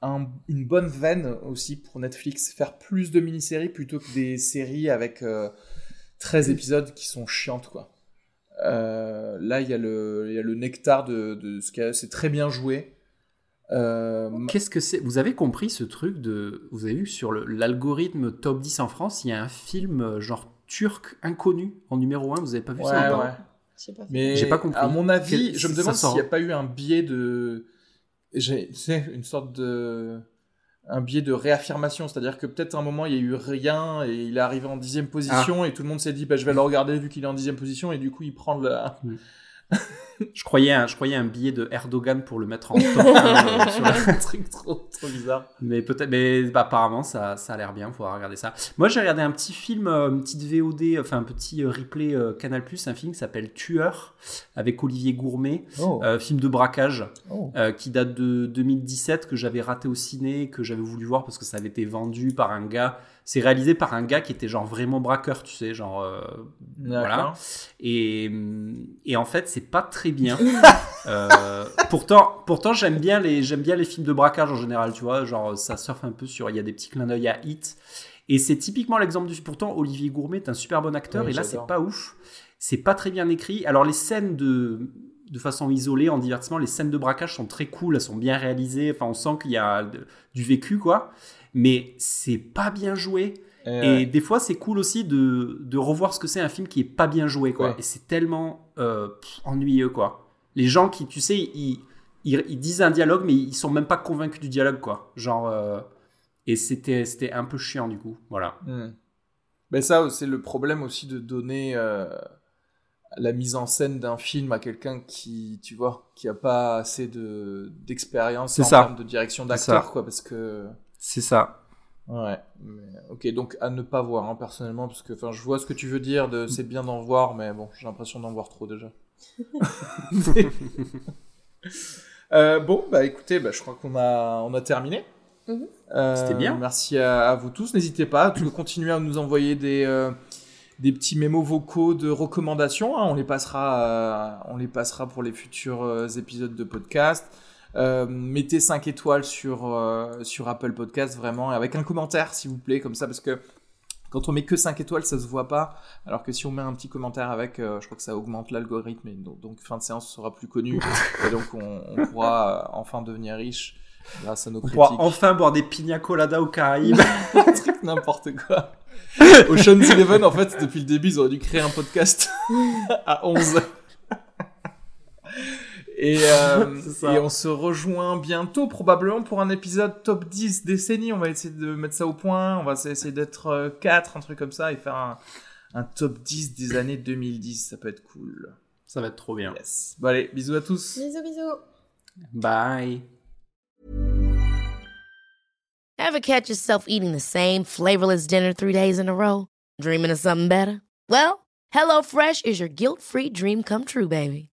un- une bonne veine aussi pour Netflix faire plus de mini-séries plutôt que des séries avec euh, 13 épisodes qui sont chiantes quoi Euh, là il y a le il y a le nectar de, de ce a c'est très bien joué Euh, Qu'est-ce que c'est? Vous avez compris ce truc de. Vous avez vu sur l'algorithme top 10 en France, il y a un film euh, genre turc inconnu en numéro 1. Vous avez pas vu ça Ouais, pas? ouais. J'ai pas. Mais J'ai pas compris. À mon avis, je me demande sort- s'il n'y a pas eu un biais de. Sais, une sorte de. Un biais de réaffirmation. C'est-à-dire que peut-être à un moment, il y a eu rien et il est arrivé en dixième position et tout le monde s'est dit, bah, je vais le regarder vu qu'il est en dixième position et du coup, il prend la. Je croyais, un, je croyais un billet de Erdogan pour le mettre en top 1 euh, sur un truc trop, trop bizarre. Mais peut-être, mais bah, apparemment ça, ça a l'air bien, faut regarder ça. Moi j'ai regardé un petit film, euh, une petite VOD, enfin un petit euh, replay euh, Canal+, un film qui s'appelle Tueur avec Olivier Gourmet, Oh. euh, film de braquage Oh. euh, qui date de 2017 que j'avais raté au ciné, que j'avais voulu voir parce que ça avait été vendu par un gars. C'est réalisé par un gars qui était genre vraiment braqueur, tu sais, genre euh, voilà. Et, et en fait, c'est pas très bien. Euh, pourtant, pourtant j'aime bien les j'aime bien les films de braquage en général, tu vois, genre ça surfe un peu sur il y a des petits clins d'œil à Hit. Et c'est typiquement l'exemple du pourtant Olivier Gourmet est un super bon acteur Oui, et là c'est pas ouf. C'est pas très bien écrit. Alors les scènes de de façon isolée en divertissement, les scènes de braquage sont très cool, elles sont bien réalisées, enfin on sent qu'il y a de- du vécu quoi. Mais c'est pas bien joué. Et, des fois, c'est cool aussi de, de revoir ce que c'est un film qui est pas bien joué, quoi. Ouais. Et c'est tellement euh, pff, ennuyeux, quoi. Les gens qui, tu sais, ils, ils, ils disent un dialogue, mais ils sont même pas convaincus du dialogue, quoi. Genre. euh, et c'était, c'était un peu chiant, du coup. Voilà. Hmm. Mais ça, c'est le problème aussi de donner euh, la mise en scène d'un film à quelqu'un qui, tu vois, qui a pas assez de d'expérience en ça. termes de direction d'acteur, quoi, parce que. C'est ça. Ouais. mais- ok, donc à ne pas voir, hein, personnellement, parce que, enfin, je vois ce que tu veux dire. De, c'est bien d'en voir, mais bon, j'ai l'impression d'en voir trop déjà. Euh, bon, bah écoutez, bah, je crois qu'on a, on a terminé. Mhm. Euh, C'était bien. Merci à, à vous tous. N'hésitez pas à continuer à nous envoyer des, euh, des petits mémos vocaux de recommandations. hein. On, les passera, euh, on les passera pour les futurs euh, épisodes de podcast. Euh, mettez 5 étoiles sur, euh, sur Apple Podcast, vraiment, et avec un commentaire, s'il vous plaît, comme ça, parce que quand on met que 5 étoiles, ça se voit pas, alors que si on met un petit commentaire avec, euh, je crois que ça augmente l'algorithme, et donc, donc fin de séance sera plus connu, et donc on, on pourra euh, enfin devenir riche grâce à nos On critiques. pourra enfin boire des pina coladas aux Caraïbes. Un truc n'importe quoi. Ocean's Eleven, en fait, depuis le début, ils auraient dû créer un podcast à 11. Et, euh, et on se rejoint bientôt, probablement pour un épisode top 10 décennie. On va essayer de mettre ça au point. On va essayer d'être 4, un truc comme ça, et faire un, un top 10 des années 2010. Ça peut être cool. Ça va être trop bien. Yes. Bon, allez, bisous à tous. Bisous, bisous. Bye. Ever catch yourself eating the same flavorless dinner three days in a row? Dreaming of something better? Well, HelloFresh is your guilt-free dream come true, baby.